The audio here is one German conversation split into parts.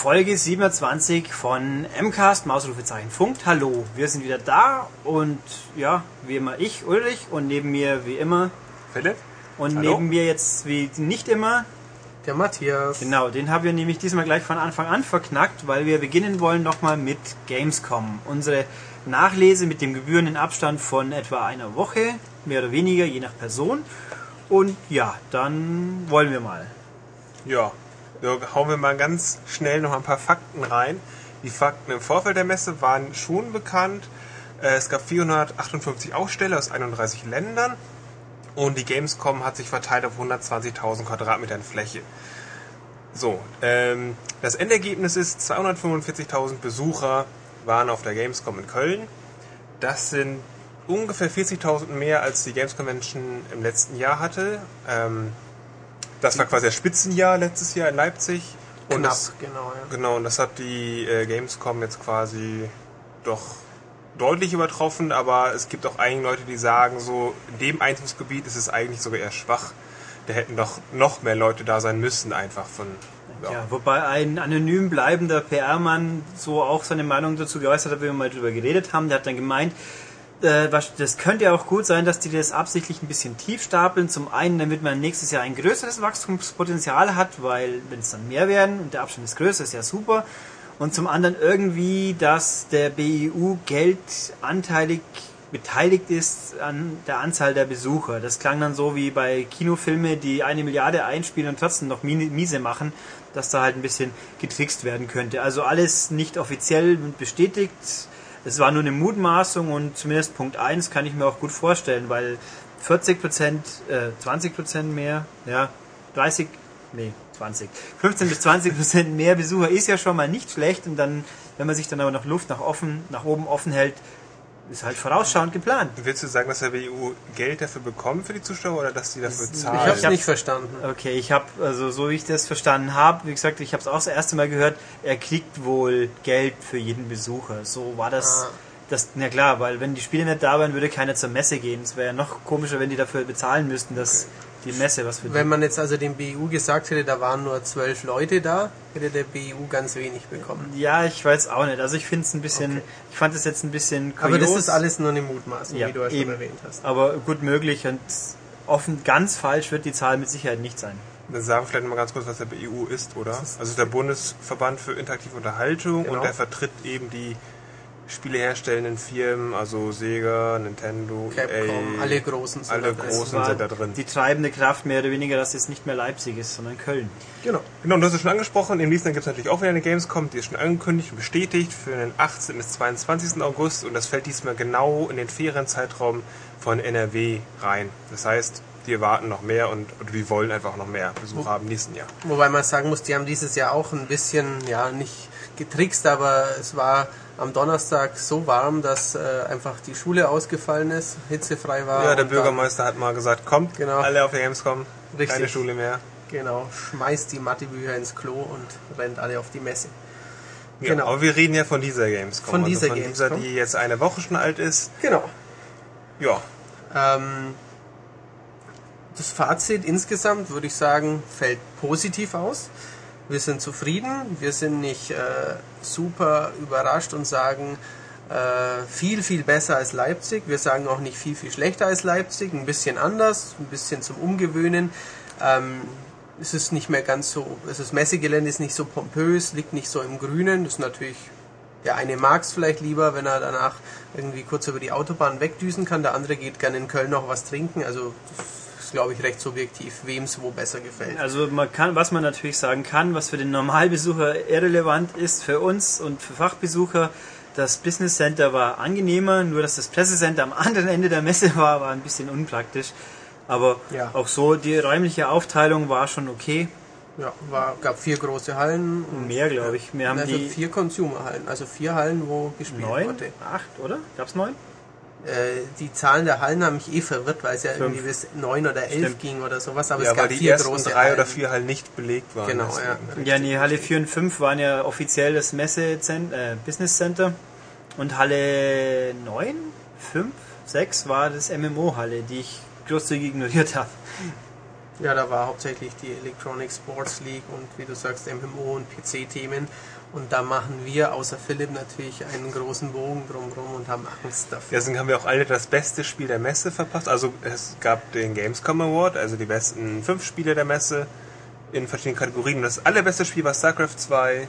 Folge 27 von MCAST, Mausrufezeichen Funkt. Hallo, wir sind wieder da und ja, wie immer ich, Ulrich und neben mir wie immer Philipp. und Hallo. neben mir jetzt wie nicht immer, Der Matthias. genau, den haben wir nämlich diesmal gleich von Anfang an verknackt, weil wir beginnen wollen nochmal mit Gamescom. Unsere Nachlese mit dem gebührenden Abstand von etwa einer Woche, mehr oder weniger, je nach Person. Und ja, dann wollen wir mal. Ja, so hauen wir mal ganz schnell noch ein paar Fakten rein. Die Fakten im Vorfeld der Messe waren schon bekannt. Äh, Es gab 458 Aussteller aus 31 Ländern und die Gamescom hat sich verteilt auf 120.000 Quadratmetern Fläche. So, ähm, das Endergebnis ist 245.000 Besucher waren auf der Gamescom in Köln. Das sind ungefähr 40.000 mehr als die Games Convention im letzten Jahr hatte. Ähm, das war quasi das Spitzenjahr letztes Jahr in Leipzig. Und Knapp, das, genau, ja. genau, und das hat die äh, Gamescom jetzt quasi doch deutlich übertroffen, aber es gibt auch einige Leute, die sagen, so in dem Einzugsgebiet ist es eigentlich sogar eher schwach. Da hätten doch noch mehr Leute da sein müssen, einfach von. Ja. Ja, wobei ein anonym bleibender PR-Mann so auch seine Meinung dazu geäußert hat, wie wir mal drüber geredet haben. Der hat dann gemeint, äh, das könnte ja auch gut sein, dass die das absichtlich ein bisschen tief stapeln. Zum einen, damit man nächstes Jahr ein größeres Wachstumspotenzial hat, weil wenn es dann mehr werden und der Abstand ist größer, ist ja super. Und zum anderen irgendwie, dass der BEU Geld anteilig beteiligt ist an der Anzahl der Besucher. Das klang dann so wie bei Kinofilme, die eine Milliarde einspielen und trotzdem noch miese machen, dass da halt ein bisschen getrickst werden könnte. Also alles nicht offiziell und bestätigt. Es war nur eine Mutmaßung und zumindest Punkt 1 kann ich mir auch gut vorstellen, weil 40 Prozent, äh, 20 Prozent mehr, ja, 30, nee, 20, 15 bis 20 Prozent mehr Besucher ist ja schon mal nicht schlecht und dann, wenn man sich dann aber noch Luft nach offen, nach oben offen hält, ist halt vorausschauend geplant. Willst du sagen, dass der BU Geld dafür bekommt für die Zuschauer oder dass die dafür Ich zahlen? habe es Ich nicht verstanden. Okay, ich habe, also so wie ich das verstanden habe, wie gesagt, ich habe es auch das erste Mal gehört, er kriegt wohl Geld für jeden Besucher. So war das. Ah. Das, na klar, weil wenn die Spiele nicht da wären, würde keiner zur Messe gehen. Es wäre ja noch komischer, wenn die dafür bezahlen müssten, dass die Messe was für die. Wenn man jetzt also dem BU gesagt hätte, da waren nur zwölf Leute da, hätte der BU ganz wenig bekommen. Ja, ich weiß auch nicht. Also ich finde es ein bisschen, Okay. ich fand es jetzt ein bisschen Aber das kurios. ist alles nur eine Mutmaßung, Ja, wie du ja schon eben. erwähnt hast. aber gut möglich und offen ganz falsch wird die Zahl mit Sicherheit nicht sein. Wir sagen vielleicht mal ganz kurz, was der BU ist, oder? Also es ist der Bundesverband für interaktive Unterhaltung Genau. und der vertritt eben die spieleherstellenden Firmen, also Sega, Nintendo, Capcom, EA, alle großen sind alle da drin. großen sind da drin. Die treibende Kraft mehr oder weniger, dass es nicht mehr Leipzig ist, sondern Köln. Genau. Genau, und du hast es schon angesprochen, in Liesland gibt es natürlich auch wieder eine Gamescom, die ist schon angekündigt und bestätigt für den 18. bis 22. August und das fällt diesmal genau in den Ferienzeitraum von NRW rein. Das heißt, die erwarten noch mehr und, und die wollen einfach noch mehr Besucher haben im nächsten Jahr. Wobei man sagen muss, die haben dieses Jahr auch ein bisschen, ja, nicht getrickst, aber es war am Donnerstag so warm, dass äh, einfach die Schule ausgefallen ist, hitzefrei war. Ja, der Bürgermeister hat mal gesagt, kommt Genau. alle auf der Gamescom, Richtig. keine Schule mehr. Dann, genau, schmeißt die Mathebücher ins Klo und rennt alle auf die Messe. Ja, Genau. Aber wir reden ja von dieser Gamescom. Von dieser also von dieser, Gamescom. die jetzt eine Woche schon alt ist. Genau. Ja, Ähm, das Fazit insgesamt würde ich sagen, fällt positiv aus. Wir sind zufrieden, wir sind nicht äh, super überrascht und sagen äh, viel, viel besser als Leipzig. Wir sagen auch nicht viel, viel schlechter als Leipzig, ein bisschen anders, ein bisschen zum Umgewöhnen. Ähm, es ist nicht mehr ganz so, das Messegelände ist nicht so pompös, liegt nicht so im Grünen. Das ist natürlich, der eine mag es vielleicht lieber, wenn er danach irgendwie kurz über die Autobahn wegdüsen kann. Der andere geht gerne in Köln noch was trinken. Also das ist, glaube ich, recht subjektiv, wem es wo besser gefällt. Also man kann, was man natürlich sagen kann, was für den Normalbesucher irrelevant ist, für uns und für Fachbesucher, das Business Center war angenehmer, nur dass das Pressecenter am anderen Ende der Messe war, war ein bisschen unpraktisch. Aber Ja. auch so, die räumliche Aufteilung war schon okay. Ja, war, gab vier große Hallen. Und Mehr, glaube ich. Wir haben also die vier Consumer-Hallen, also vier Hallen, wo gespielt neun, wurde. acht, oder? Gab's neun? Äh, die Zahlen der Hallen haben mich eh verwirrt, weil es ja irgendwie bis neun oder elf Stimmt. ging oder sowas, aber ja es gab weil die vier ersten große drei Hallen. oder vier halt nicht belegt waren. Genau, deswegen. ja. Ja, nee, Halle 4 und 5 waren ja offiziell das Messe äh, Business Center. Und Halle 9, 5, 6 war das MMO-Halle, die ich großzügig ignoriert habe. Ja, da war hauptsächlich die Electronic Sports League und wie du sagst, MMO und PC-Themen. Und da machen wir, außer Philipp, natürlich einen großen Bogen drumherum und haben Angst dafür. Deswegen haben wir auch alle das beste Spiel der Messe verpasst. Also es gab den Gamescom Award, also die besten fünf Spiele der Messe in verschiedenen Kategorien. Und das allerbeste Spiel war StarCraft 2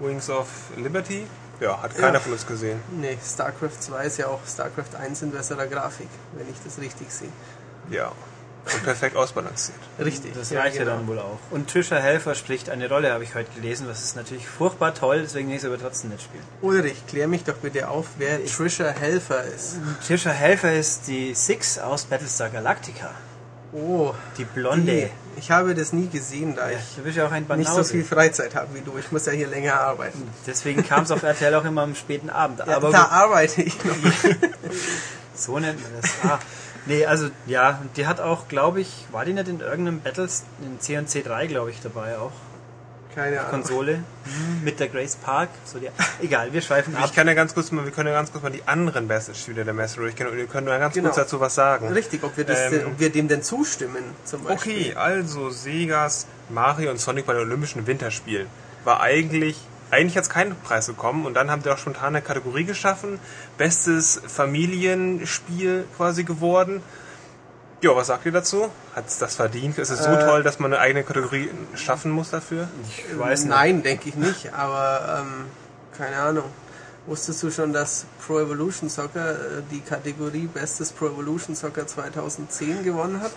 Wings of Liberty. Ja, hat keiner Ja. von uns gesehen. Nee, StarCraft 2 ist ja auch StarCraft 1 in besserer Grafik, wenn ich das richtig sehe. Ja. Und perfekt ausbalanciert. Richtig. Das reicht ja genau. dann wohl auch. Und Trisha Helfer spricht eine Rolle, habe ich heute gelesen, was ist natürlich furchtbar toll, deswegen will ich es aber trotzdem nicht spielen. Ulrich, klär mich doch bitte auf, wer Trisha Helfer ist. Trisha Helfer ist die Six aus Battlestar Galactica. Oh, Die Blonde. die. Ich habe das nie gesehen, da Ja, ich du bist ja auch ein nicht so viel Freizeit habe wie du. Ich muss ja hier länger arbeiten. Deswegen kam es auf RTL auch immer am späten Abend. Ja, aber da arbeite ich noch. so nennt man das. Ah, nee, also ja, und die hat auch, glaube ich, war die nicht in irgendeinem Battles, in C&C 3, glaube ich, dabei auch. Keine Ahnung. Konsole. Mhm, Mit der Grace Park. So die, egal, wir schweifen ab. Ich kann ja ganz kurz mal, wir können ja ganz kurz mal die anderen besten Spiele der Messe durchgehen und ihr könnt ja ganz Genau. kurz dazu was sagen. Richtig, ob wir, das Ähm, ob wir dem denn zustimmen, zum Beispiel. Okay, also Segas Mario und Sonic bei den Olympischen Winterspielen war eigentlich eigentlich hat es keinen Preis bekommen und dann haben sie auch spontan eine Kategorie geschaffen, bestes Familienspiel quasi geworden. Ja, was sagt ihr dazu? Hat es das verdient? Ist es so Äh, toll, dass man eine eigene Kategorie schaffen muss dafür? Ich weiß nicht. Nein, denke ich nicht, aber ähm, keine Ahnung. Wusstest du schon, dass Pro Evolution Soccer äh, die Kategorie Bestes Pro Evolution Soccer 2010 gewonnen hat?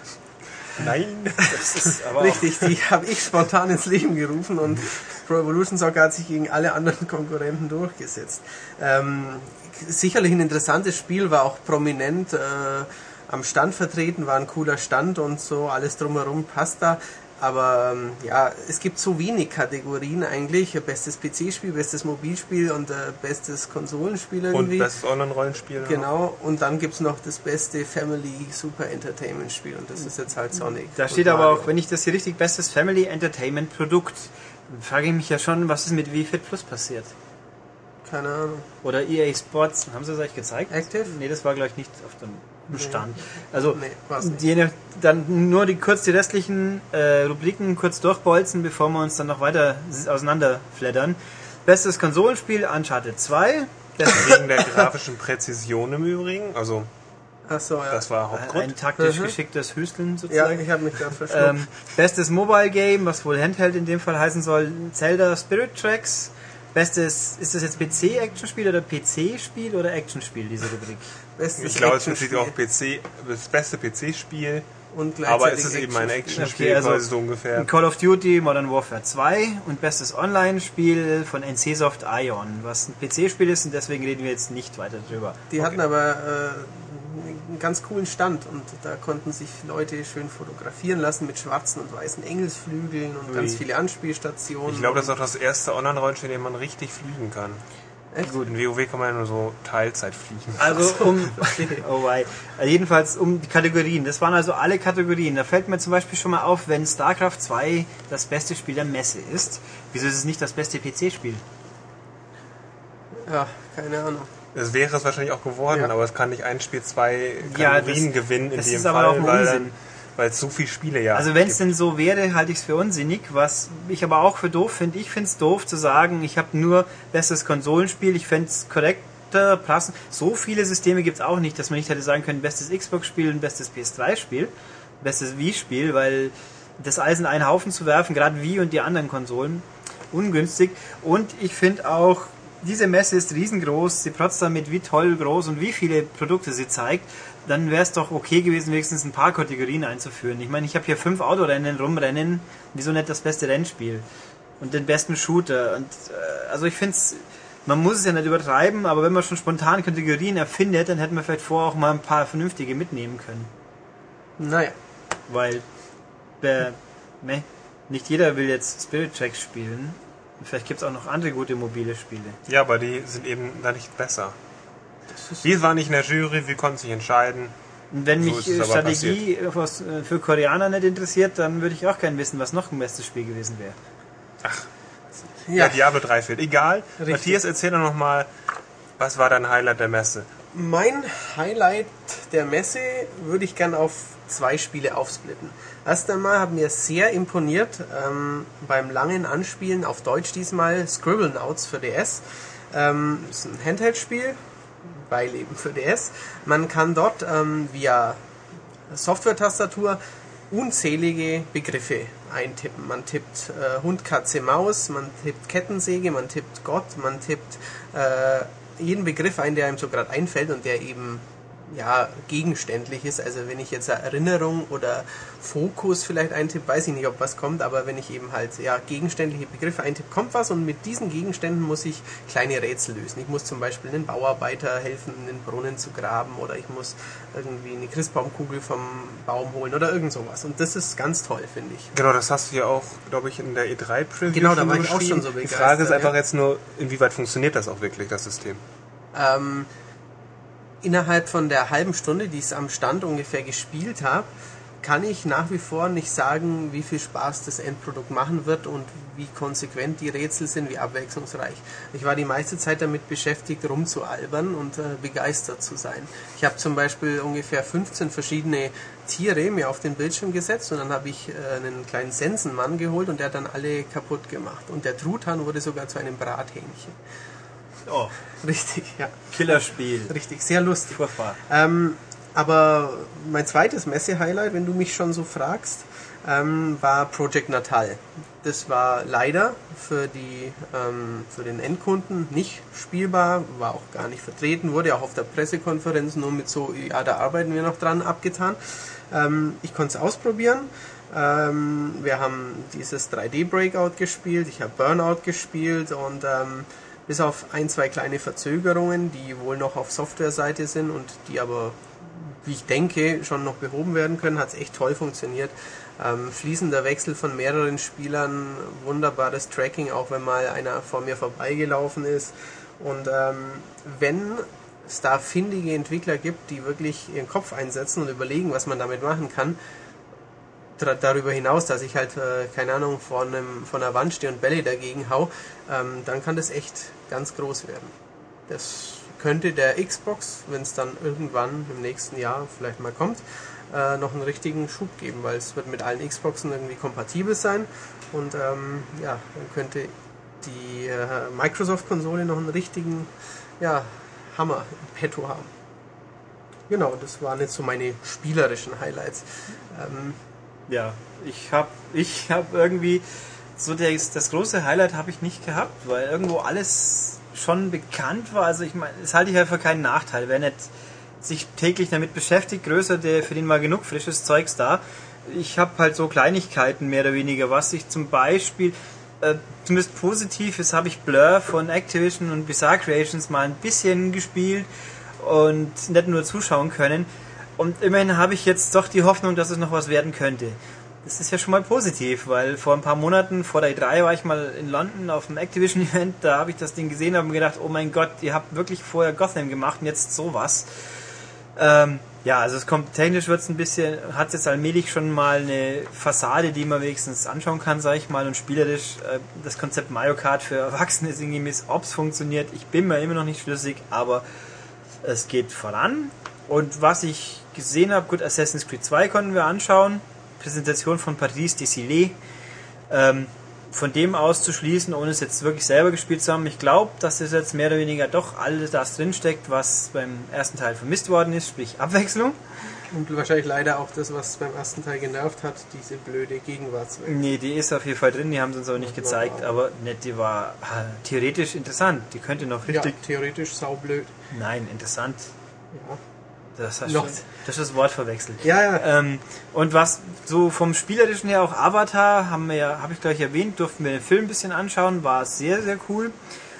Nein. Das ist aber Richtig, die habe ich spontan ins Leben gerufen und Pro Evolution Soccer hat sich gegen alle anderen Konkurrenten durchgesetzt. Ähm, sicherlich ein interessantes Spiel, war auch prominent äh, am Stand vertreten, war ein cooler Stand und so, alles drumherum passt da. Aber ähm, ja, es gibt so wenig Kategorien eigentlich. Bestes PC-Spiel, bestes Mobilspiel und äh, bestes Konsolenspiel Und irgendwie. bestes Online-Rollenspiel. Genau, und dann gibt's noch das beste Family Super Entertainment Spiel und das ist jetzt halt Sonic. Da und steht aber auch, wenn ich das hier richtig, bestes Family Entertainment Produkt. Dann frage ich mich ja schon, was ist mit Wii Fit Plus passiert? Keine Ahnung. Oder EA Sports, haben sie es euch gezeigt? Active? Nee, das war glaube ich nicht auf dem Stand. Also Nee, die, dann nur die kurz die restlichen äh, Rubriken kurz durchbolzen, bevor wir uns dann noch weiter auseinanderfleddern. Bestes Konsolenspiel Uncharted 2. Bestes, Wegen der grafischen Präzision im Übrigen. Also, Ach so, ja. das war ein Hauptgrund. taktisch Mhm. geschicktes Hüsteln Ja, sozusagen. ich habe mich da verschluckt. Ähm, bestes Mobile Game, was wohl Handheld in dem Fall heißen soll, Zelda Spirit Tracks. Bestes, ist das jetzt PC-Action-Spiel oder PC-Spiel oder Action-Spiel, diese Rubrik? Bestes Ich glaube, es steht Actionspiel auch PC, das beste PC-Spiel, und aber gleichzeitig es ist eben ein Actionspiel. Actionspiel, Okay, also- quasi so ungefähr. Call of Duty Modern Warfare 2 und bestes Online-Spiel von NCSoft Ion, was ein PC-Spiel ist und deswegen reden wir jetzt nicht weiter drüber. Die Okay. hatten aber äh, einen ganz coolen Stand und da konnten sich Leute schön fotografieren lassen mit schwarzen und weißen Engelsflügeln und Ui. ganz viele Anspielstationen. Ich glaube, das ist auch das erste Online-Rollenspiel, in dem man richtig fliegen kann. Echt? Gut, in WoW kann man ja nur so Teilzeit fliegen. Also um, oh wei. Also jedenfalls um die Kategorien. Das waren also alle Kategorien. Da fällt mir zum Beispiel schon mal auf, wenn StarCraft 2 das beste Spiel der Messe ist, wieso ist es nicht das beste PC-Spiel? Ja, keine Ahnung. Es wäre es wahrscheinlich auch geworden, Ja. aber es kann nicht ein Spiel zwei Ja, Kategorien das- gewinnen in dem ist aber Fall, weil, dann, weil es so viele Spiele ja Also wenn es denn so wäre, halte ich es für unsinnig. Was ich aber auch für doof finde, ich finde es doof zu sagen, ich habe nur bestes Konsolenspiel. Ich fände es korrekter, passend. So viele Systeme gibt es auch nicht, dass man nicht hätte sagen können, bestes Xbox-Spiel und bestes PS3-Spiel, bestes Wii-Spiel, weil das alles in einen Haufen zu werfen, gerade Wii und die anderen Konsolen, ungünstig. Und ich finde auch, diese Messe ist riesengroß, sie protzt damit, wie toll, groß und wie viele Produkte sie zeigt. Dann wäre es doch okay gewesen, wenigstens ein paar Kategorien einzuführen. Ich meine, ich habe hier fünf Autorennen rumrennen, wieso nicht das beste Rennspiel? Und den besten Shooter. Und äh, also ich finde es, man muss es ja nicht übertreiben, aber wenn man schon spontan Kategorien erfindet, dann hätten wir vielleicht vorher auch mal ein paar vernünftige mitnehmen können. Naja, Weil der, meh, nicht jeder will jetzt Spirit Tracks spielen. Vielleicht gibt es auch noch andere gute mobile Spiele. Ja, aber die sind eben da nicht besser. Wir waren nicht in der Jury, wir konnten sich entscheiden. Wenn So mich Strategie was, äh, für Koreaner nicht interessiert, dann würde ich auch gerne wissen, was noch ein bestes Spiel gewesen wäre. Ja, ja. Diablo 3 fehlt. Egal. Richtig. Matthias, erzähl doch noch mal, was war dein Highlight der Messe? Mein Highlight der Messe würde ich gern auf zwei Spiele aufsplitten. Erst einmal hat mir sehr imponiert ähm, beim langen Anspielen auf Deutsch diesmal Scribblenauts für DS. Ähm, ist ein Handheld-Spiel, weil eben für DS. Man kann dort ähm, via Software-Tastatur unzählige Begriffe eintippen. Man tippt äh, Hund, Katze, Maus, man tippt Kettensäge, man tippt Gott, man tippt äh, jeden Begriff ein, der einem so gerade einfällt und der eben ja, gegenständlich ist. Also wenn ich jetzt Erinnerung oder Fokus vielleicht eintippe, weiß ich nicht, ob was kommt, aber wenn ich eben halt ja, gegenständliche Begriffe eintippe, kommt was und mit diesen Gegenständen muss ich kleine Rätsel lösen. Ich muss zum Beispiel einen Bauarbeiter helfen, einen Brunnen zu graben oder ich muss irgendwie eine Christbaumkugel vom Baum holen oder irgend sowas. Und das ist ganz toll, finde ich. Genau, das hast du ja auch, glaube ich, in der E3-Preview Genau, da war ich auch schon so begeistert. Die Frage ist einfach ja. jetzt nur, inwieweit funktioniert das auch wirklich, das System? Ähm, innerhalb von der halben Stunde, die ich es am Stand ungefähr gespielt habe, kann ich nach wie vor nicht sagen, wie viel Spaß das Endprodukt machen wird und wie konsequent die Rätsel sind, wie abwechslungsreich. Ich war die meiste Zeit damit beschäftigt, rumzualbern und äh, begeistert zu sein. Ich habe zum Beispiel ungefähr 15 verschiedene Tiere mir auf den Bildschirm gesetzt und dann habe ich äh, einen kleinen Sensenmann geholt und der hat dann alle kaputt gemacht. Und der Truthahn wurde sogar zu einem Brathähnchen. Oh. Richtig, ja. Killerspiel. Richtig, sehr lustig. Furchtbar. Ähm, aber mein zweites Messe-Highlight, wenn du mich schon so fragst, ähm, war Project Natal. Das war leider für, die, ähm, für den Endkunden nicht spielbar, war auch gar nicht vertreten, wurde auch auf der Pressekonferenz nur mit so, ja, da arbeiten wir noch dran, abgetan. Ähm, ich konnte es ausprobieren. Ähm, wir haben dieses 3D-Breakout gespielt, ich habe Burnout gespielt und ähm, bis auf ein, zwei kleine Verzögerungen, die wohl noch auf Software-Seite sind und die aber, wie ich denke, schon noch behoben werden können, hat es echt toll funktioniert. Ähm, fließender Wechsel von mehreren Spielern, wunderbares Tracking, auch wenn mal einer vor mir vorbeigelaufen ist. Und ähm, wenn es da findige Entwickler gibt, die wirklich ihren Kopf einsetzen und überlegen, was man damit machen kann, darüber hinaus, dass ich halt, äh, keine Ahnung, vor, einem, vor einer Wand stehe und Bälle dagegen hau, ähm, dann kann das echt ganz groß werden. Das könnte der Xbox, wenn es dann irgendwann im nächsten Jahr vielleicht mal kommt, äh, noch einen richtigen Schub geben, weil es wird mit allen Xboxen irgendwie kompatibel sein und ähm, ja, dann könnte die äh, Microsoft-Konsole noch einen richtigen ja, Hammer im Petto haben. Genau, das waren jetzt so meine spielerischen Highlights. Ähm, ja, ich habe ich hab irgendwie so das, das große Highlight habe ich nicht gehabt, weil irgendwo alles schon bekannt war. Also ich meine, das halte ich ja für keinen Nachteil. Wer nicht sich täglich damit beschäftigt, größer, der für den mal genug frisches Zeugs da. Ich habe halt so Kleinigkeiten mehr oder weniger, was ich zum Beispiel äh, zumindest positiv ist, habe ich Blur von Activision und Bizarre Creations mal ein bisschen gespielt und nicht nur zuschauen können. Und immerhin habe ich jetzt doch die Hoffnung, dass es noch was werden könnte. Das ist ja schon mal positiv, weil vor ein paar Monaten, vor der E3, war ich mal in London auf einem Activision-Event, da habe ich das Ding gesehen und gedacht, oh mein Gott, ihr habt wirklich vorher Gotham gemacht und jetzt sowas. Ähm, ja, also es kommt technisch wird es ein bisschen, hat jetzt allmählich schon mal eine Fassade, die man wenigstens anschauen kann, sage ich mal, und spielerisch äh, das Konzept Mario Kart für Erwachsene ist irgendwie miss, ob es funktioniert. Ich bin mir immer noch nicht schlüssig, aber es geht voran. Und was ich gesehen habe, gut, Assassin's Creed 2 konnten wir anschauen. Präsentation von Patrice Desilets. Ähm, von dem aus zu schließen, ohne es jetzt wirklich selber gespielt zu haben, ich glaube, dass es jetzt mehr oder weniger doch alles das drinsteckt, was beim ersten Teil vermisst worden ist, sprich Abwechslung. Und wahrscheinlich leider auch das, was beim ersten Teil genervt hat, diese blöde Gegenwartswelt. Nee, die ist auf jeden Fall drin, die haben sie uns auch nicht gezeigt, aber nicht, die war äh, theoretisch interessant. Die könnte noch richtig. Ja, theoretisch saublöd. Nein, interessant. Ja. Das hast noch. das ist das Wort verwechselt. Ja, ja. Ähm, und was so vom spielerischen her auch Avatar haben wir ja, habe ich gleich erwähnt, durften wir den Film ein bisschen anschauen, war sehr sehr cool.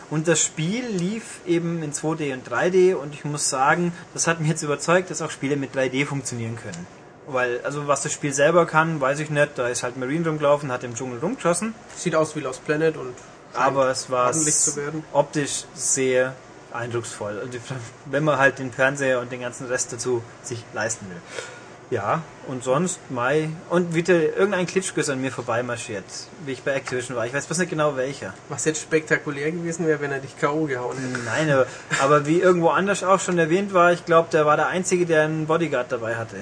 Und das Spiel lief eben in 2D und 3D und ich muss sagen, das hat mich jetzt überzeugt, dass auch Spiele mit 3D funktionieren können. Weil, also was das Spiel selber kann, weiß ich nicht. Da ist halt Marine rumgelaufen, hat im Dschungel rumgeschossen. Sieht aus wie Lost Planet und aber es war optisch sehr eindrucksvoll. wenn man halt den Fernseher und den ganzen Rest dazu sich leisten will. Ja, und sonst Mai. Und wieder irgendein Klitschko ist an mir vorbeimarschiert, wie ich bei Activision war. Ich weiß bloß nicht genau welcher. Was jetzt spektakulär gewesen wäre, wenn er dich K.O. gehauen hätte. Nein, aber, aber wie irgendwo anders auch schon erwähnt war, ich glaube, der war der Einzige, der einen Bodyguard dabei hatte.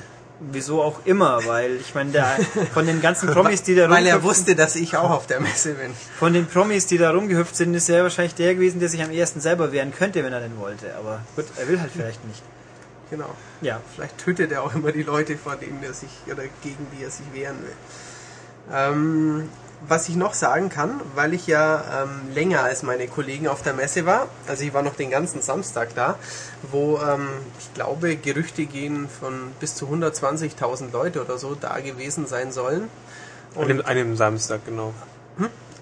Wieso auch immer, weil ich meine, der von den ganzen Promis, die da Weil er rumgehüpft- wusste, dass ich auch auf der Messe bin. von den Promis, die da rumgehüpft sind, ist er wahrscheinlich der gewesen, der sich am ehesten selber wehren könnte, wenn er denn wollte. Aber gut, er will halt vielleicht nicht. Genau. Ja, Vielleicht tötet er auch immer die Leute, vor denen er sich oder gegen die er sich wehren will. Ähm, was ich noch sagen kann, weil ich ja ähm, länger als meine Kollegen auf der Messe war, also ich war noch den ganzen Samstag da, wo ähm, ich glaube Gerüchte gehen von bis zu 120.000 Leute oder so da gewesen sein sollen. An dem, an dem Samstag, genau.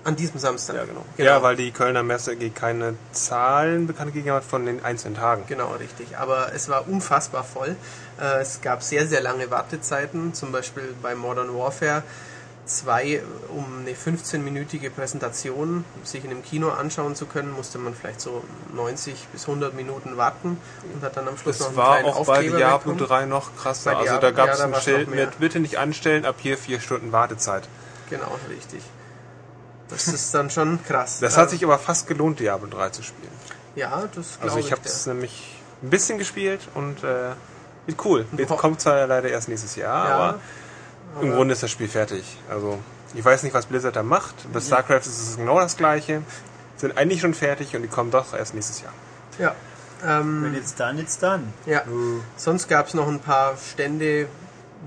An diesem Samstag. Ja, genau. Ja, weil die Kölner Messe keine Zahlen bekannt gegeben hat von den einzelnen Tagen. Genau, richtig. Aber es war unfassbar voll. Äh, Es gab sehr, sehr lange Wartezeiten. Zum Beispiel bei Modern Warfare 2, um eine 15-minütige Präsentation sich in einem Kino anschauen zu können, musste man vielleicht so 90 bis 100 Minuten warten und hat dann am Schluss noch Das einen war auch bei Diablo bekommen. 3 noch krasser. Also da gab ja, es da ein Schild noch mit bitte nicht anstellen, ab hier vier Stunden Wartezeit. Genau, richtig. Das ist dann schon krass. Das hat sich aber fast gelohnt, Diablo 3 zu spielen. Ja, das glaube Also ich habe es nämlich ein bisschen gespielt und äh, cool. Jetzt kommt zwar leider erst nächstes Jahr, Ja, aber, im Grunde ist das Spiel fertig. Also ich weiß nicht, was Blizzard da macht. Bei StarCraft ist es genau das gleiche. Sind eigentlich schon fertig und die kommen doch erst nächstes Jahr. Ja. Ähm, wenn it's done, it's done. Ja, sonst gab es noch ein paar Stände,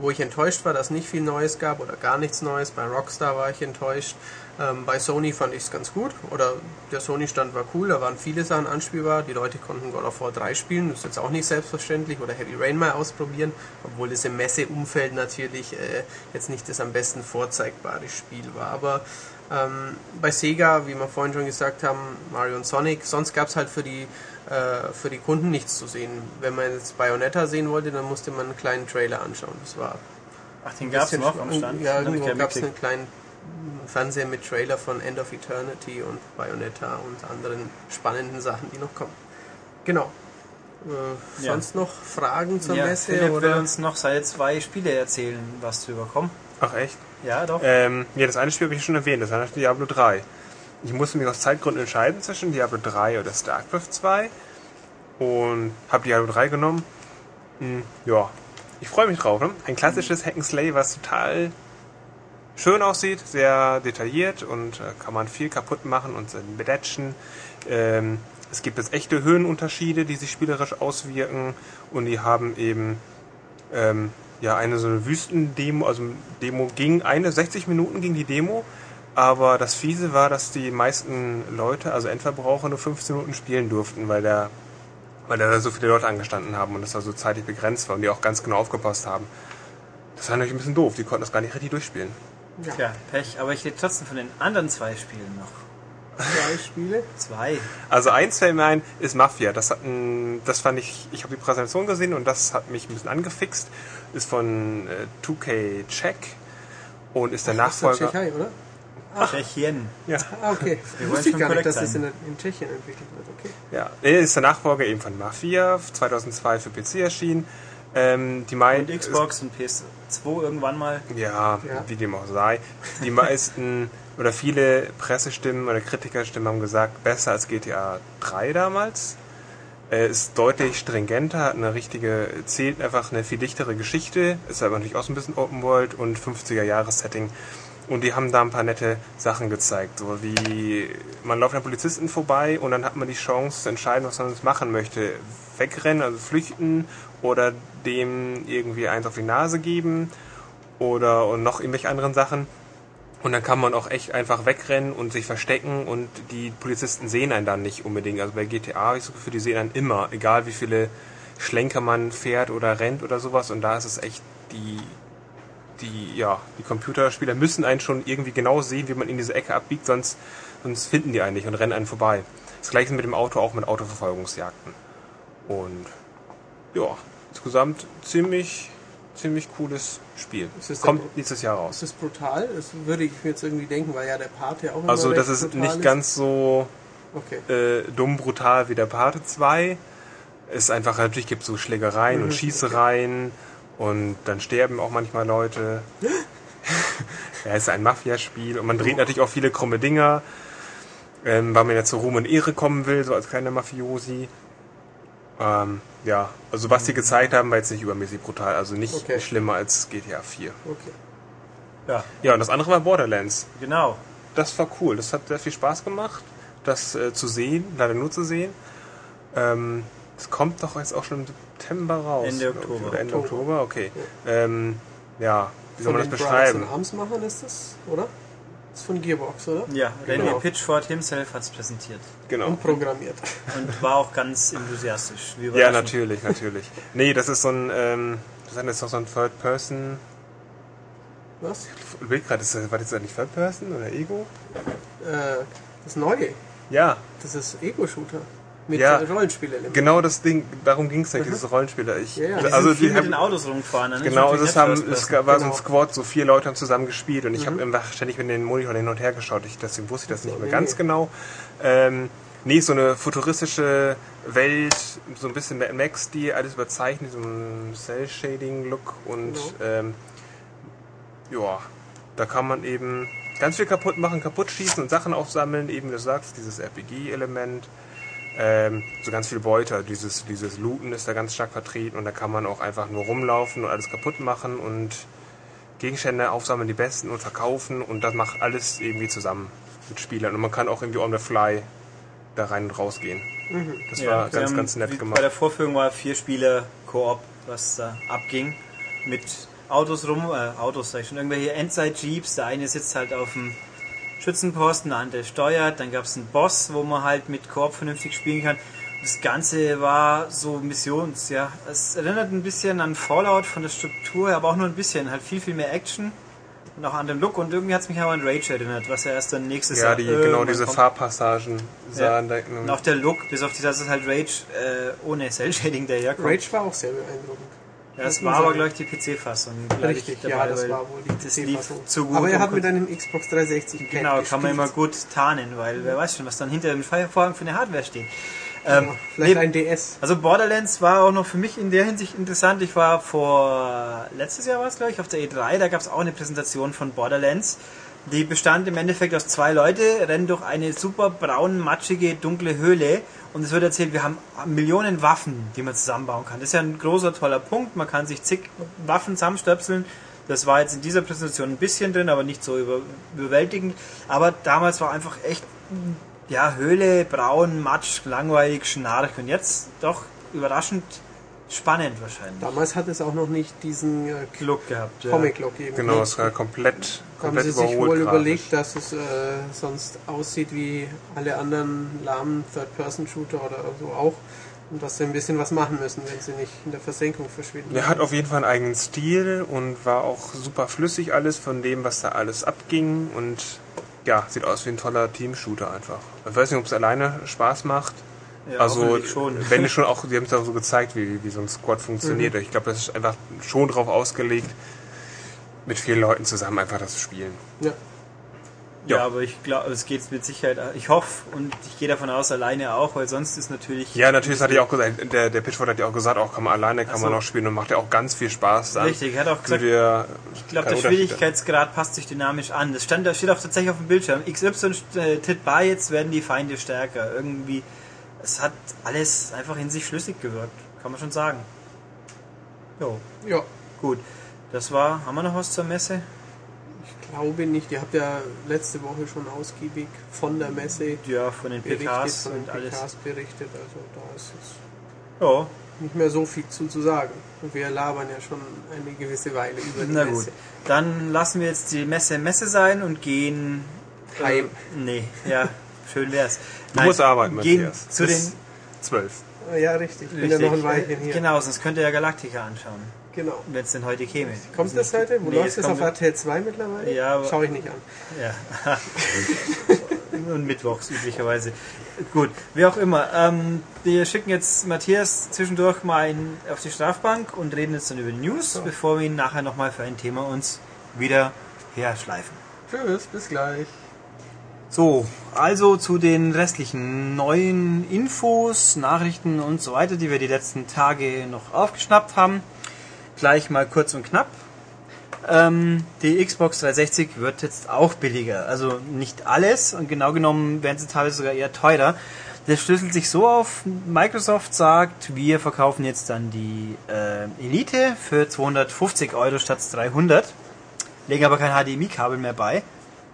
wo ich enttäuscht war, dass nicht viel Neues gab oder gar nichts Neues. Bei Rockstar war ich enttäuscht. Ähm, bei Sony fand ich es ganz gut. Oder der Sony-Stand war cool, da waren viele Sachen anspielbar. Die Leute konnten God of War 3 spielen, das ist jetzt auch nicht selbstverständlich. Oder Heavy Rain mal ausprobieren, obwohl es im Messeumfeld natürlich äh, jetzt nicht das am besten vorzeigbare Spiel war. Aber ähm, bei Sega, wie wir vorhin schon gesagt haben, Mario und Sonic, sonst gab es halt für die, äh, für die Kunden nichts zu sehen. Wenn man jetzt Bayonetta sehen wollte, dann musste man einen kleinen Trailer anschauen. Das war Ach, den gab es noch am Stand. Ja, irgendwo gab es einen kleinen Fernseher mit Trailer von End of Eternity und Bayonetta und anderen spannenden Sachen, die noch kommen. Genau. Äh, Ja. sonst noch Fragen zur ja, Messe? Philipp will oder? uns noch seine zwei Spiele erzählen, was drüber kommt. Ach echt? Ja, doch. Ähm, ja, das eine Spiel habe ich schon erwähnt, das war natürlich Diablo 3. Ich musste mich aus Zeitgründen entscheiden zwischen Diablo 3 oder StarCraft 2 und habe Diablo 3 genommen. Hm, ja, ich freue mich drauf. Ne? Ein klassisches Hack'n'Slay, was total schön aussieht, sehr detailliert und äh, kann man viel kaputt machen und bedatschen. Ähm, es gibt jetzt echte Höhenunterschiede, die sich spielerisch auswirken und die haben eben ähm, ja eine so eine Wüstendemo, also Demo ging eine 60 Minuten ging die Demo, aber das fiese war, dass die meisten Leute, also Endverbraucher, nur 15 Minuten spielen durften, weil der weil da so viele Leute angestanden haben und das also zeitlich begrenzt war und die auch ganz genau aufgepasst haben. Das war natürlich ein bisschen doof, die konnten das gar nicht richtig durchspielen. Ja, Tja, Pech. Aber ich rede trotzdem von den anderen zwei Spielen noch. zwei Spiele. Zwei. Also eins fällt mir ein, ist Mafia. Das hat ein, das fand ich, ich habe die Präsentation gesehen und das hat mich ein bisschen angefixt. Ist von äh, 2K Check und ist der der Nachfolger. Tschechei, oder? Tschechien. Ja, Ah, okay. Wusste ich schon gar nicht, dass das in, in Tschechien entwickelt wird. Okay. ja. Ist der Nachfolger eben von Mafia, 2002 für PC erschienen. Ähm, die mei- Und Xbox und PS2 irgendwann mal. Ja, Ja. wie dem auch sei. Die meisten oder viele Pressestimmen oder Kritikerstimmen haben gesagt, besser als GTA 3 damals. Äh, ist deutlich stringenter, hat eine richtige, zählt einfach eine viel dichtere Geschichte, ist aber natürlich auch so ein bisschen Open World und 50er Jahres Setting. Und die haben da ein paar nette Sachen gezeigt, so wie man läuft an Polizisten vorbei und dann hat man die Chance zu entscheiden, was man jetzt machen möchte. Wegrennen, also flüchten oder dem irgendwie eins auf die Nase geben oder und noch irgendwelche anderen Sachen. Und dann kann man auch echt einfach wegrennen und sich verstecken und die Polizisten sehen einen dann nicht unbedingt. Also bei GTA habe ich so Gefühl, die sehen einen immer, egal wie viele Schlenker man fährt oder rennt oder sowas. Und da ist es echt die, die, ja, die Computerspieler müssen einen schon irgendwie genau sehen, wie man in diese Ecke abbiegt, sonst, sonst finden die einen nicht und rennen einen vorbei. Das gleiche mit dem Auto, auch mit Autoverfolgungsjagden. Und ja, insgesamt ziemlich, ziemlich cooles Spiel. Ist Kommt nächstes Jahr raus. Ist das brutal? Das würde ich mir jetzt irgendwie denken, weil ja der Part ja auch immer Also das ist nicht ganz so Okay. äh, dumm brutal wie der Pate 2. Es ist einfach, natürlich gibt es so Schlägereien Mhm, und Schießereien Und dann sterben auch manchmal Leute. ja, es ist ein Mafiaspiel und man dreht natürlich auch viele krumme Dinger, ähm, weil man ja zu Ruhm und Ehre kommen will, so als kleiner Mafiosi. Ähm, ja, also was die gezeigt haben, war jetzt nicht übermäßig brutal, also nicht Okay. schlimmer als GTA 4. Okay. Ja, Ja, und das andere war Borderlands. genau. Das war cool, das hat sehr viel Spaß gemacht, das äh, zu sehen, leider nur zu sehen. Ähm, es kommt doch jetzt auch schon im September raus. Ende Oktober. Oder Ende Oktober. Oktober, okay. Ähm, ja, wie soll Von man das beschreiben? machen ist das, oder? Das ist von Gearbox, oder? Ja, Randy Genau. Pitchford himself hat es präsentiert. Genau. Und programmiert. Und war auch ganz enthusiastisch. Wie Ja, natürlich, natürlich. Nee, das ist so ein, ähm, das ist doch so ein Third Person. Was? Ich ist das, war das nicht Third Person oder Ego? Äh, das Neue. Ja, Das ist Ego-Shooter. Mit Ja. äh, Rollenspielelementen. genau das Ding, darum ging es ja, dieses Rollenspieler. Ich, Ja, ja. Die also die mit den haben, Autos rumgefahren. ne? Genau, Das ist es, haben, es war so ein Genau. Squad, so vier Leute haben zusammen gespielt und ich habe einfach ständig mit den Monitor hin und her geschaut. Ich, deswegen wusste ich das nicht mehr nee, ganz genau. Ähm, nee, so eine futuristische Welt, so ein bisschen Mad Max-Stil, alles überzeichnet, so ein Cell-Shading-Look und Genau. ähm, ja, da kann man eben ganz viel kaputt machen, kaputt schießen und Sachen aufsammeln, eben wie du sagst, dieses RPG-Element. Ähm, so ganz viel Beute, dieses, dieses Looten ist da ganz stark vertreten und da kann man auch einfach nur rumlaufen und alles kaputt machen und Gegenstände aufsammeln, die besten und verkaufen und das macht alles irgendwie zusammen mit Spielern und man kann auch irgendwie on the fly da rein und rausgehen. Das Ja, war ganz, haben, ganz nett gemacht. Bei der Vorführung war vier Spieler Koop, was da abging. Mit Autos rum, äh, Autos sag ich schon, irgendwelche Endzeit-Jeeps. Der eine sitzt halt auf dem Schützenposten, der andere steuert. Dann gab es einen Boss, wo man halt mit Koop vernünftig spielen kann. Das Ganze war so Missions, ja. Es erinnert ein bisschen an Fallout von der Struktur, her, aber auch nur ein bisschen. Halt viel, viel mehr Action und auch an den Look. Und irgendwie hat es mich aber an Rage erinnert, was ja erst dann nächstes ja, Jahr die, irgendwann genau diese kommt. Farbpassagen sahen da Und auch der Look, bis auf die, dass es halt Rage äh, ohne Cell-Shading daherkommt. Rage war auch sehr beeindruckend. Ja, das war aber, glaube ich, die PC-Fassung. Richtig, dabei, ja, das war wohl die PC-Fassung. zu gut. Aber er hat mit einem Xbox 360 Pad Genau, kann man immer gespielt. gut tarnen, weil wer weiß schon, was dann hinter dem Vorhang für eine Hardware steht. Ähm, Ja, vielleicht nee, ein DS. also Borderlands war auch noch für mich in der Hinsicht interessant. Ich war vor letztes Jahr war es glaube ich auf der E3, da gab es auch eine Präsentation von Borderlands. Die bestand im Endeffekt aus zwei Leute, rennen durch eine super braun, matschige, dunkle Höhle und es wird erzählt, wir haben Millionen Waffen, die man zusammenbauen kann. Das ist ja ein großer, toller Punkt. Man kann sich zig Waffen zusammenstöpseln. Das war jetzt in dieser Präsentation ein bisschen drin, aber nicht so über, überwältigend. Aber damals war einfach echt ja, Höhle, braun, matsch, langweilig, schnarch und jetzt doch überraschend spannend wahrscheinlich. Damals hat es auch noch nicht diesen äh, Look gehabt. Ja. Comic-Look gegeben. Genau, es war komplett, Da haben komplett sie sich wohl grafisch. überlegt, dass es äh, sonst aussieht wie alle anderen lahmen Third-Person-Shooter oder so auch. Und dass sie ein bisschen was machen müssen, wenn sie nicht in der Versenkung verschwinden. Er hat auf jeden Fall einen eigenen Stil und war auch super flüssig alles von dem, was da alles abging und ja, sieht aus wie ein toller Team-Shooter einfach. Ich weiß nicht, ob es alleine Spaß macht. Ja, also, wenn es schon auch, die haben es auch so gezeigt, wie, wie so ein Squad funktioniert. Ich glaube, das ist einfach schon drauf ausgelegt, mit vielen Leuten zusammen einfach das zu spielen. Ja. Ja, Ja. aber ich glaube, es geht mit Sicherheit. Ich hoffe und ich gehe davon aus, alleine auch, weil sonst ist natürlich. Ja, natürlich, das hat ja auch gesagt, der, der Pitchford hat ja auch gesagt, auch kann man alleine, kann Ach man so. auch spielen und macht ja auch ganz viel Spaß dann. Richtig, er hat auch gesagt, Wir, ich glaube, der. Schwierigkeitsgrad passt sich dynamisch an. Das stand, da steht auch tatsächlich auf dem Bildschirm. XY äh, tritt bei, jetzt werden die Feinde stärker. Irgendwie, es hat alles einfach in sich schlüssig gewirkt, kann man schon sagen. Jo, ja, gut. Das war, haben wir noch was zur Messe? ich glaube nicht. Ihr habt ja letzte Woche schon ausgiebig von der Messe Ja, von den berichtet, PKs von den und alles. PKs berichtet. Also da ist jetzt Ja, nicht mehr so viel zu, zu sagen. Und wir labern ja schon eine gewisse Weile über die na gut. Messe. Dann lassen wir jetzt die Messe Messe sein und gehen Heim. Nee, ja, schön wär's. Du musst arbeiten, gehen Matthias. zu Bis den zwölf. Ja, richtig. Ich bin ja noch ein Weilchen hier. Genau, sonst könnt ihr ja Galactica anschauen, Genau. wenn es denn heute käme. Kommt das heute? Wo Nee, läuft es das auf RTL 2 mittlerweile? Ja, aber- Schau ich nicht an. Ja. Und mittwochs üblicherweise. Gut, wie auch immer. Ähm, wir schicken jetzt Matthias zwischendurch mal in, auf die Strafbank und reden jetzt dann über News, bevor wir ihn nachher nochmal für ein Thema uns wieder herschleifen. Tschüss, bis gleich. So, also zu den restlichen neuen Infos, Nachrichten und so weiter, die wir die letzten Tage noch aufgeschnappt haben. gleich mal kurz und knapp. Ähm, die Xbox 360 wird jetzt auch billiger. Also nicht alles und genau genommen werden sie teilweise sogar eher teurer. Das schlüsselt sich so auf, Microsoft sagt, wir verkaufen jetzt dann die äh, Elite für 250 Euro statt 300, legen aber kein HDMI-Kabel mehr bei.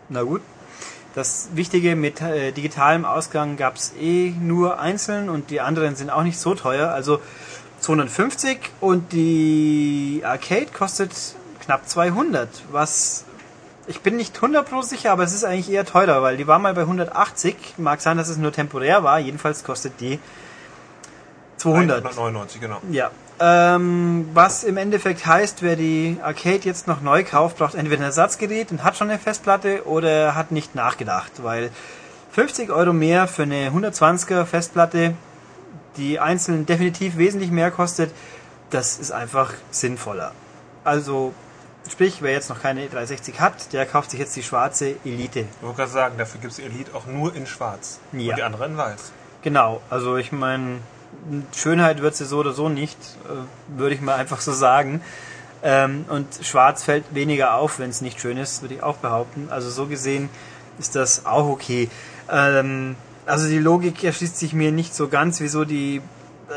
Na gut. Das Wichtige mit äh, digitalem Ausgang gab es eh nur einzeln und die anderen sind auch nicht so teuer. Also 250 und die Arcade kostet knapp 200, was ich bin nicht 100% sicher, aber es ist eigentlich eher teurer, weil die war mal bei 180. Mag sein, dass es nur temporär war. Jedenfalls kostet die 200. 199, genau. Ja. Ähm, was im Endeffekt heißt, wer die Arcade jetzt noch neu kauft, braucht entweder ein Ersatzgerät und hat schon eine Festplatte oder hat nicht nachgedacht, weil 50 Euro mehr für eine 120er Festplatte, die einzeln definitiv wesentlich mehr kostet, das ist einfach sinnvoller. Also Sprich, wer jetzt noch keine 360 hat, der kauft sich jetzt die schwarze Elite. Ich wollte gerade sagen, dafür gibt es Elite auch nur in schwarz. Ja. Und die andere in weiß. Genau, also ich meine, Schönheit wird sie so oder so nicht, äh, würde ich mal einfach so sagen. Ähm, und schwarz fällt weniger auf, wenn es nicht schön ist, würde ich auch behaupten. Also so gesehen ist das auch okay. Ähm, also die Logik erschließt sich mir nicht so ganz, wieso die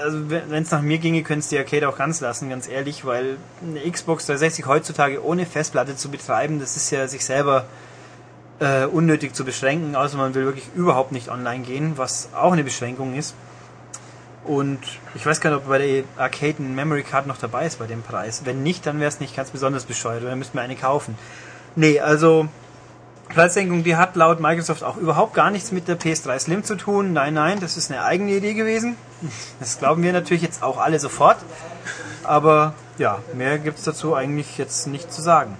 also wenn es nach mir ginge, könntest du die Arcade auch ganz lassen, ganz ehrlich, weil eine Xbox 360 heutzutage ohne Festplatte zu betreiben, das ist ja sich selber äh, unnötig zu beschränken, außer man will wirklich überhaupt nicht online gehen, was auch eine Beschränkung ist. Und ich weiß gar nicht, ob bei der Arcade ein Memory Card noch dabei ist bei dem Preis. Wenn nicht, dann wäre es nicht ganz besonders bescheuert, dann müssten wir eine kaufen. Nee, also Preissenkung, die hat laut Microsoft auch überhaupt gar nichts mit der PS3 Slim zu tun. Nein, nein, das ist eine eigene Idee gewesen. Das glauben wir natürlich jetzt auch alle sofort. Aber ja, mehr gibt es dazu eigentlich jetzt nicht zu sagen.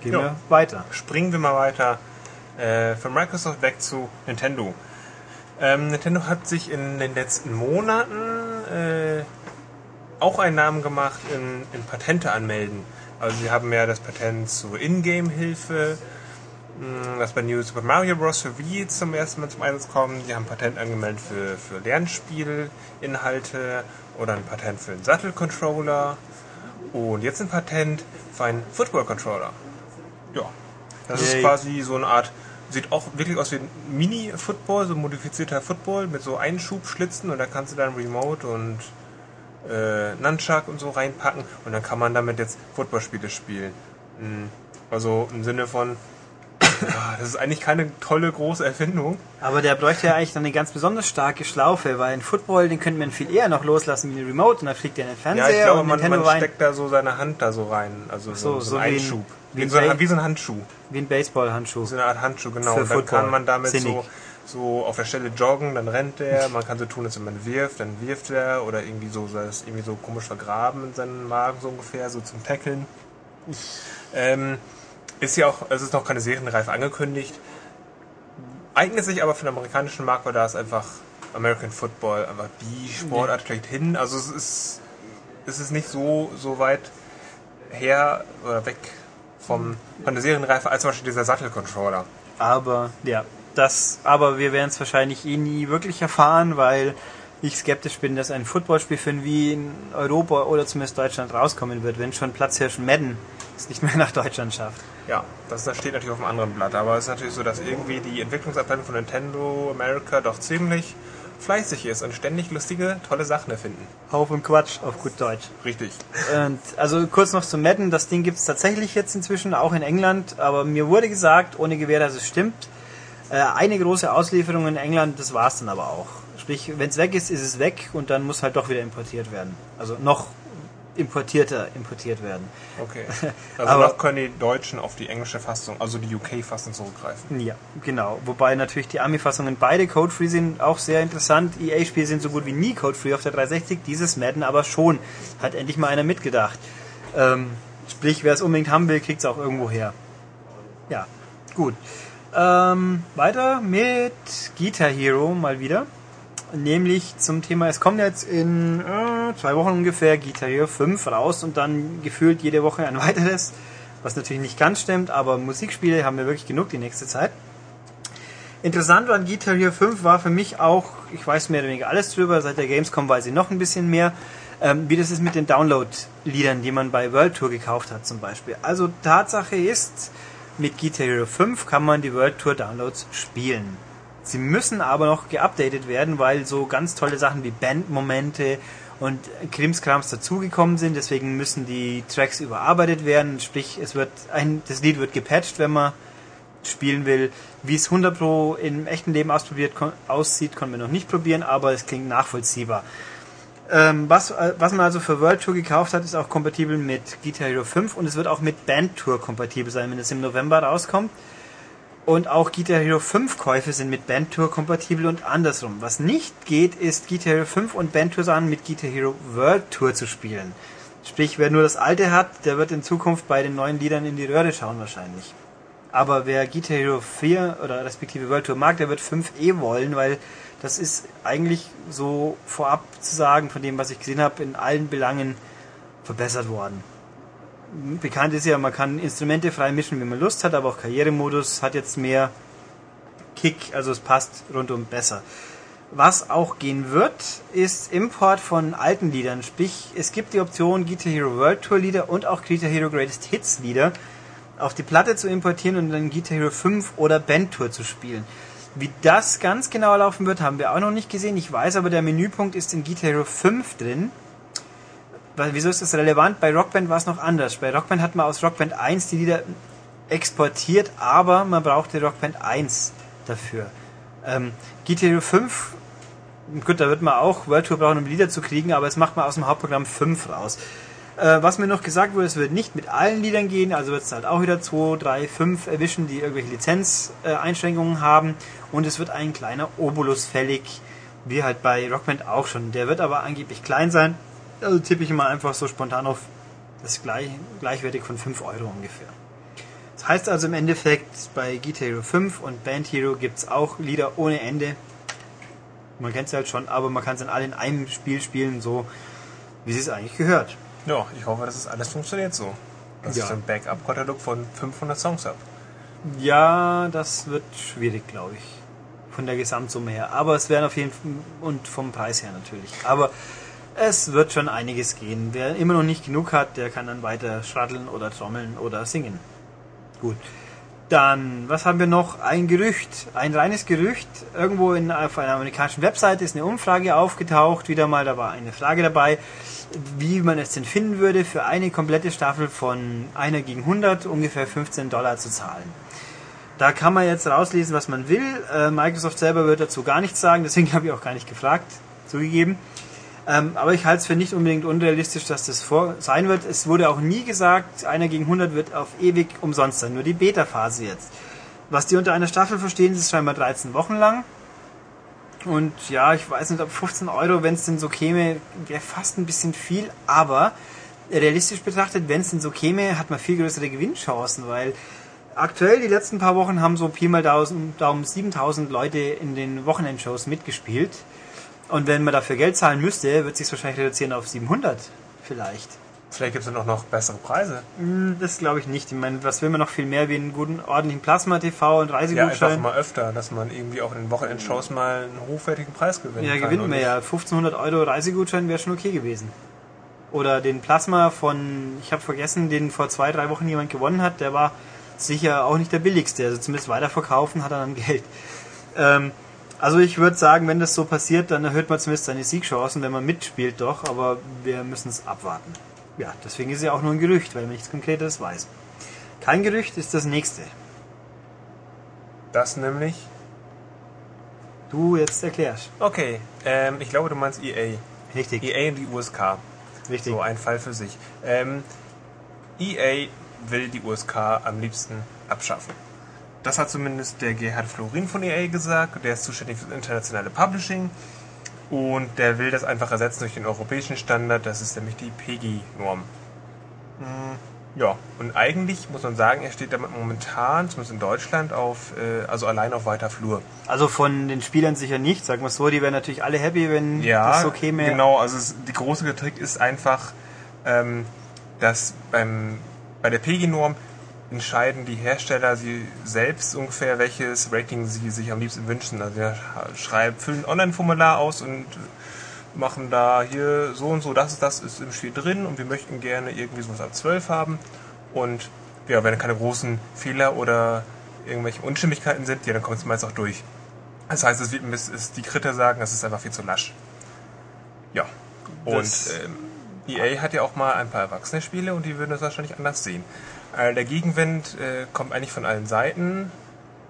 Gehen Jo. wir weiter. Springen wir mal weiter äh, von Microsoft weg zu Nintendo. Ähm, Nintendo hat sich in den letzten Monaten äh, auch einen Namen gemacht in, in Patente anmelden. Also sie haben ja das Patent zur Ingame-Hilfe, mh, das bei New Super Mario Bros. für Wii zum ersten Mal zum Einsatz kommt. Die haben ein Patent angemeldet für, für Lernspielinhalte oder ein Patent für einen Sattelcontroller und jetzt ein Patent für einen Football-Controller. Ja, das ist Yay. quasi so eine Art, sieht auch wirklich aus wie ein Mini-Football, so modifizierter Football mit so Einschubschlitzen und da kannst du dann Remote und äh, Nunchuck und so reinpacken und dann kann man damit jetzt Footballspiele spielen. Mm, Also im Sinne von, ja, das ist eigentlich keine tolle große Erfindung. Aber der bräuchte ja eigentlich dann eine ganz besonders starke Schlaufe, weil ein Football, den könnte man viel eher noch loslassen wie eine Remote und dann fliegt der in den Fernseher Ja, ich glaube, und man, man steckt da so seine Hand da so rein. Also so, so, so, ein Einschub. wie Wie, ein so, ein- Ba- wie so ein Handschuh. Wie ein Baseballhandschuh. So eine Art Handschuh, genau. Für und dann Football. kann man damit Sinnig. so, so auf der Stelle joggen, dann rennt er, man kann so tun, als wenn man wirft, dann wirft er oder irgendwie so, das ist irgendwie so komisch vergraben in seinen Magen so ungefähr, so zum Tackeln. Ähm, ist ja auch, es ist noch keine Serienreife angekündigt. Eignet sich aber für den amerikanischen Markt, weil da ist einfach American Football einfach die Sportart schlechthin. Also es ist, es ist nicht so, so weit her oder weg vom, von der Serienreife als zum Beispiel dieser Sattelcontroller. Aber ja, das, aber wir werden es wahrscheinlich eh nie wirklich erfahren, weil ich skeptisch bin, dass ein Footballspiel für ein Wii in Europa oder zumindest Deutschland rauskommen wird, wenn schon Platzhirsch Madden es nicht mehr nach Deutschland schafft. Ja, das, das steht natürlich auf einem anderen Blatt, aber es ist natürlich so, dass irgendwie die Entwicklungsabteilung von Nintendo America doch ziemlich fleißig ist und ständig lustige, tolle Sachen erfinden. Hauf und Quatsch auf gut Deutsch. Richtig. Und also kurz noch zum Madden, das Ding gibt es tatsächlich jetzt inzwischen auch in England, aber mir wurde gesagt, ohne Gewehr, dass es stimmt, äh, eine große Auslieferung in England, das war's dann aber auch. Sprich, wenn es weg ist, ist es weg und dann muss halt doch wieder importiert werden. Also noch importierter importiert werden. Okay. Also Aber- noch können die Deutschen auf die englische Fassung, also die UK-Fassung zurückgreifen. Ja, genau. Wobei natürlich die Ami-Fassungen beide code-free sind, auch sehr interessant. EA-Spiele sind so gut wie nie code-free auf der 360, dieses Madden aber schon. Hat endlich mal einer mitgedacht. Ähm, sprich, wer es unbedingt haben will, kriegt es auch irgendwo her. Ja, gut. Ähm, weiter mit Guitar Hero mal wieder. Nämlich zum Thema, es kommt jetzt in äh, zwei Wochen ungefähr Guitar Hero 5 raus und dann gefühlt jede Woche ein weiteres. Was natürlich nicht ganz stimmt, aber Musikspiele haben wir wirklich genug die nächste Zeit. Interessant an Guitar Hero 5 war für mich auch, ich weiß mehr oder weniger alles drüber, seit der Gamescom weiß ich noch ein bisschen mehr. Ähm, wie das ist mit den Download-Liedern, die man bei World Tour gekauft hat zum Beispiel. Also Tatsache ist, mit Guitar Hero 5 kann man die World Tour Downloads spielen. Sie müssen aber noch geupdatet werden, weil so ganz tolle Sachen wie Bandmomente und Krimskrams dazugekommen sind. Deswegen müssen die Tracks überarbeitet werden. Sprich, es wird ein, das Lied wird gepatcht, wenn man spielen will. Wie es 100 Pro im echten Leben ausprobiert kon aussieht, konnten wir noch nicht probieren, aber es klingt nachvollziehbar. Ähm, was, äh, was man also für World Tour gekauft hat, ist auch kompatibel mit Guitar Hero 5 und es wird auch mit Band Tour kompatibel sein, wenn es im November rauskommt. Und auch Guitar Hero 5 Käufe sind mit Band Tour kompatibel und andersrum. Was nicht geht, ist Guitar Hero 5 und Band Tour Sachen mit Guitar Hero World Tour zu spielen. Sprich, wer nur das alte hat, der wird in Zukunft bei den neuen Liedern in die Röhre schauen wahrscheinlich. Aber wer Guitar Hero 4 oder respektive World Tour mag, der wird 5 eh wollen, weil das ist eigentlich so vorab zu sagen, von dem, was ich gesehen habe, in allen Belangen verbessert worden. Bekannt ist ja, man kann Instrumente frei mischen, wie man Lust hat, aber auch Karrieremodus hat jetzt mehr Kick, also es passt rundum besser. Was auch gehen wird, ist Import von alten Liedern. Sprich, es gibt die Option Guitar Hero World Tour Lieder und auch Guitar Hero Greatest Hits Lieder auf die Platte zu importieren und dann Guitar Hero 5 oder Band Tour zu spielen. Wie das ganz genau laufen wird, haben wir auch noch nicht gesehen. Ich weiß aber, der Menüpunkt ist in Guitar Hero 5 drin. Wieso ist das relevant? Bei Rockband war es noch anders. Bei Rockband hat man aus Rockband 1 die Lieder exportiert, aber man brauchte Rockband 1 dafür. Ähm, Hero 5, gut, da wird man auch World Tour brauchen, um Lieder zu kriegen, aber es macht man aus dem Hauptprogramm 5 raus. Äh, was mir noch gesagt wurde, es wird nicht mit allen Liedern gehen, also wird es halt auch wieder 2, 3, 5 erwischen, die irgendwelche Lizenzeinschränkungen äh, haben. Und es wird ein kleiner Obolus fällig, wie halt bei Rockband auch schon. Der wird aber angeblich klein sein. Also tippe ich mal einfach so spontan auf das gleich, gleichwertig von 5 Euro ungefähr. Das heißt also im Endeffekt, bei Guitar Hero 5 und Band Hero gibt es auch Lieder ohne Ende. Man kennt es halt schon, aber man kann es dann alle in einem Spiel spielen, so wie es eigentlich gehört. Ja, ich hoffe, dass es alles funktioniert so. Dass Ja. ich so einen Backup-Katalog von 500 Songs habe. Ja, das wird schwierig, glaube ich. Von der Gesamtsumme her. Aber es werden auf jeden Fall, und vom Preis her natürlich. Aber es wird schon einiges gehen. Wer immer noch nicht genug hat, der kann dann weiter schraddeln oder trommeln oder singen. Gut. Dann, was haben wir noch? Ein Gerücht, ein reines Gerücht. Irgendwo in, auf einer amerikanischen Webseite ist eine Umfrage aufgetaucht. Wieder mal, da war eine Frage dabei, wie man es denn finden würde, für eine komplette Staffel von einer gegen 100 ungefähr 15 Dollar zu zahlen. Da kann man jetzt rauslesen, was man will. Äh, Microsoft selber wird dazu gar nichts sagen, deswegen habe ich auch gar nicht gefragt, zugegeben. Ähm, aber ich halte es für nicht unbedingt unrealistisch, dass das vor sein wird. Es wurde auch nie gesagt, einer gegen 100 wird auf ewig umsonst sein, nur die Beta-Phase jetzt. Was die unter einer Staffel verstehen, ist scheinbar 13 Wochen lang. Und ja, ich weiß nicht, ob 15 Euro, wenn es denn so käme, wäre fast ein bisschen viel, aber realistisch betrachtet, wenn es denn so käme, hat man viel größere Gewinnchancen, weil aktuell die letzten paar Wochen haben so Pi mal Daumen, Daumen 7000 Leute in den Wochenendshows mitgespielt. Und wenn man dafür Geld zahlen müsste, wird sich wahrscheinlich reduzieren auf 700 vielleicht. Vielleicht gibt es dann auch noch bessere Preise. Hm, Das glaube ich nicht. Ich meine, was will man noch viel mehr wie einen guten, ordentlichen Plasma-TV und Ja, einfach Reisegutschein? mal öfter, dass man irgendwie auch in den Wochenendshows mal einen hochwertigen Preis gewinnen Ja, gewinnen wir nicht- ja. 1500 Euro Reisegutschein wäre schon okay gewesen. Oder den Plasma von, ich habe vergessen, den vor zwei, drei Wochen jemand gewonnen hat, der war sicher auch nicht der billigste. Also zumindest weiterverkaufen hat er dann Geld. Ähm, also ich würde sagen, wenn das so passiert, dann erhöht man zumindest seine Siegchancen, wenn man mitspielt doch, aber wir müssen es abwarten. Ja, deswegen ist es ja auch nur ein Gerücht, weil man nichts Konkretes weiß. Kein Gerücht ist das nächste. Das nämlich. Du jetzt erklärst. Okay, ähm, ich glaube, du meinst EA. Richtig, EA und die USK. richtig. So ein Fall für sich. Ähm, EA will die USK am liebsten abschaffen. Das hat zumindest der Gerhard Florin von EA gesagt. Der ist zuständig für das internationale Publishing. Und der will das einfach ersetzen durch den europäischen Standard. Das ist nämlich die PEGI-Norm. Hm, Ja, und eigentlich muss man sagen, er steht damit momentan, zumindest in Deutschland, auf, äh, also allein auf weiter Flur. Also von den Spielern sicher nicht, sagen wir es so, die wären natürlich alle happy, wenn Ja, das so käme. genau. Also es, die große Kritik ist einfach, ähm, dass beim, bei der PEGI-Norm entscheiden die Hersteller sie selbst ungefähr, welches Rating sie sich am liebsten wünschen. Also sie schreiben, füllen ein Online-Formular aus und machen da hier so und so, das ist das ist im Spiel drin und wir möchten gerne irgendwie sowas ab 12 haben. Und ja, wenn keine großen Fehler oder irgendwelche Unstimmigkeiten sind, ja, dann kommt es meist auch durch. Das heißt, es wird es ist die Kriter sagen, es ist einfach viel zu lasch. Ja. Und Das- ähm, EA hat ja auch mal ein paar erwachsene Spiele und die würden das wahrscheinlich anders sehen. Äh, der Gegenwind äh, kommt eigentlich von allen Seiten.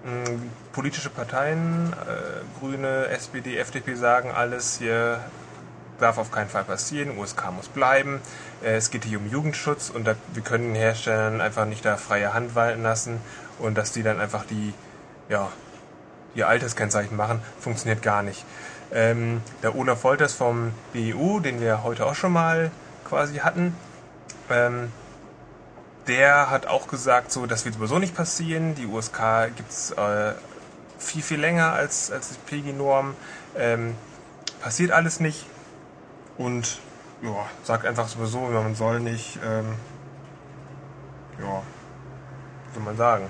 Mm, Politische Parteien, äh, Grüne, SPD, FDP sagen alles hier darf auf keinen Fall passieren, USK muss bleiben. Äh, Es geht hier um Jugendschutz und da, wir können den Herstellern einfach nicht da freie Hand walten lassen und dass die dann einfach die, ja, ihr Alterskennzeichen machen, funktioniert gar nicht. Ähm, der Olaf Wolters vom BEU, den wir heute auch schon mal quasi hatten, ähm, der hat auch gesagt, so, das wird sowieso nicht passieren. Die USK gibt's äh, viel, viel länger als, als die PG-Norm. Ähm, passiert alles nicht. Und ja, sagt einfach sowieso, man soll nicht, ähm, ja, soll man sagen.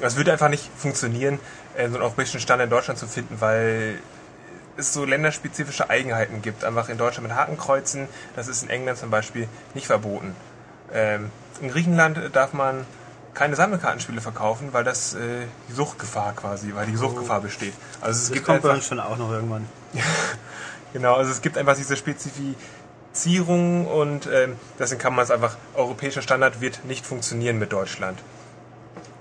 Es würde einfach nicht funktionieren, äh, so einen europäischen Standard in Deutschland zu finden, weil es so länderspezifische Eigenheiten gibt. Einfach in Deutschland mit Hakenkreuzen, das ist in England zum Beispiel nicht verboten. Ähm, in Griechenland darf man keine Sammelkartenspiele verkaufen, weil das äh, die Suchtgefahr quasi, weil die Suchtgefahr besteht. Also es Das gibt kommt bei einfach, uns schon auch noch irgendwann. genau, also es gibt einfach diese Spezifizierung und ähm, deswegen kann man es einfach, europäischer Standard wird nicht funktionieren mit Deutschland.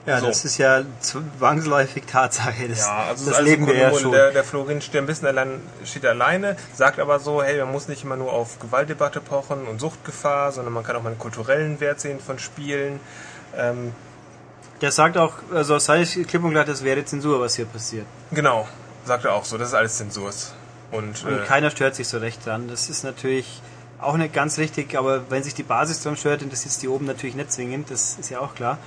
Ja, So. das ist ja zwangsläufig Tatsache. Das, Ja, also das alles leben wir ja schon. Der, der Florin steht ein bisschen allein, steht alleine, sagt aber so, hey, man muss nicht immer nur auf Gewaltdebatte pochen und Suchtgefahr, sondern man kann auch mal einen kulturellen Wert sehen von Spielen. Ähm, Der sagt auch, also sei es klipp und glatt, das wäre Zensur, was hier passiert. genau, sagt er auch so, das ist alles Zensurs. Und, Und äh, keiner stört sich so recht dran. Das ist natürlich auch nicht ganz richtig, aber wenn sich die Basis dran stört, interessiert es die oben natürlich nicht zwingend, das ist ja auch klar.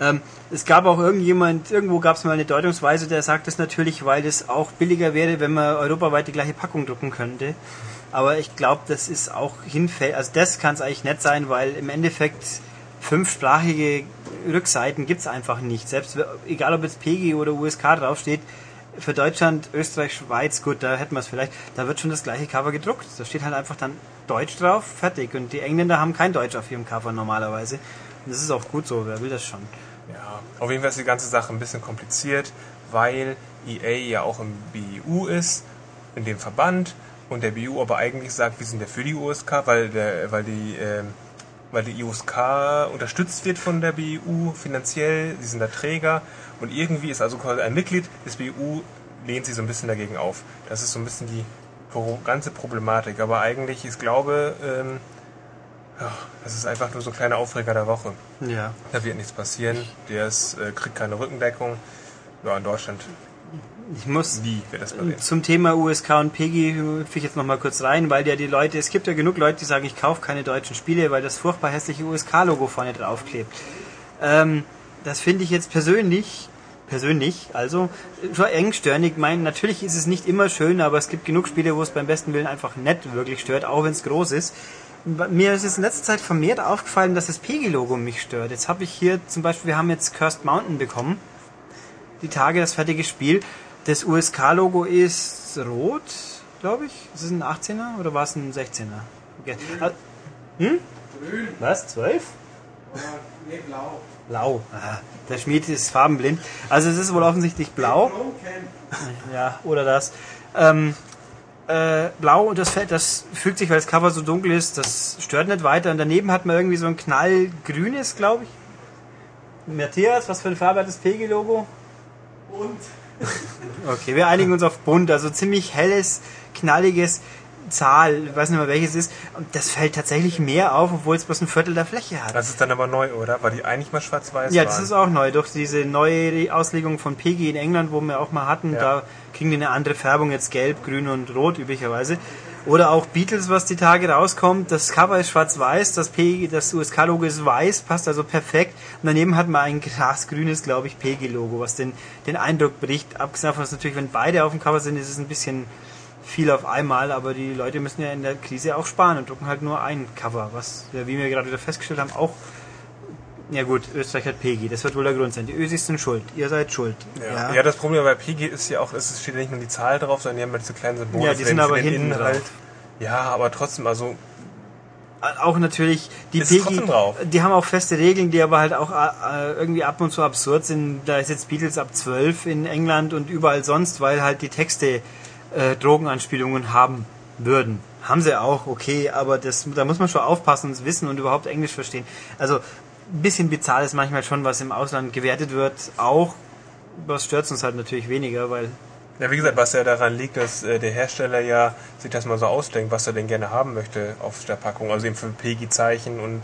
Ähm, es gab auch irgendjemand, irgendwo gab es mal eine Deutungsweise, der sagt das natürlich, weil das auch billiger wäre, wenn man europaweit die gleiche Packung drucken könnte. Aber ich glaube, das ist auch hinfällig, also das kann es eigentlich nicht sein, weil im Endeffekt fünfsprachige Rückseiten gibt es einfach nicht. Selbst egal ob jetzt PG oder USK draufsteht, für Deutschland, Österreich, Schweiz, gut, da hätten wir es vielleicht, da wird schon das gleiche Cover gedruckt. Da steht halt einfach dann Deutsch drauf, fertig. Und die Engländer haben kein Deutsch auf ihrem Cover normalerweise. Das ist auch gut so, wer will das schon? Ja, auf jeden Fall ist die ganze Sache ein bisschen kompliziert, weil EA ja auch im BU ist, in dem Verband, und der BU aber eigentlich sagt, wir sind ja für die USK, weil der, weil die, ähm, weil die USK unterstützt wird von der BU finanziell, sie sind der Träger und irgendwie ist also quasi ein Mitglied des BU lehnt sich so ein bisschen dagegen auf. Das ist so ein bisschen die ganze Problematik. Aber eigentlich, ich glaube, ähm, ja, das ist einfach nur so ein kleiner Aufreger der Woche. Ja. Da wird nichts passieren. Der ist, äh, kriegt keine Rückendeckung. Ja, in Deutschland Ich muss nie wird das passieren. zum Thema USK und PG hüpfe ich jetzt noch mal kurz rein, weil ja die Leute, es gibt ja genug Leute, die sagen, ich kaufe keine deutschen Spiele, weil das furchtbar hässliche USK-Logo vorne draufklebt. Ähm, das finde ich jetzt persönlich, persönlich, also schon engstirnig. Ich meine, natürlich ist es nicht immer schön, aber es gibt genug Spiele, wo es beim besten Willen einfach nicht wirklich stört, auch wenn es groß ist. Mir ist es in letzter Zeit vermehrt aufgefallen, dass das PG-Logo mich stört. Jetzt habe ich hier zum Beispiel, wir haben jetzt Cursed Mountain bekommen. Die Tage das fertige Spiel. Das USK-Logo ist rot, glaube ich. Ist es ein 18er oder war es ein 16er? Okay. Ah, Hm? Was? 12? Nee, blau. Blau. Ah, der Schmied ist farbenblind. Also es ist wohl offensichtlich blau. Ja, oder das. Ähm, äh, blau und das fällt, das fügt sich, weil das Cover so dunkel ist, das stört nicht weiter. Und daneben hat man irgendwie so ein knallgrünes, glaube ich. Matthias, was für eine Farbe hat das PG-Logo? Und Okay, wir einigen uns auf bunt, also ziemlich helles, knalliges Zahl, ich weiß nicht mehr welches ist. Und das fällt tatsächlich mehr auf, obwohl es bloß ein Viertel der Fläche hat. Das ist dann aber neu, oder? Weil die eigentlich mal schwarz-weiß Ja, waren. das ist auch neu. Durch diese neue Auslegung von PG in England, wo wir auch mal hatten, Ja. da kriegen die eine andere Färbung, jetzt gelb, grün und rot üblicherweise. Oder auch Beatles, was die Tage rauskommt. Das Cover ist schwarz-weiß, das, PG das USK-Logo ist weiß, passt also perfekt. Und daneben hat man ein grasgrünes, glaube ich, PG-Logo, was den, den Eindruck bricht. Abgesehen davon, dass natürlich, wenn beide auf dem Cover sind, ist es ein bisschen viel auf einmal, aber die Leute müssen ja in der Krise auch sparen und drucken halt nur ein Cover, was, ja, wie wir gerade wieder festgestellt haben, auch Ja gut, Österreich hat PEGI, das wird wohl der Grund sein. Die Ösis sind schuld, ihr seid schuld. Ja. ja. das Problem bei PG ist ja auch, es steht ja nicht nur die Zahl drauf, sondern die haben ja diese kleinen Symbole Ja, die sind aber hinten Inhalt. drauf. Ja, aber trotzdem, also Auch natürlich, die ist drauf. die haben auch feste Regeln, die aber halt auch äh, irgendwie ab und zu absurd sind. Da ist jetzt Beatles ab 12 in England und überall sonst, weil halt die Texte äh, Drogenanspielungen haben würden. Haben sie auch, okay, aber das, da muss man schon aufpassen und wissen und überhaupt Englisch verstehen. Also ein bisschen bizarr ist manchmal schon, was im Ausland gewertet wird, auch. Was stört uns halt natürlich weniger, weil Ja, wie gesagt, was ja daran liegt, dass äh, der Hersteller ja sich das mal so ausdenkt, was er denn gerne haben möchte auf der Packung. Also eben für PEGI-Zeichen und,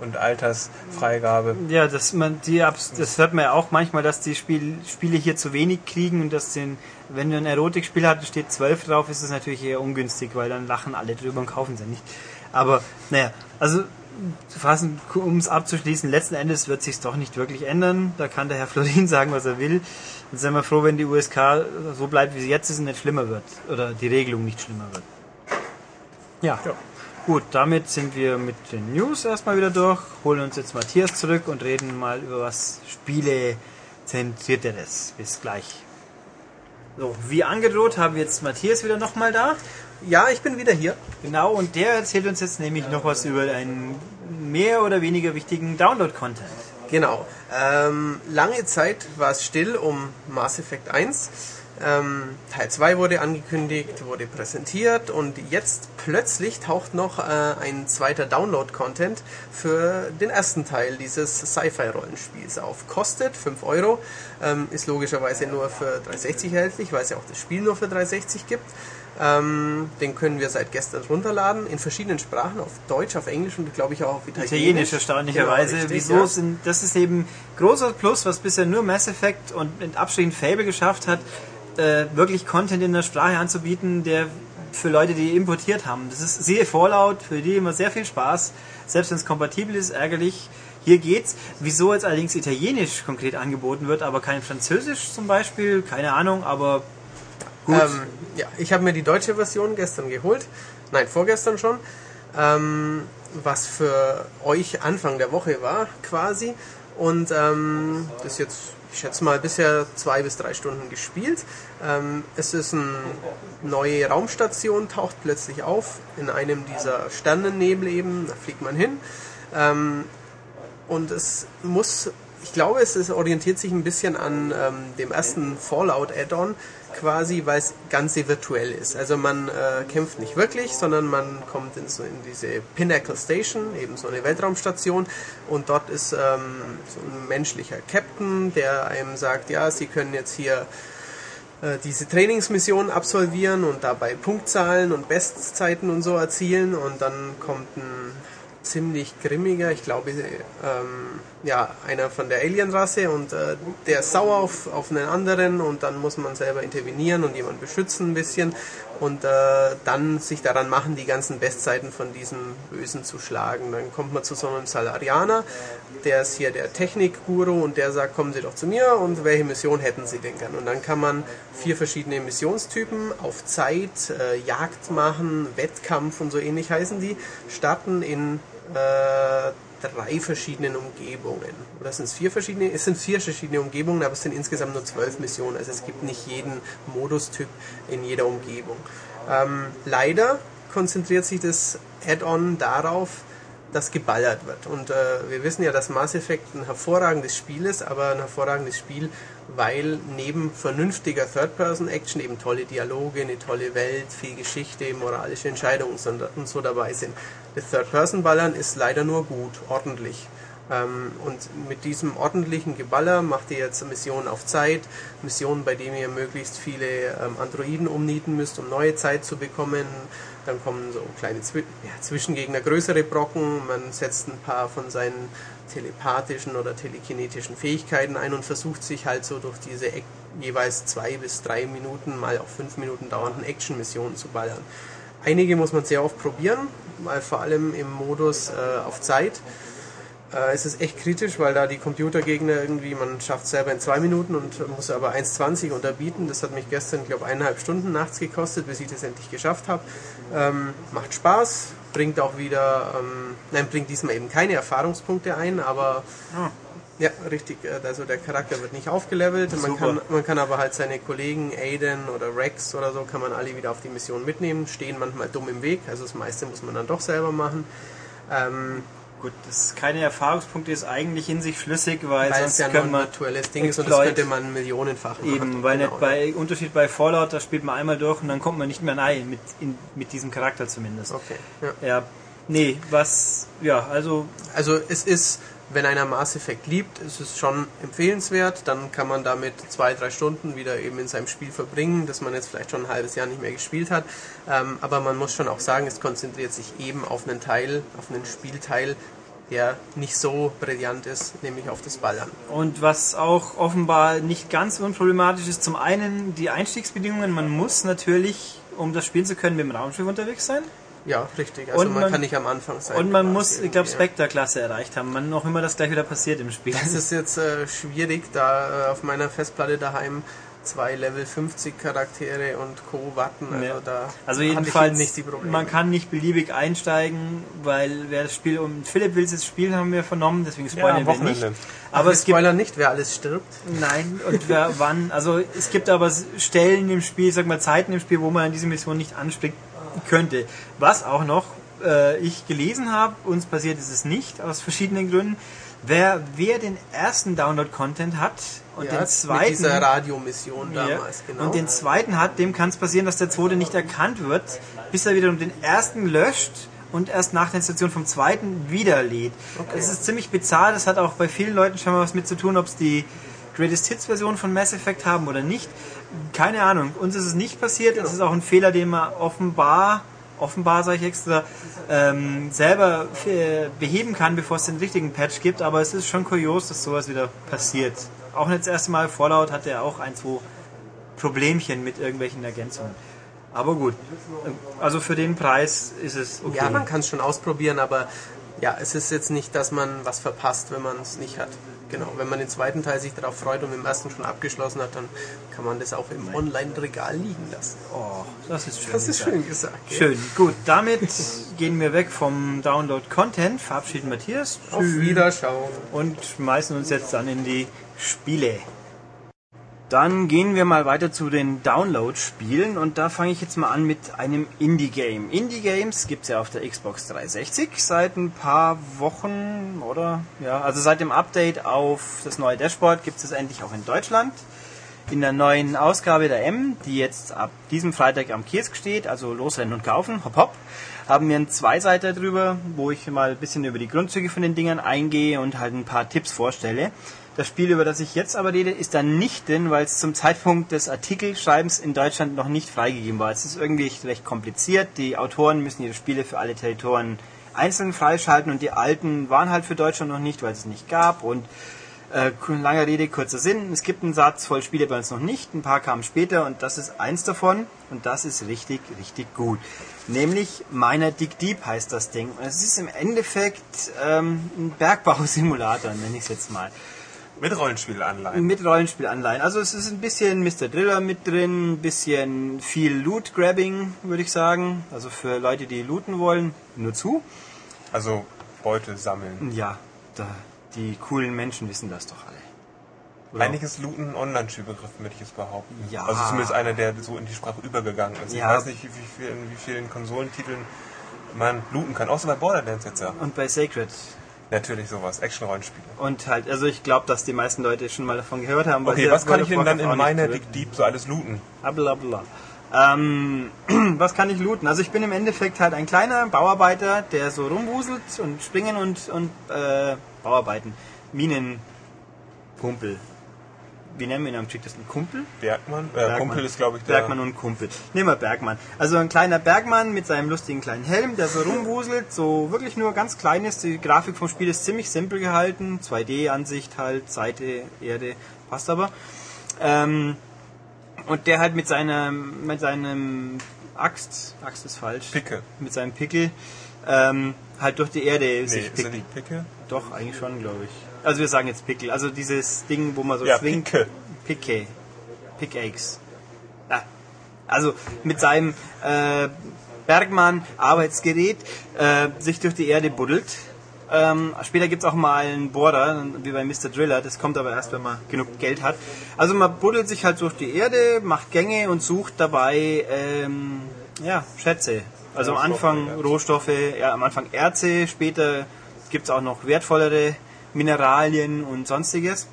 und Altersfreigabe. Ja, das, man, die, Abs- das hört man ja auch manchmal, dass die Spiel, Spiele hier zu wenig kriegen und dass den, wenn du ein Erotikspiel hast, steht 12 drauf, ist es natürlich eher ungünstig, weil dann lachen alle drüber und kaufen sie nicht. Aber, naja, also, zu fassen, um es abzuschließen, letzten Endes wird sich doch nicht wirklich ändern. Da kann der Herr Florin sagen, was er will. Und sind wir froh, wenn die USK so bleibt, wie sie jetzt ist und nicht schlimmer wird. Oder die Regelung nicht schlimmer wird. Ja. Ja. Gut, damit sind wir mit den News erstmal wieder durch, holen uns jetzt Matthias zurück und reden mal über was Spiele zentrierteres. Bis gleich. So, wie angedroht haben wir jetzt Matthias wieder nochmal da. Ja, ich bin wieder hier. Genau, und der erzählt uns jetzt nämlich noch was über einen mehr oder weniger wichtigen Download-Content. Genau. Ähm, lange Zeit war es still um Mass Effect 1. Ähm, Teil 2 wurde angekündigt, wurde präsentiert und jetzt plötzlich taucht noch äh, ein zweiter Download-Content für den ersten Teil dieses Sci-Fi-Rollenspiels auf. Kostet 5 Euro, ähm, ist logischerweise nur für 360 erhältlich, weil es ja auch das Spiel nur für 360 gibt. Ähm, den können wir seit gestern runterladen, in verschiedenen Sprachen, auf Deutsch, auf Englisch und glaube ich auch auf Italienisch. Italienisch erstaunlicherweise. Genau, richtig, Wieso ja. sind, das ist eben großer Plus, was bisher nur Mass Effect und mit Abstrichen Fable geschafft hat, äh, wirklich Content in der Sprache anzubieten, der für Leute, die importiert haben. Das ist siehe Fallout, für die immer sehr viel Spaß, selbst wenn es kompatibel ist, ärgerlich. Hier geht's. Wieso jetzt allerdings Italienisch konkret angeboten wird, aber kein Französisch zum Beispiel, keine Ahnung, aber gut. Ähm, ja, ich habe mir die deutsche Version gestern geholt. Nein, vorgestern schon. Ähm, was für euch Anfang der Woche war, quasi. Und ähm, das jetzt, ich schätze mal, bisher zwei bis drei Stunden gespielt. Ähm, es ist eine neue Raumstation, taucht plötzlich auf in einem dieser Sternennebel eben. Da fliegt man hin. Ähm, und es muss, ich glaube, es ist, orientiert sich ein bisschen an ähm, dem ersten Fallout-Add-on quasi, weil es ganze virtuell ist. Also man äh, kämpft nicht wirklich, sondern man kommt in, so in diese Pinnacle Station, eben so eine Weltraumstation und dort ist ähm, so ein menschlicher Captain, der einem sagt, ja, Sie können jetzt hier äh, diese Trainingsmission absolvieren und dabei Punktzahlen und Bestzeiten und so erzielen und dann kommt ein ziemlich grimmiger, ich glaube, ähm, ja, einer von der Alien-Rasse und äh, der ist sauer auf, auf einen anderen und dann muss man selber intervenieren und jemanden beschützen ein bisschen und äh, dann sich daran machen, die ganzen Bestzeiten von diesem Bösen zu schlagen. Dann kommt man zu so einem Salarianer, der ist hier der Technikguru und der sagt, kommen Sie doch zu mir und welche Mission hätten Sie denn gern? Und dann kann man vier verschiedene Missionstypen auf Zeit, äh, Jagd machen, Wettkampf und so ähnlich heißen die, starten in äh, drei verschiedenen Umgebungen. Oder sind es vier verschiedene? Es sind vier verschiedene Umgebungen, aber es sind insgesamt nur zwölf Missionen. Also es gibt nicht jeden Modustyp in jeder Umgebung. Ähm, leider konzentriert sich das Add-on darauf, dass geballert wird. Und äh, wir wissen ja, dass Mass Effect ein hervorragendes Spiel ist, aber ein hervorragendes Spiel, weil neben vernünftiger Third-Person-Action eben tolle Dialoge, eine tolle Welt, viel Geschichte, moralische Entscheidungen und so- und so dabei sind. Third-Person-Ballern ist leider nur gut, ordentlich. Ähm, und mit diesem ordentlichen Geballer macht ihr jetzt Missionen auf Zeit, Missionen, bei denen ihr möglichst viele ähm, Androiden umnieten müsst, um neue Zeit zu bekommen. Dann kommen so kleine Zwi ja, Zwischengegner, größere Brocken. Man setzt ein paar von seinen telepathischen oder telekinetischen Fähigkeiten ein und versucht sich halt so durch diese Ac- jeweils zwei bis drei Minuten, mal auch fünf Minuten dauernden Action-Missionen zu ballern. Einige muss man sehr oft probieren, weil vor allem im Modus äh, auf Zeit äh, es ist echt kritisch, weil da die Computergegner irgendwie, man schafft es selber in zwei Minuten und muss aber 1,20 unterbieten. Das hat mich gestern, ich glaube, eineinhalb Stunden nachts gekostet, bis ich das endlich geschafft habe. Ähm, macht Spaß, bringt auch wieder, ähm, nein, bringt diesmal eben keine Erfahrungspunkte ein, aber Ah. Ja, richtig, äh, also der Charakter wird nicht aufgelevelt. Man Super. kann, man kann aber halt seine Kollegen, Aiden oder Rex oder so, kann man alle wieder auf die Mission mitnehmen, stehen manchmal dumm im Weg, also das meiste muss man dann doch selber machen. Ähm, Gut, das keine Erfahrungspunkte ist eigentlich in sich schlüssig, weil, weil es sonst ja nur können ein wir virtuelles Ding ist und das könnte man millionenfach machen. eben, weil Genau. nicht bei Unterschied bei Fallout, da spielt man einmal durch und dann kommt man nicht mehr rein, mit, in, mit diesem Charakter zumindest. Okay, ja. Ja, nee, was, ja, also Also es ist, wenn einer Mass Effect liebt, ist es schon empfehlenswert. Dann kann man damit zwei, drei Stunden wieder eben in seinem Spiel verbringen, das man jetzt vielleicht schon ein halbes Jahr nicht mehr gespielt hat. Ähm, aber man muss schon auch sagen, es konzentriert sich eben auf einen Teil, auf einen Spielteil, der nicht so brillant ist, nämlich auf das Ballern. Und was auch offenbar nicht ganz unproblematisch ist, zum einen die Einstiegsbedingungen. Man muss natürlich, um das spielen zu können, mit dem Raumschiff unterwegs sein. Ja, richtig. Also Und man, man- kann nicht am Anfang sein. Und man quasi muss, ich glaube, ja. Spectre-Klasse erreicht haben. Man auch immer das gleich wieder passiert im Spiel. Es ist jetzt äh, schwierig, da äh, auf meiner Festplatte daheim zwei Level 50 Charaktere und Co. warten. Also Ja. da Also jedenfalls, nicht die Probleme. man kann nicht beliebig einsteigen, weil wer das Spiel um Philipp will jetzt spielen, haben wir vernommen, deswegen Ja, spoilern am wir nicht. Aber es gibt Spoiler nicht, wer alles stirbt. nein und wer wann, also es gibt aber Stellen im Spiel, ich sag mal Zeiten im Spiel, wo man an diese Mission nicht anspringen könnte. Was auch noch äh, ich gelesen habe, uns passiert ist es nicht aus verschiedenen Gründen. Wer, wer den ersten Download-Content hat und ja, den mit zweiten dieser Radiomission Ja. damals, genau. Und den zweiten hat, dem kann es passieren, dass der zweite nicht erkannt wird, bis er wiederum den ersten löscht und erst nach der Installation vom zweiten wieder lädt. Das ist ziemlich bizarr, das hat auch bei vielen Leuten schon mal was mit zu tun, ob es die Greatest Hits Version von Mass Effect haben oder nicht. Keine Ahnung. Uns ist es nicht passiert. Es ist auch ein Fehler, den man offenbar, offenbar sage ich extra, ähm, selber äh, beheben kann, bevor es den richtigen Patch gibt. Aber es ist schon kurios, dass sowas wieder passiert. Auch nicht das erste Mal Fallout hatte er auch ein, zwei Problemchen mit irgendwelchen Ergänzungen. Aber gut. Also für den Preis ist es okay. Ja, man kann es schon ausprobieren, aber ja, es ist jetzt nicht, dass man was verpasst, wenn man es nicht hat. Genau, wenn man den zweiten Teil sich darauf freut und im ersten schon abgeschlossen hat, dann kann man das auch im Online-Regal liegen lassen. oh, das ist schön. Das ist gesagt. schön gesagt. Schön, gut. Damit gehen wir weg vom Download-Content, verabschieden Matthias Auf Wiederschauen. und schmeißen uns jetzt dann in die Spiele. Dann gehen wir mal weiter zu den Download-Spielen und da fange ich jetzt mal an mit einem Indie-Game. Indie-Games gibt es ja auf der Xbox 360 seit ein paar Wochen, oder? Ja, also seit dem Update auf das neue Dashboard gibt es es endlich auch in Deutschland. In der neuen Ausgabe der M, die jetzt ab diesem Freitag am Kiosk steht, also losrennen und kaufen, hopp hopp, haben wir einen Zweiseiter drüber, wo ich mal ein bisschen über die Grundzüge von den Dingern eingehe und halt ein paar Tipps vorstelle. Das Spiel, über das ich jetzt aber rede, ist da nicht drin, weil es zum Zeitpunkt des Artikelschreibens in Deutschland noch nicht freigegeben war. Es ist irgendwie recht kompliziert. Die Autoren müssen ihre Spiele für alle Territorien einzeln freischalten und die alten waren halt für Deutschland noch nicht, weil es nicht gab. Und äh, lange Rede, kurzer Sinn. Es gibt einen Satz voll Spiele bei uns noch nicht. Ein paar kamen später und das ist eins davon. Und das ist richtig, richtig gut. Nämlich Miner Dig Deep heißt das Ding. Und es ist im Endeffekt ähm, ein Bergbausimulator, nenne ich es jetzt mal. Mit Rollenspielanleihen. Mit Rollenspielanleihen. Also es ist ein bisschen Mr. Driller mit drin, ein bisschen viel Loot-Grabbing, würde ich sagen. Also für Leute, die looten wollen, nur zu. Also Beute sammeln. Ja, da, die coolen Menschen wissen das doch alle. Oder? Ist Looten ein Online-Spielbegriff, würde ich jetzt behaupten. Ja. Also zumindest einer, der so in die Sprache übergegangen ist. Ja. Ich weiß nicht, wie, wie, viel, in wie vielen Konsolentiteln man looten kann. Außer bei Borderlands jetzt ja. Und bei Sacred. Natürlich sowas. Action-Rollenspiele. Und halt, also ich glaube, dass die meisten Leute schon mal davon gehört haben. weil Okay, was kann ich denn dann in meiner Dig Deep so alles looten? Blablabla. Ähm, was kann ich looten? Also ich bin im Endeffekt halt ein kleiner Bauarbeiter, der so rumwuselt und springen und, und äh, Bauarbeiten. Minenkumpel. Wie nennen wir ihn am geschicktesten? Kumpel? Bergmann? Äh, Kumpel ist, glaube ich, der... Bergmann und Kumpel. Nehmen wir Bergmann. Also ein kleiner Bergmann mit seinem lustigen kleinen Helm, der so rumwuselt, so wirklich nur ganz klein ist. Die Grafik vom Spiel ist ziemlich simpel gehalten. 2D-Ansicht halt, Seite, Erde, passt aber. Ähm, und der halt mit seinem, mit seinem Axt, Axt ist falsch, Picke. mit seinem Pickel, ähm, halt durch die Erde Nee, sich ist pickelt. nicht Picke? Doch, eigentlich schon, glaube ich. Also wir sagen jetzt Pickel. Also dieses Ding, wo man so Ja, schwingt. Picke. Picke. Pickaxe. Ah. Also mit seinem äh, Bergmann, Arbeitsgerät, äh, sich durch die Erde buddelt. Ähm, später gibt's auch mal einen Bohrer, wie bei Mr. Driller, das kommt aber erst, wenn man genug Geld hat. Also man buddelt sich halt durch die Erde, macht Gänge und sucht dabei ähm, ja, Schätze. Also am Anfang Rohstoffe, ja, am Anfang Erze, später gibt's auch noch wertvollere Mineralien und sonstiges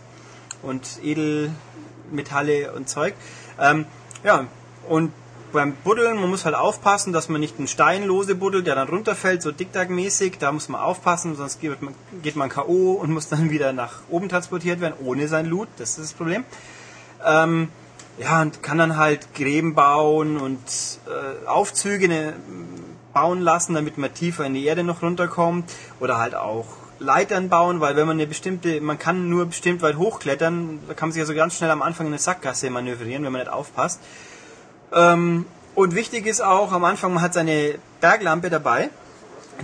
und Edelmetalle und Zeug. Ähm, ja, und beim Buddeln, man muss halt aufpassen, dass man nicht einen Stein lose buddelt, der dann runterfällt, so Diktak-mäßig. Da muss man aufpassen, sonst geht man, geht man K.O. und muss dann wieder nach oben transportiert werden, ohne sein Loot. Das ist das Problem. Ähm, ja, und kann dann halt Gräben bauen und äh, Aufzüge ne, bauen lassen, damit man tiefer in die Erde noch runterkommt. Oder halt auch Leitern bauen, weil wenn man eine bestimmte, man kann nur bestimmt weit hochklettern, da kann man sich also ganz schnell am Anfang in eine Sackgasse manövrieren, wenn man nicht aufpasst. Ähm, und wichtig ist auch, am Anfang, man hat seine Berglampe dabei.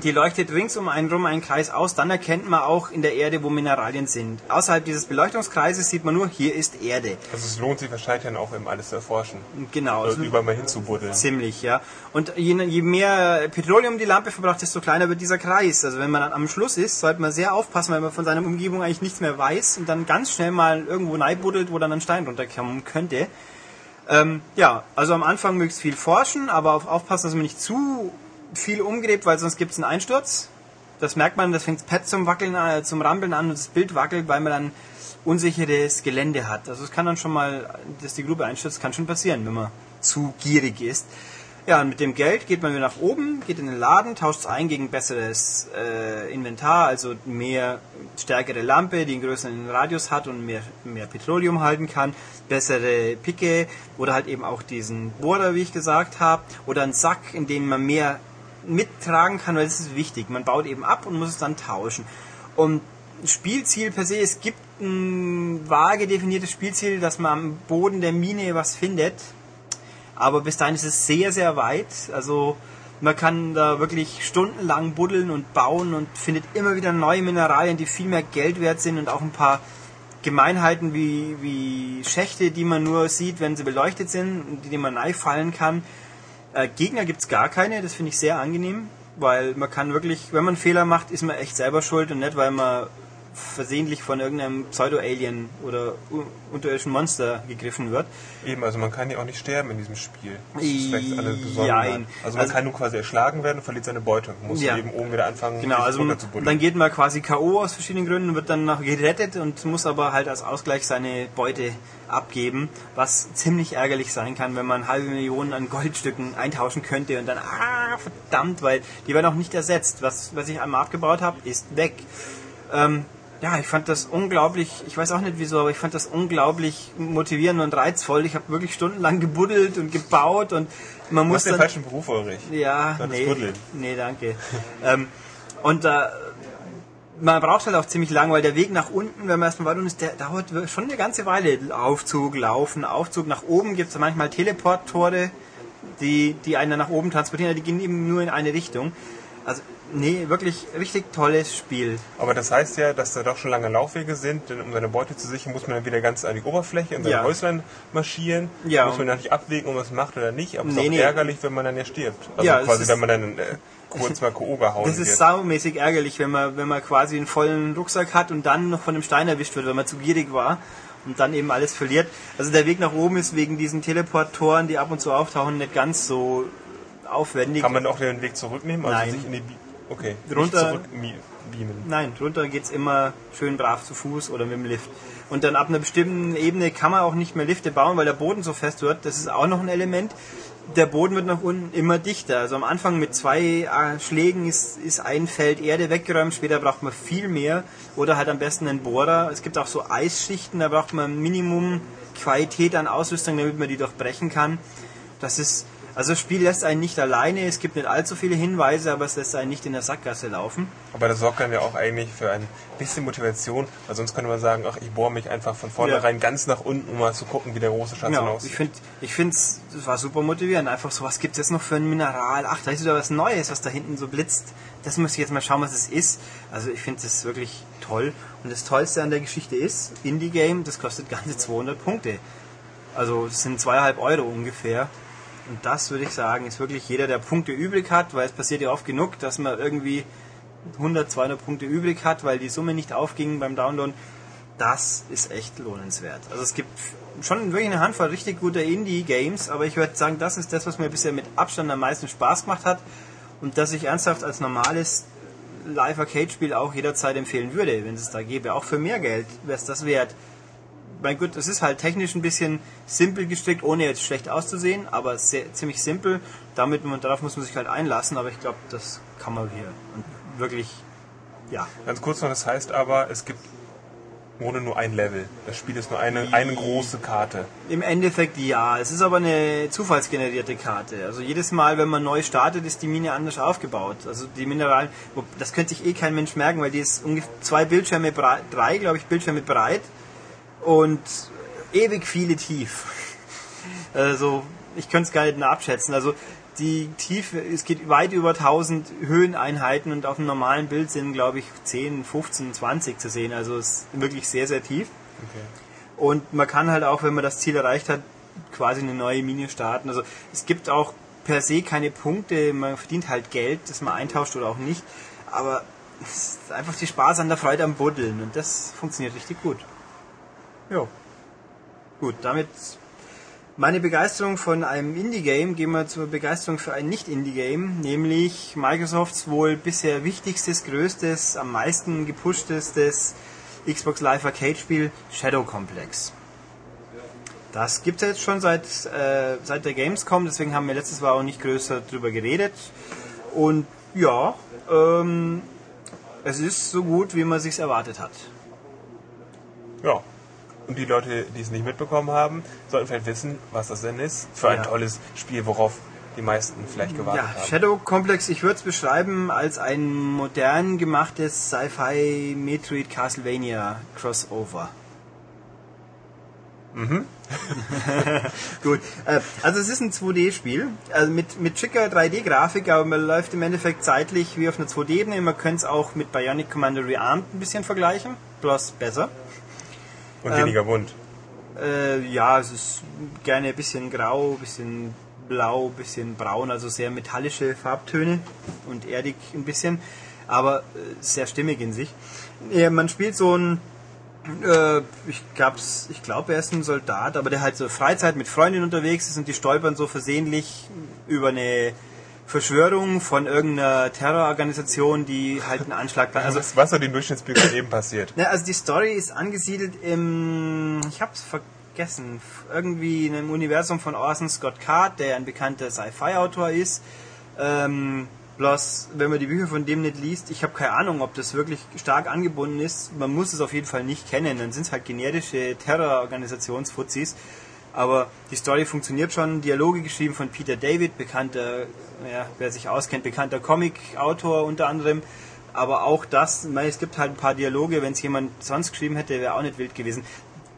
Die leuchtet rings um einen rum einen Kreis aus, dann erkennt man auch in der Erde, wo Mineralien sind. Außerhalb dieses Beleuchtungskreises sieht man nur, hier ist Erde. Also es lohnt sich wahrscheinlich dann auch, eben alles zu erforschen. Genau. Oder also überall mal hinzubuddeln. Ziemlich, ja. Und je, je mehr Petroleum die Lampe verbraucht, desto kleiner wird dieser Kreis. Also wenn man dann am Schluss ist, sollte man sehr aufpassen, weil man von seiner Umgebung eigentlich nichts mehr weiß und dann ganz schnell mal irgendwo buddelt, wo dann ein Stein runterkommen könnte. Ähm, ja, also am Anfang möglichst viel forschen, aber auf, aufpassen, dass man nicht zu viel umgräbt, weil sonst gibt es einen Einsturz. Das merkt man, das fängt das Pad zum Wackeln, äh, zum Rampeln an und das Bild wackelt, weil man dann unsicheres Gelände hat. Also es kann dann schon mal, dass die Grube einstürzt, kann schon passieren, wenn man zu gierig ist. Ja, und mit dem Geld geht man wieder nach oben, geht in den Laden, tauscht es ein gegen besseres äh, Inventar, also mehr stärkere Lampe, die einen größeren Radius hat und mehr, mehr Petroleum halten kann, bessere Picke oder halt eben auch diesen Bohrer, wie ich gesagt habe, oder einen Sack, in dem man mehr mittragen kann, weil das ist wichtig. Man baut eben ab und muss es dann tauschen. Und Spielziel per se, es gibt ein vage definiertes Spielziel, dass man am Boden der Mine was findet, aber bis dahin ist es sehr, sehr weit. Also man kann da wirklich stundenlang buddeln und bauen und findet immer wieder neue Mineralien, die viel mehr Geld wert sind und auch ein paar Gemeinheiten wie, wie Schächte, die man nur sieht, wenn sie beleuchtet sind und die man fallen kann. Äh, Gegner gibt's gar keine, das finde ich sehr angenehm, weil man kann wirklich, wenn man Fehler macht, ist man echt selber schuld und nicht, weil man versehentlich von irgendeinem Pseudo-Alien oder unterirdischen Monster gegriffen wird. Eben, also man kann ja auch nicht sterben in diesem Spiel. Das ist vielleicht Besonderheit. Jein. Also man Also- kann nur quasi erschlagen werden und verliert seine Beute. Man muss Ja. eben oben wieder anfangen, Genau, also zu buddeln. dann geht man quasi K.O. aus verschiedenen Gründen, wird dann noch gerettet und muss aber halt als Ausgleich seine Beute abgeben, was ziemlich ärgerlich sein kann, wenn man halbe Millionen an Goldstücken eintauschen könnte und dann, ah, verdammt, weil die werden auch nicht ersetzt. Was, was ich einmal abgebaut habe, ist weg. Ähm, ja, ich fand das unglaublich, ich weiß auch nicht wieso, aber ich fand das unglaublich motivierend und reizvoll. Ich habe wirklich stundenlang gebuddelt und gebaut und man Du muss hast den falschen Beruf, Ulrich. Ja, Das nee, Buddeln. nee, danke. ähm, und äh, man braucht halt auch ziemlich lang, weil der Weg nach unten, wenn man erstmal weit ist, der dauert schon eine ganze Weile. Aufzug, Laufen, Aufzug nach oben gibt es manchmal Teleporttore, die, die einen nach oben transportieren, die gehen eben nur in eine Richtung. Also, nee, wirklich richtig tolles Spiel. Aber das heißt ja, dass da doch schon lange Laufwege sind, denn um seine Beute zu sichern, muss man dann wieder ganz an die Oberfläche in sein Ja. Häuslein marschieren. Ja. Muss man dann nicht abwägen, ob man es macht oder nicht. Aber es Nee, ist auch nee. ärgerlich, wenn man dann ja stirbt. Also Ja, quasi, wenn man dann äh, kurz mal K.O. gehauen Das ist wird. saumäßig ärgerlich, wenn man, wenn man quasi einen vollen Rucksack hat und dann noch von dem Stein erwischt wird, wenn man zu gierig war und dann eben alles verliert. Also der Weg nach oben ist wegen diesen Teleportoren, die ab und zu auftauchen, nicht ganz so aufwendig. Kann man auch den Weg zurücknehmen? Also Nein. sich in die okay. Runter- Nicht zurück mi- beamen. Nein, runter geht's immer schön brav zu Fuß oder mit dem Lift. Und dann ab einer bestimmten Ebene kann man auch nicht mehr Lifte bauen, weil der Boden so fest wird. Das ist auch noch ein Element. Der Boden wird nach unten immer dichter. Also am Anfang mit zwei äh, Schlägen ist, ist ein Feld Erde weggeräumt, später braucht man viel mehr. Oder halt am besten einen Bohrer. Es gibt auch so Eisschichten, da braucht man Minimum Qualität an Ausrüstung, damit man die durchbrechen kann. Das ist, also das Spiel lässt einen nicht alleine, es gibt nicht allzu viele Hinweise, aber es lässt einen nicht in der Sackgasse laufen. Aber das sorgt dann ja auch eigentlich für ein bisschen Motivation, weil sonst könnte man sagen, ach, ich bohre mich einfach von vornherein ganz nach unten, um mal zu gucken, wie der große Schatz dann Genau, ich aussieht. finde, ich finde es war super motivierend. Einfach so, was gibt's jetzt noch für ein Mineral? Ach, da ist wieder was Neues, was da hinten so blitzt. Das muss ich jetzt mal schauen, was es ist. Also ich finde das wirklich toll. Und das Tollste an der Geschichte ist, Indie-Game, das kostet ganze 200 Punkte. Also das sind zweieinhalb Euro ungefähr. Und das würde ich sagen, ist wirklich jeder, der Punkte übrig hat, weil es passiert ja oft genug, dass man irgendwie 100, 200 Punkte übrig hat, weil die Summe nicht aufging beim Download. Das ist echt lohnenswert. Also es gibt schon wirklich eine Handvoll richtig guter Indie-Games, aber ich würde sagen, das ist das, was mir bisher mit Abstand am meisten Spaß gemacht hat und das ich ernsthaft als normales Live-Arcade-Spiel auch jederzeit empfehlen würde, wenn es da gäbe. Auch für mehr Geld wäre es das wert. Mein Gott, es ist halt technisch ein bisschen simpel gestrickt, ohne jetzt schlecht auszusehen, aber sehr, ziemlich simpel. Damit man, darauf muss man sich halt einlassen, aber ich glaube, das kann man hier. Und wirklich, ja. Ganz kurz noch, das heißt aber, es gibt ohne nur ein Level. Das Spiel ist nur eine, eine große Karte. Im Endeffekt ja. Es ist aber eine zufallsgenerierte Karte. Also jedes Mal, wenn man neu startet, ist die Mine anders aufgebaut. Also die Mineralien, das könnte sich eh kein Mensch merken, weil die ist ungefähr zwei Bildschirme breit, drei, glaube ich, Bildschirme breit und ewig viele tief. Also ich könnte es gar nicht abschätzen. Also die Tiefe, es geht weit über 1000 Höheneinheiten und auf einem normalen Bild sind, glaube ich, 10, 15, 20 zu sehen. Also es ist wirklich sehr, sehr tief. Okay. Und man kann halt auch, wenn man das Ziel erreicht hat, quasi eine neue Mine starten. Also es gibt auch per se keine Punkte, man verdient halt Geld, das man eintauscht oder auch nicht. Aber es ist einfach die Spaß an der Freude am Buddeln und das funktioniert richtig gut. Ja. Gut, damit meine Begeisterung von einem Indie-Game gehen wir zur Begeisterung für ein Nicht-Indie-Game, nämlich Microsofts wohl bisher wichtigstes, größtes, am meisten gepushtes Xbox Live Arcade-Spiel Shadow Complex. Das gibt es jetzt schon seit, äh, seit der Gamescom, deswegen haben wir letztes Mal auch nicht größer drüber geredet. Und ja, ähm, es ist so gut, wie man sich erwartet hat. Ja, und die Leute, die es nicht mitbekommen haben, sollten vielleicht wissen, was das denn ist für ein ja. tolles Spiel, worauf die meisten vielleicht gewartet ja, haben. Shadow Complex, ich würde es beschreiben als ein modern gemachtes Sci-Fi Metroid Castlevania Crossover. Mhm. Gut. Äh, also es ist ein 2D-Spiel, also mit, mit schicker 3D-Grafik, aber man läuft im Endeffekt zeitlich wie auf einer 2D-Ebene. Man könnte es auch mit Bionic Commander Rearmed ein bisschen vergleichen, bloß besser. Und weniger ähm, bunt. Äh, ja, es ist gerne ein bisschen grau, ein bisschen blau, ein bisschen braun, also sehr metallische Farbtöne und erdig ein bisschen, aber äh, sehr stimmig in sich. Ja, man spielt so ein, äh, ich glaube, ich glaub, er ist ein Soldat, aber der halt so Freizeit mit Freundinnen unterwegs ist und die stolpern so versehentlich über eine Verschwörung von irgendeiner Terrororganisation, die halt einen Anschlag Also das was so den Durchschnittsbürger eben passiert. Ja, also die Story ist angesiedelt im, ich hab's vergessen, irgendwie in einem Universum von Orson Scott Card, der ein bekannter Sci-Fi-Autor ist. Ähm, bloß, wenn man die Bücher von dem nicht liest, ich habe keine Ahnung, ob das wirklich stark angebunden ist. Man muss es auf jeden Fall nicht kennen. Dann sind es halt generische Terrororganisationsfuzis. Aber die Story funktioniert schon. Dialoge geschrieben von Peter David, bekannter, ja, wer sich auskennt, bekannter Comic-Autor unter anderem. Aber auch das, es gibt halt ein paar Dialoge, wenn es jemand sonst geschrieben hätte, wäre auch nicht wild gewesen.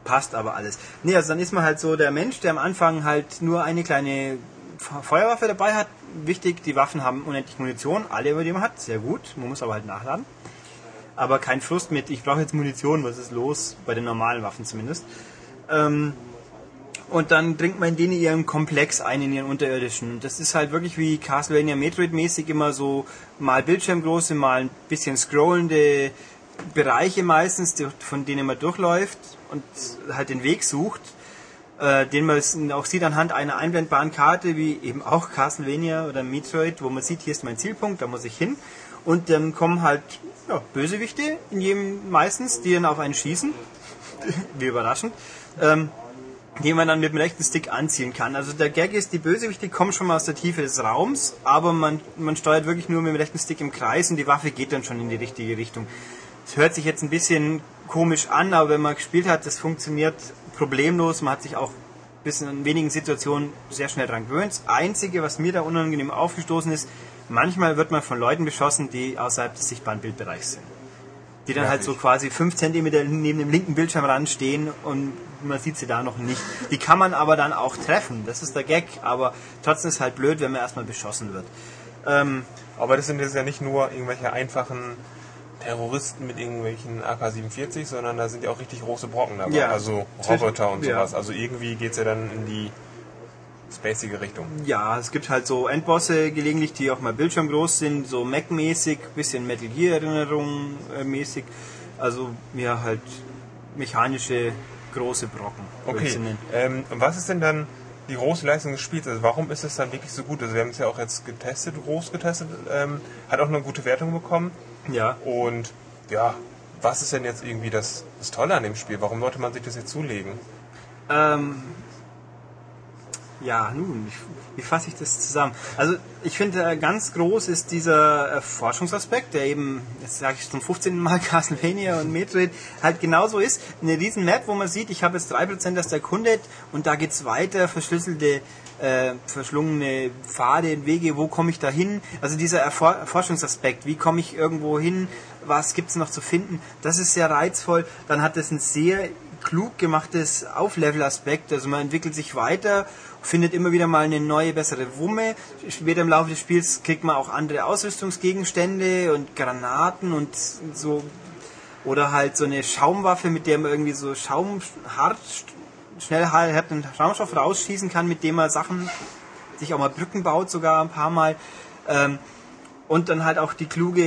Passt aber alles. Nee, also dann ist man halt so der Mensch, der am Anfang halt nur eine kleine Feuerwaffe dabei hat. Wichtig, die Waffen haben unendlich Munition, alle, über die man hat, sehr gut. Man muss aber halt nachladen. Aber kein Frust mit, ich brauche jetzt Munition, was ist los? Bei den normalen Waffen zumindest. Ähm, und dann dringt man denen ihren Komplex ein, in ihren unterirdischen. Das ist halt wirklich wie Castlevania Metroid-mäßig immer so mal Bildschirmgroße, mal ein bisschen scrollende Bereiche meistens, von denen man durchläuft und halt den Weg sucht, äh, den man auch sieht anhand einer einblendbaren Karte, wie eben auch Castlevania oder Metroid, wo man sieht, hier ist mein Zielpunkt, da muss ich hin. Und dann kommen halt ja, Bösewichte in jedem meistens, die dann auf einen schießen. wie überraschend. Ähm, den man dann mit dem rechten Stick anziehen kann. Also der Gag ist, die Bösewichte kommen schon mal aus der Tiefe des Raums, aber man, man steuert wirklich nur mit dem rechten Stick im Kreis und die Waffe geht dann schon in die richtige Richtung. Das hört sich jetzt ein bisschen komisch an, aber wenn man gespielt hat, das funktioniert problemlos. Man hat sich auch bis in wenigen Situationen sehr schnell dran gewöhnt. Das Einzige, was mir da unangenehm aufgestoßen ist, manchmal wird man von Leuten beschossen, die außerhalb des sichtbaren Bildbereichs sind die dann ja, halt so quasi fünf Zentimeter neben dem linken Bildschirmrand stehen und man sieht sie da noch nicht. Die kann man aber dann auch treffen, das ist der Gag, aber trotzdem ist es halt blöd, wenn man erstmal beschossen wird. Ähm, aber das sind jetzt ja nicht nur irgendwelche einfachen Terroristen mit irgendwelchen AK-47, sondern da sind ja auch richtig große Brocken dabei, ja, also Roboter und sowas. Ja. Also irgendwie geht es ja dann in die spacige Richtung. Ja, es gibt halt so Endbosse gelegentlich, die auch mal bildschirmgroß sind, so Mac-mäßig, bisschen Metal Gear-Erinnerung äh, mäßig. Also ja, halt mechanische große Brocken. Okay. Ähm, und was ist denn dann die große Leistung des Spiels? Also warum ist es dann wirklich so gut? Also wir haben es ja auch jetzt getestet, groß getestet, ähm, hat auch eine gute Wertung bekommen. Ja, Und ja, was ist denn jetzt irgendwie das, das Tolle an dem Spiel? Warum sollte man sich das jetzt zulegen? Ähm, ja, nun, wie fasse ich das zusammen? Also ich finde, äh, ganz groß ist dieser äh, Forschungsaspekt, der eben, jetzt sage ich zum 15. Mal Castlevania und Metroid, halt genauso ist. Eine riesen Map, wo man sieht, ich habe jetzt 3% das erkundet und da geht's weiter, verschlüsselte, äh, verschlungene Pfade, Wege, wo komme ich da hin? Also dieser Erfor Forschungsaspekt, wie komme ich irgendwo hin? Was gibt's noch zu finden? Das ist sehr reizvoll. Dann hat es ein sehr klug gemachtes Auflevel-Aspekt. Also man entwickelt sich weiter, findet immer wieder mal eine neue, bessere Wumme. Später im Laufe des Spiels kriegt man auch andere Ausrüstungsgegenstände und Granaten und so. Oder halt so eine Schaumwaffe, mit der man irgendwie so Schaum hart, schnell halt einen Schaumstoff rausschießen kann, mit dem man Sachen, sich auch mal Brücken baut, sogar ein paar Mal. Ähm, und dann halt auch die kluge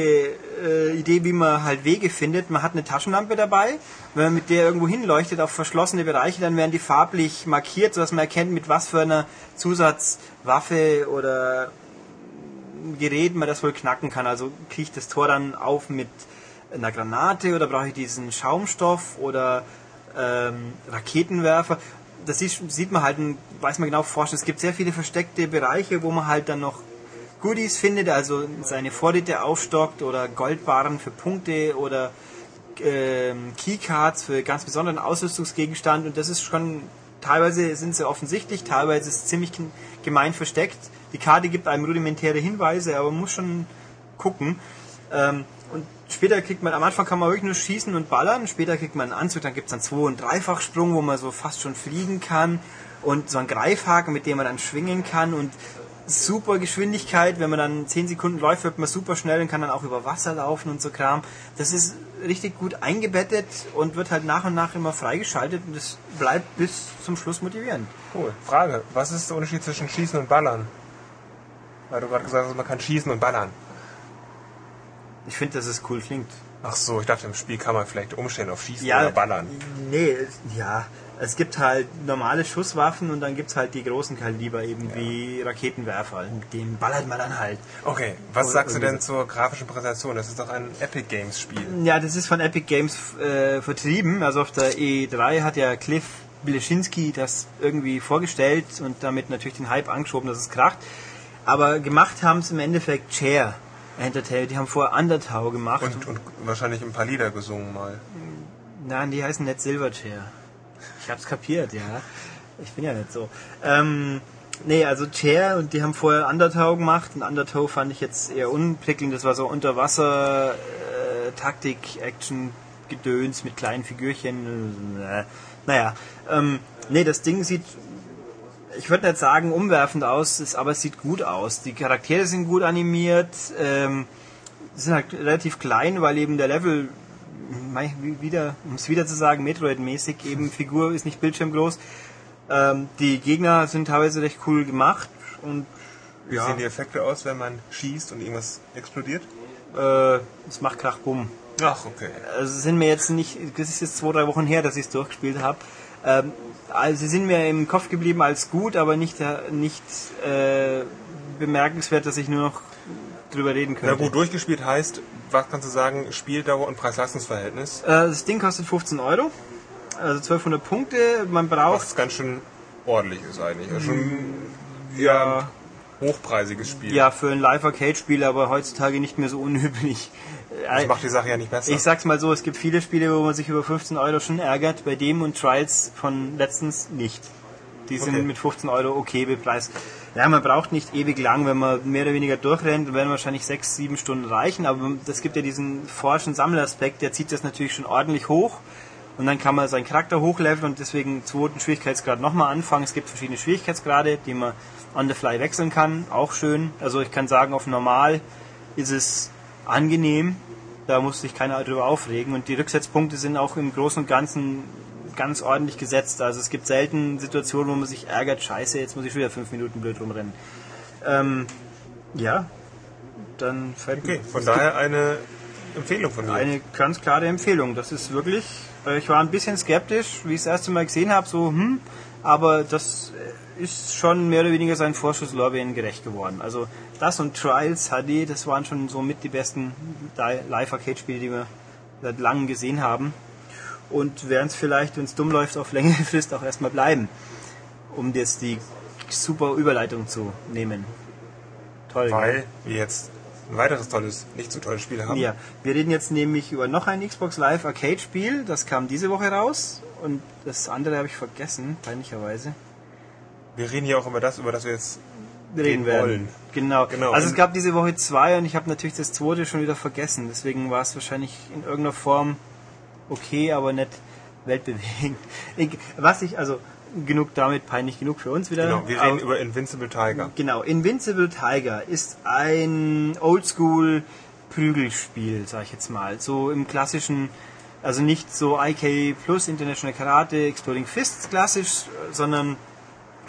äh, Idee, wie man halt Wege findet. Man hat eine Taschenlampe dabei. Wenn man mit der irgendwo hinleuchtet auf verschlossene Bereiche, dann werden die farblich markiert, sodass man erkennt, mit was für einer Zusatzwaffe oder Gerät man das wohl knacken kann. Also kriege ich das Tor dann auf mit einer Granate oder brauche ich diesen Schaumstoff oder ähm, Raketenwerfer. Das sieht, man halt, weiß man genau forschen. Es gibt sehr viele versteckte Bereiche, wo man halt dann noch Goodies findet, also seine Vorräte aufstockt oder Goldbarren für Punkte oder ähm, Keycards für ganz besonderen Ausrüstungsgegenstand und das ist schon teilweise sind sie offensichtlich, teilweise ist es ziemlich gemein versteckt. Die Karte gibt einem rudimentäre Hinweise, aber man muss schon gucken. Ähm, und später kriegt man, am Anfang kann man wirklich nur schießen und ballern, später kriegt man einen Anzug, dann gibt es einen Zwei- und Dreifachsprung, wo man so fast schon fliegen kann und so einen Greifhaken, mit dem man dann schwingen kann und super Geschwindigkeit, wenn man dann 10 Sekunden läuft, wird man super schnell und kann dann auch über Wasser laufen und so Kram. Das ist richtig gut eingebettet und wird halt nach und nach immer freigeschaltet und es bleibt bis zum Schluss motivierend. Cool. Frage, was ist der Unterschied zwischen Schießen und Ballern? Weil du gerade gesagt hast, man kann schießen und ballern. Ich finde, dass es cool klingt. Ach so, ich dachte, im Spiel kann man vielleicht umstellen auf Schießen oder Ballern. Nee, ja. Es gibt halt normale Schusswaffen und dann gibt's halt die großen Kaliber eben wie Raketenwerfer. Mit dem ballert man dann halt. Okay, was sagst du denn zur grafischen Präsentation? Das ist doch ein Epic Games Spiel. Ja, das ist von Epic Games äh, vertrieben. Also auf der E3 hat ja Cliff Bileschinski das irgendwie vorgestellt und damit natürlich den Hype angeschoben, dass es kracht. Aber gemacht haben es im Endeffekt Chair Entertainment. Die haben vorher Undertow gemacht. Und, und wahrscheinlich ein paar Lieder gesungen mal. Nein, die heißen nicht Silverchair. Ich hab's kapiert, ja. Ich bin ja nicht so. Ähm, nee, also Chair und die haben vorher Undertow gemacht und Undertow fand ich jetzt eher unprickelnd. Das war so Unterwasser, äh, Taktik, Action, Gedöns mit kleinen Figürchen. Äh, naja, ähm, nee, das Ding sieht, ich würde nicht sagen umwerfend aus, ist, aber es sieht gut aus. Die Charaktere sind gut animiert, ähm, sind halt relativ klein, weil eben der Level wieder, um es wieder zu sagen, Metroid-mäßig, eben Figur ist nicht bildschirmgroß. Ähm, die Gegner sind teilweise recht cool gemacht und Wie Ja. sehen die Effekte aus, wenn man schießt und irgendwas explodiert? äh, es macht Krach Bumm. Ach, okay. Also es sind mir jetzt nicht, das ist jetzt zwei, drei Wochen her, dass ich es durchgespielt habe. Ähm, also sie sind mir im Kopf geblieben als gut, aber nicht, äh, nicht äh, bemerkenswert, dass ich nur noch drüber reden Na könnte. gut, durchgespielt heißt, was kannst du sagen, Spieldauer und Preis-Leistungs-Verhältnis? Äh, das Ding kostet 15 Euro, also 1200 Punkte. Man braucht Was ganz schön ordentlich ist eigentlich. Also schon ja, ein hochpreisiges Spiel. Ja, für ein Live-Arcade-Spiel, aber heutzutage nicht mehr so unüblich. Das macht die Sache ja nicht besser. Ich sag's mal so, es gibt viele Spiele, wo man sich über 15 Euro schon ärgert, bei dem und Trials von letztens nicht. Die sind Okay. mit 15 Euro okay bepreist. Ja, man braucht nicht ewig lang, wenn man mehr oder weniger durchrennt, werden wahrscheinlich sechs, sieben Stunden reichen, aber es gibt ja diesen forschen Sammelaspekt, der zieht das natürlich schon ordentlich hoch. Und dann kann man seinen Charakter hochleveln und deswegen zweiten Schwierigkeitsgrad nochmal anfangen. Es gibt verschiedene Schwierigkeitsgrade, die man on the fly wechseln kann, auch schön. Also ich kann sagen, auf normal ist es angenehm, da muss sich keiner drüber aufregen. Und die Rücksetzpunkte sind auch im Großen und Ganzen ganz ordentlich gesetzt. Also es gibt selten Situationen, wo man sich ärgert, scheiße, jetzt muss ich wieder fünf Minuten blöd rumrennen. Ähm, ja, dann fällt Okay, von daher eine Empfehlung von mir. eine ganz klare Empfehlung. Das ist wirklich, äh, ich war ein bisschen skeptisch, wie ich das erste Mal gesehen habe, so, hm, aber das äh, ist schon mehr oder weniger seinen Vorschuss Lorbeeren gerecht geworden. Also das und Trials HD, das waren schon so mit die besten Live-Arcade-Spiele, die wir seit langem gesehen haben. Und werden es vielleicht, wenn es dumm läuft, auf längere Frist auch erstmal bleiben, um jetzt die super Überleitung zu nehmen. Toll. Weil wir jetzt ein weiteres tolles, nicht so tolles Spiel haben. Ja, wir reden jetzt nämlich über noch ein Xbox Live Arcade Spiel. Das kam diese Woche raus und das andere habe ich vergessen, peinlicherweise. Wir reden hier auch über das, über das wir jetzt Reden Reden werden. wollen. Genau. Genau. Also es gab diese Woche zwei und ich habe natürlich das zweite schon wieder vergessen. Deswegen war es wahrscheinlich in irgendeiner Form okay, aber nicht weltbewegend. Was ich, also genug damit, peinlich genug für uns wieder. Genau, wir Aber- reden über Invincible Tiger. Genau, Invincible Tiger ist ein Oldschool Prügelspiel, sag ich jetzt mal. So im klassischen, also nicht so IK Plus International Karate, Exploding Fists klassisch, sondern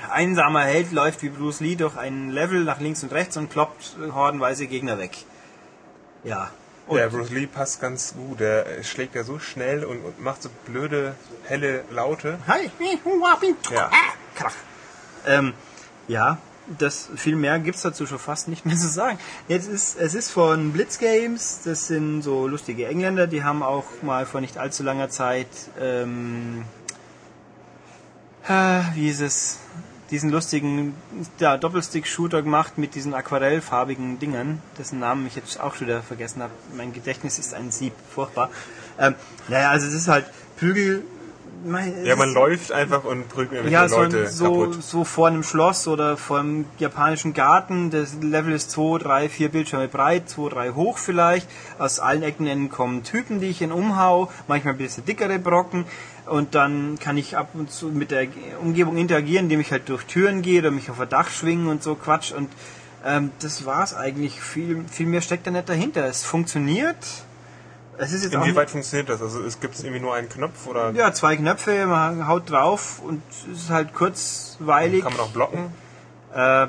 ein einsamer Held läuft wie Bruce Lee durch ein Level nach links und rechts und kloppt hordenweise Gegner weg. Ja. Und Der Bruce Lee passt ganz gut. Der schlägt ja so schnell und, und macht so blöde, helle Laute. Hi, Ja. Krach. Ähm, ja, das viel mehr gibt's dazu schon fast nicht mehr zu sagen. Jetzt ist es ist von Blitz Games, das sind so lustige Engländer, die haben auch mal vor nicht allzu langer Zeit ähm, äh, wie ist es diesen lustigen ja, Doppelstick-Shooter gemacht mit diesen aquarellfarbigen Dingern, dessen Namen ich jetzt auch schon wieder vergessen habe. Mein Gedächtnis ist ein Sieb, furchtbar. Ähm, naja, also es ist halt Prügel. mein- Ja, man ist- läuft einfach und prügelt irgendwelche ja, so, Leute so, kaputt. so vor einem Schloss oder vor einem japanischen Garten. Das Level ist 2, 3, 4 Bildschirme breit, 2, 3 hoch vielleicht. Aus allen Ecken kommen Typen, die ich in umhau, manchmal ein bisschen dickere Brocken. Und dann kann ich ab und zu mit der Umgebung interagieren, indem ich halt durch Türen gehe oder mich auf ein Dach schwingen und so Quatsch. Und ähm, das war's eigentlich. Viel, viel mehr steckt da nicht dahinter. Es funktioniert. Es ist jetzt auch Inwieweit funktioniert das? Also es gibt irgendwie nur einen Knopf oder ja, zwei Knöpfe, man haut drauf und es ist halt kurzweilig. kann man auch blocken? Äh,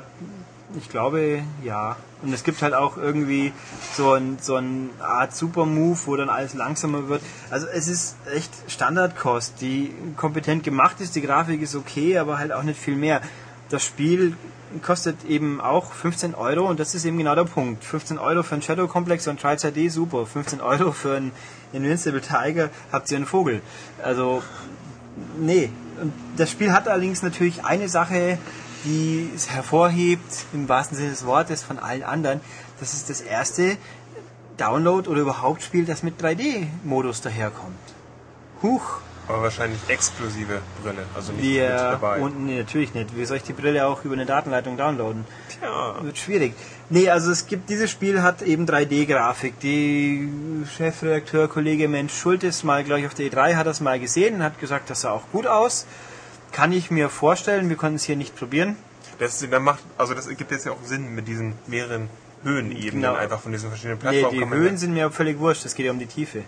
ich glaube, ja. Und es gibt halt auch irgendwie so ein, so ein Art Super-Move, wo dann alles langsamer wird. Also es ist echt Standardkost, die kompetent gemacht ist. Die Grafik ist okay, aber halt auch nicht viel mehr. Das Spiel kostet eben auch 15 Euro und das ist eben genau der Punkt. 15 Euro für ein Shadow Complex und Trials HD, super. 15 Euro für ein Invincible Tiger, habt ihr einen Vogel. Also, nee. Und das Spiel hat allerdings natürlich eine Sache, die es hervorhebt, im wahrsten Sinne des Wortes, von allen anderen. Das ist das erste Download oder überhaupt Spiel, das mit 3D-Modus daherkommt. Huch, Aber wahrscheinlich exklusive Brille, also nicht mit wir, dabei. und nee, natürlich nicht. Wie soll ich die Brille auch über eine Datenleitung downloaden? Tja. Wird schwierig. Nee, also es gibt, dieses Spiel hat eben 3D-Grafik. Die Chefredakteur, Kollege Mensch Schultes mal, glaube ich, auf der E3 hat das mal gesehen und hat gesagt, das sah auch gut aus. Kann ich mir vorstellen, wir konnten es hier nicht probieren. Das, dann macht, also das gibt jetzt ja auch Sinn mit diesen mehreren Höhenebenen Genau. einfach von diesen verschiedenen Nee, Plattformen. die kann man Höhen sind mir völlig wurscht, es geht ja um die Tiefe.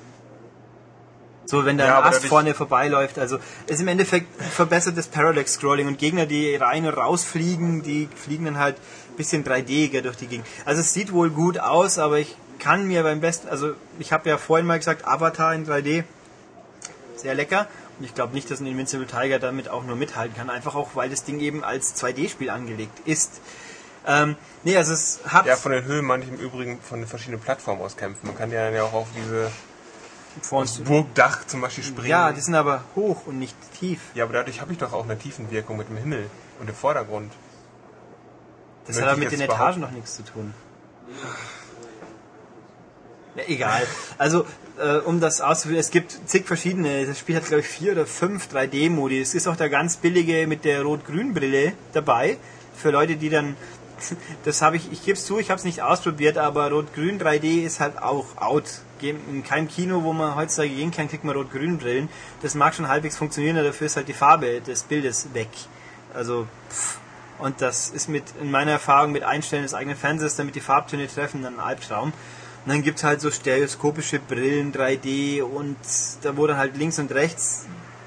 So, wenn da Ja, ein Ast vorne vorbeiläuft, also ist im Endeffekt verbessertes Parallax Scrolling und Gegner, die rein und rausfliegen, die fliegen dann halt ein bisschen 3D durch die Gegend. Also es sieht wohl gut aus, aber ich kann mir beim besten, also ich habe ja vorhin mal gesagt, Avatar in 3D, sehr lecker. Ich glaube nicht, dass ein Invincible Tiger damit auch nur mithalten kann, einfach auch, weil das Ding eben als 2D-Spiel angelegt ist. Ähm, nee, also es hat Ja, von den Höhen meine ich im Übrigen von den verschiedenen Plattformen aus kämpfen. Man kann ja dann ja auch auf diese aufs Burgdach zum Beispiel springen. Ja, die sind aber hoch und nicht tief. ja, aber dadurch habe ich doch auch eine Tiefenwirkung mit dem Himmel und dem Vordergrund. Das Möchte hat aber mit den Etagen noch nichts zu tun. Ja, egal. Also, äh, um das auszuführen, es gibt zig verschiedene. Das Spiel hat, glaube ich, vier oder fünf 3D-Modi. Es ist auch der ganz billige mit der Rot-Grün-Brille dabei. Für Leute, die dann. Das habe ich, ich gebe es zu, ich habe es nicht ausprobiert, aber Rot-Grün 3D ist halt auch out. In keinem Kino, wo man heutzutage gehen kann, kriegt man Rot-Grün-Brillen. Das mag schon halbwegs funktionieren, aber dafür ist halt die Farbe des Bildes weg. Also, pff. Und das ist mit, in meiner Erfahrung mit Einstellen des eigenen Fernsehers, damit die Farbtöne treffen, dann ein Albtraum. Und dann gibt's halt so stereoskopische Brillen, 3D und da dann halt links und rechts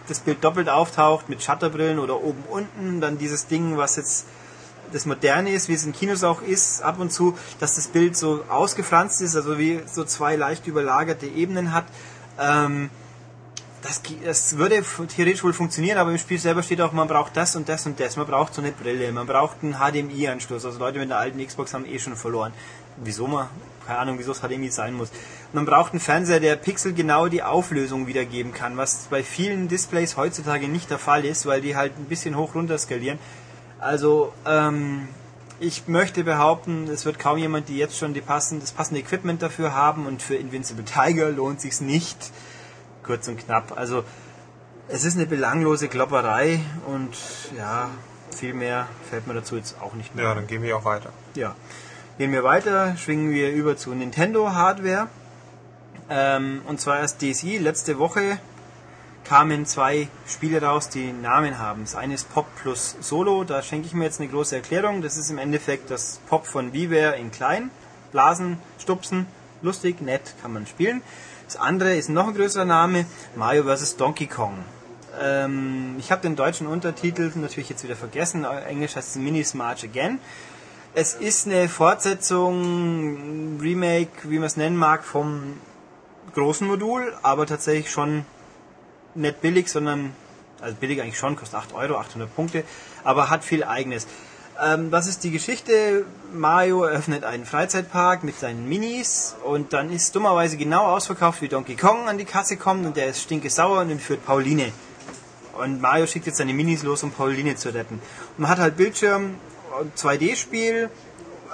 das Bild doppelt auftaucht mit Shutterbrillen oder oben unten, dann dieses Ding, was jetzt das Moderne ist, wie es in Kinos auch ist, ab und zu, dass das Bild so ausgefranst ist, also wie so zwei leicht überlagerte Ebenen hat. Ähm, das, das würde theoretisch wohl funktionieren, aber im Spiel selber steht auch, man braucht das und das und das. Man braucht so eine Brille, man braucht einen HDMI-Anschluss. Also Leute mit der alten Xbox haben eh schon verloren. Wieso man? Keine Ahnung, wieso es HDMI sein muss. Man braucht einen Fernseher, der pixelgenau die Auflösung wiedergeben kann, was bei vielen Displays heutzutage nicht der Fall ist, weil die halt ein bisschen hoch runter skalieren. Also, ähm, ich möchte behaupten, es wird kaum jemand, die jetzt schon die passende, das passende Equipment dafür haben und für Invincible Tiger lohnt sich's nicht kurz und knapp. Also es ist eine belanglose Klopperei und ja, viel mehr fällt mir dazu jetzt auch nicht mehr. Ja, dann gehen wir auch weiter. Ja. Gehen wir weiter, schwingen wir über zu Nintendo Hardware. Ähm, und zwar erst DSi. Letzte Woche kamen zwei Spiele raus, die Namen haben. Das eine ist Pop plus Solo. Da schenke ich mir jetzt eine große Erklärung. Das ist im Endeffekt das Pop von WiiWare in klein. Blasen, stupsen, lustig, nett, kann man spielen. Das andere ist noch ein größerer Name, Mario vs. Donkey Kong. Ähm, ich habe den deutschen Untertitel natürlich jetzt wieder vergessen. Englisch heißt es Mini Smarch Again. Es ist eine Fortsetzung, Remake, wie man es nennen mag, vom großen Modul, aber tatsächlich schon nicht billig, sondern, also billig eigentlich schon, kostet 8 Euro, 800 Punkte, aber hat viel eigenes. Ähm, was ist die Geschichte? Mario eröffnet einen Freizeitpark mit seinen Minis und dann ist dummerweise genau ausverkauft, wie Donkey Kong an die Kasse kommt und der ist stinke sauer und entführt Pauline. Und Mario schickt jetzt seine Minis los, um Pauline zu retten. Und man hat halt Bildschirm, 2D-Spiel,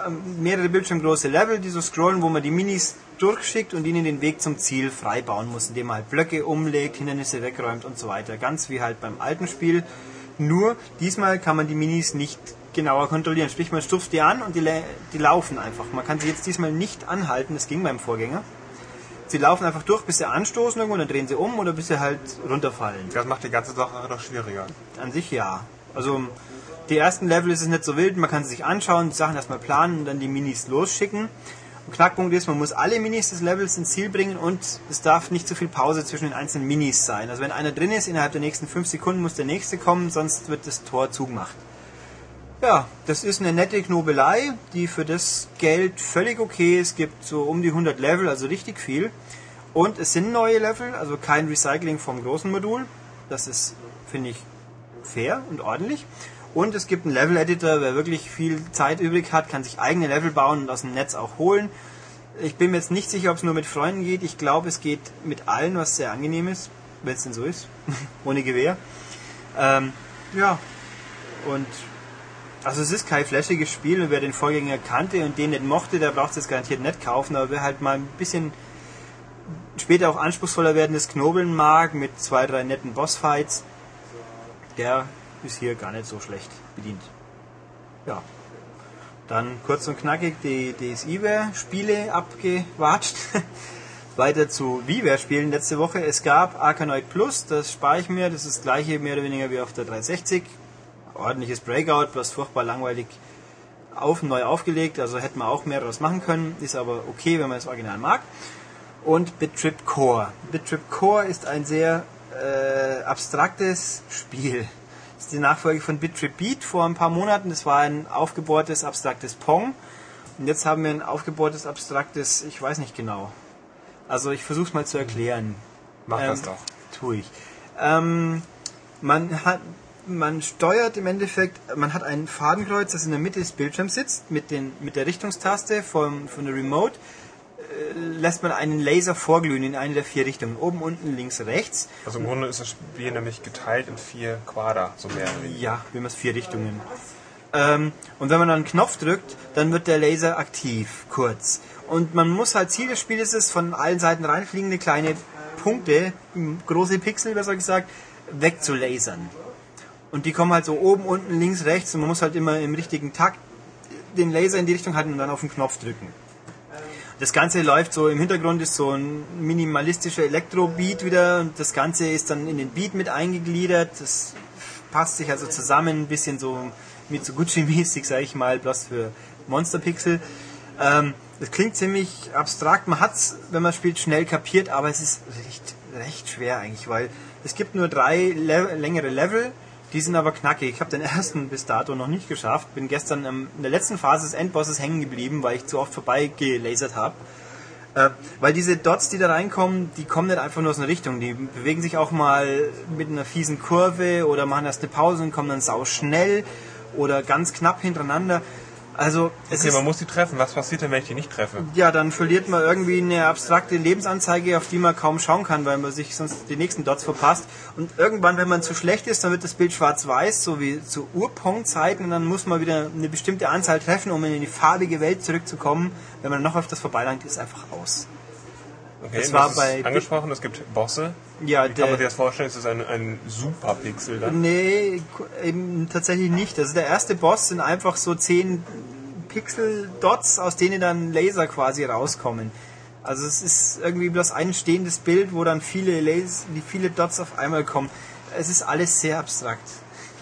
ähm, mehrere bildschirmgroße Level, die so scrollen, wo man die Minis durchschickt und ihnen den Weg zum Ziel frei bauen muss, indem man halt Blöcke umlegt, Hindernisse wegräumt und so weiter. Ganz wie halt beim alten Spiel. Nur diesmal kann man die Minis nicht genauer kontrollieren. Sprich, man stupft die an und die, die laufen einfach. Man kann sie jetzt diesmal nicht anhalten, das ging beim Vorgänger. Sie laufen einfach durch, bis sie anstoßen irgendwo, dann drehen sie um oder bis sie halt runterfallen. Das macht die ganze Sache doch schwieriger. An sich ja. Also die ersten Level ist es nicht so wild, man kann sie sich anschauen, die Sachen erstmal planen und dann die Minis losschicken. Und Knackpunkt ist, man muss alle Minis des Levels ins Ziel bringen und es darf nicht zu viel Pause zwischen den einzelnen Minis sein. Also wenn einer drin ist, innerhalb der nächsten 5 Sekunden muss der nächste kommen, sonst wird das Tor zugemacht. Ja, das ist eine nette Knobelei, die für das Geld völlig okay ist. Es gibt so um die 100 Level, also richtig viel. Und es sind neue Level, also kein Recycling vom großen Modul. Das ist, finde ich, fair und ordentlich. Und es gibt einen Level-Editor, wer wirklich viel Zeit übrig hat, kann sich eigene Level bauen und aus dem Netz auch holen. Ich bin mir jetzt nicht sicher, ob es nur mit Freunden geht. Ich glaube, es geht mit allen, was sehr angenehm ist, wenn es denn so ist. Ohne Gewehr. Ähm, ja, und also es ist kein flashiges Spiel und wer den Vorgänger kannte und den nicht mochte, der braucht es jetzt garantiert nicht kaufen, aber wer halt mal ein bisschen später auch anspruchsvoller werdendes Knobeln mag, mit zwei, drei netten Bossfights, der ist hier gar nicht so schlecht bedient. Ja. Dann kurz und knackig die DSiWare-Spiele abgewatscht. Weiter zu WiiWare-Spielen letzte Woche. Es gab Arkanoid Plus, das spare ich mir, das ist das gleiche mehr oder weniger wie auf der 360 ordentliches Breakout, bloß furchtbar langweilig auf, neu aufgelegt. Also hätten wir auch mehr daraus machen können, ist aber okay, wenn man das Original mag. Und BitTrip Core. BitTrip Core ist ein sehr äh, abstraktes Spiel. Das ist die Nachfolge von BitTrip Beat vor ein paar Monaten. Das war ein aufgebohrtes, abstraktes Pong. Und jetzt haben wir ein aufgebohrtes, abstraktes, ich weiß nicht genau. Also ich versuche es mal zu erklären. Mach ähm, das doch. Tue ich. Ähm, man hat man steuert im Endeffekt, man hat ein Fadenkreuz, das in der Mitte des Bildschirms sitzt, mit, den, mit der Richtungstaste vom, von der Remote lässt man einen Laser vorglühen in eine der vier Richtungen. Oben, unten, links, rechts. Also im Grunde ist das Spiel nämlich geteilt in vier Quader, so mehr. Ja, wie man es vier Richtungen. Ähm, und wenn man dann einen Knopf drückt, dann wird der Laser aktiv, kurz. Und man muss halt, Ziel des Spiels ist es, von allen Seiten reinfliegende kleine Punkte, große Pixel besser gesagt, wegzulasern. Und die kommen halt so oben, unten, links, rechts und man muss halt immer im richtigen Takt den Laser in die Richtung halten und dann auf den Knopf drücken. Das Ganze läuft so im Hintergrund ist so ein minimalistischer Elektrobeat wieder und das Ganze ist dann in den Beat mit eingegliedert. Das passt sich also zusammen, ein bisschen so Mitsuguchi-mäßig, sag ich mal, bloß für Monsterpixel. Ähm, das klingt ziemlich abstrakt. Man hat es, wenn man spielt, schnell kapiert, aber es ist recht recht schwer eigentlich, weil es gibt nur drei Le längere Level, die sind aber knackig. Ich habe den ersten bis dato noch nicht geschafft. Bin gestern in der letzten Phase des Endbosses hängen geblieben, weil ich zu oft vorbei gelasert habe. Äh, weil diese Dots, die da reinkommen, die kommen nicht einfach nur aus einer Richtung. Die bewegen sich auch mal mit einer fiesen Kurve oder machen erst eine Pause und kommen dann sau schnell oder ganz knapp hintereinander. Also es Okay, ist man muss die treffen. Was passiert denn, wenn ich die nicht treffe? ja, dann verliert man irgendwie eine abstrakte Lebensanzeige, auf die man kaum schauen kann, weil man sich sonst die nächsten Dots verpasst. Und irgendwann, wenn man zu schlecht ist, dann wird das Bild schwarz-weiß, so wie zu Urpunktzeiten, und dann muss man wieder eine bestimmte Anzahl treffen, um in die farbige Welt zurückzukommen. Wenn man noch öfters vorbeilangt, ist einfach aus. Okay, Das du war bei- angesprochen, es gibt Bosse. Ja, Wie kann man sich der, das vorstellen? Ist das ein, ein Superpixel dann? nee, eben tatsächlich nicht. Also der erste Boss sind einfach so zehn Pixel-Dots, aus denen dann Laser quasi rauskommen. Also es ist irgendwie bloß ein stehendes Bild, wo dann viele Laser, die viele Dots auf einmal kommen. Es ist alles sehr abstrakt.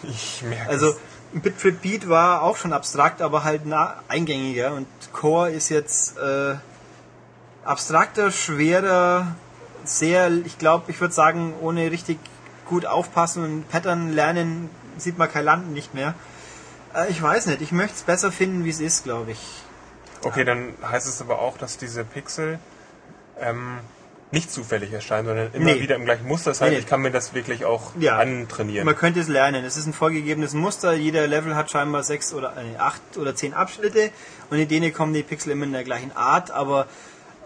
Ich merke Also es. Bittrip Beat war auch schon abstrakt, aber halt nah eingängiger und Core ist jetzt äh, abstrakter, schwerer, sehr, ich glaube, ich würde sagen, ohne richtig gut aufpassen und Pattern lernen, sieht man kein Landen nicht mehr. Äh, ich weiß nicht, ich möchte es besser finden, wie es ist, glaube ich. Okay, dann heißt es aber auch, dass diese Pixel ähm, nicht zufällig erscheinen, sondern immer Nee. wieder im gleichen Muster. Das heißt, nee. ich kann mir das wirklich auch Ja. antrainieren. Man könnte es lernen. Es ist ein vorgegebenes Muster. Jeder Level hat scheinbar sechs oder äh, acht oder zehn Abschnitte und in denen kommen die Pixel immer in der gleichen Art. Aber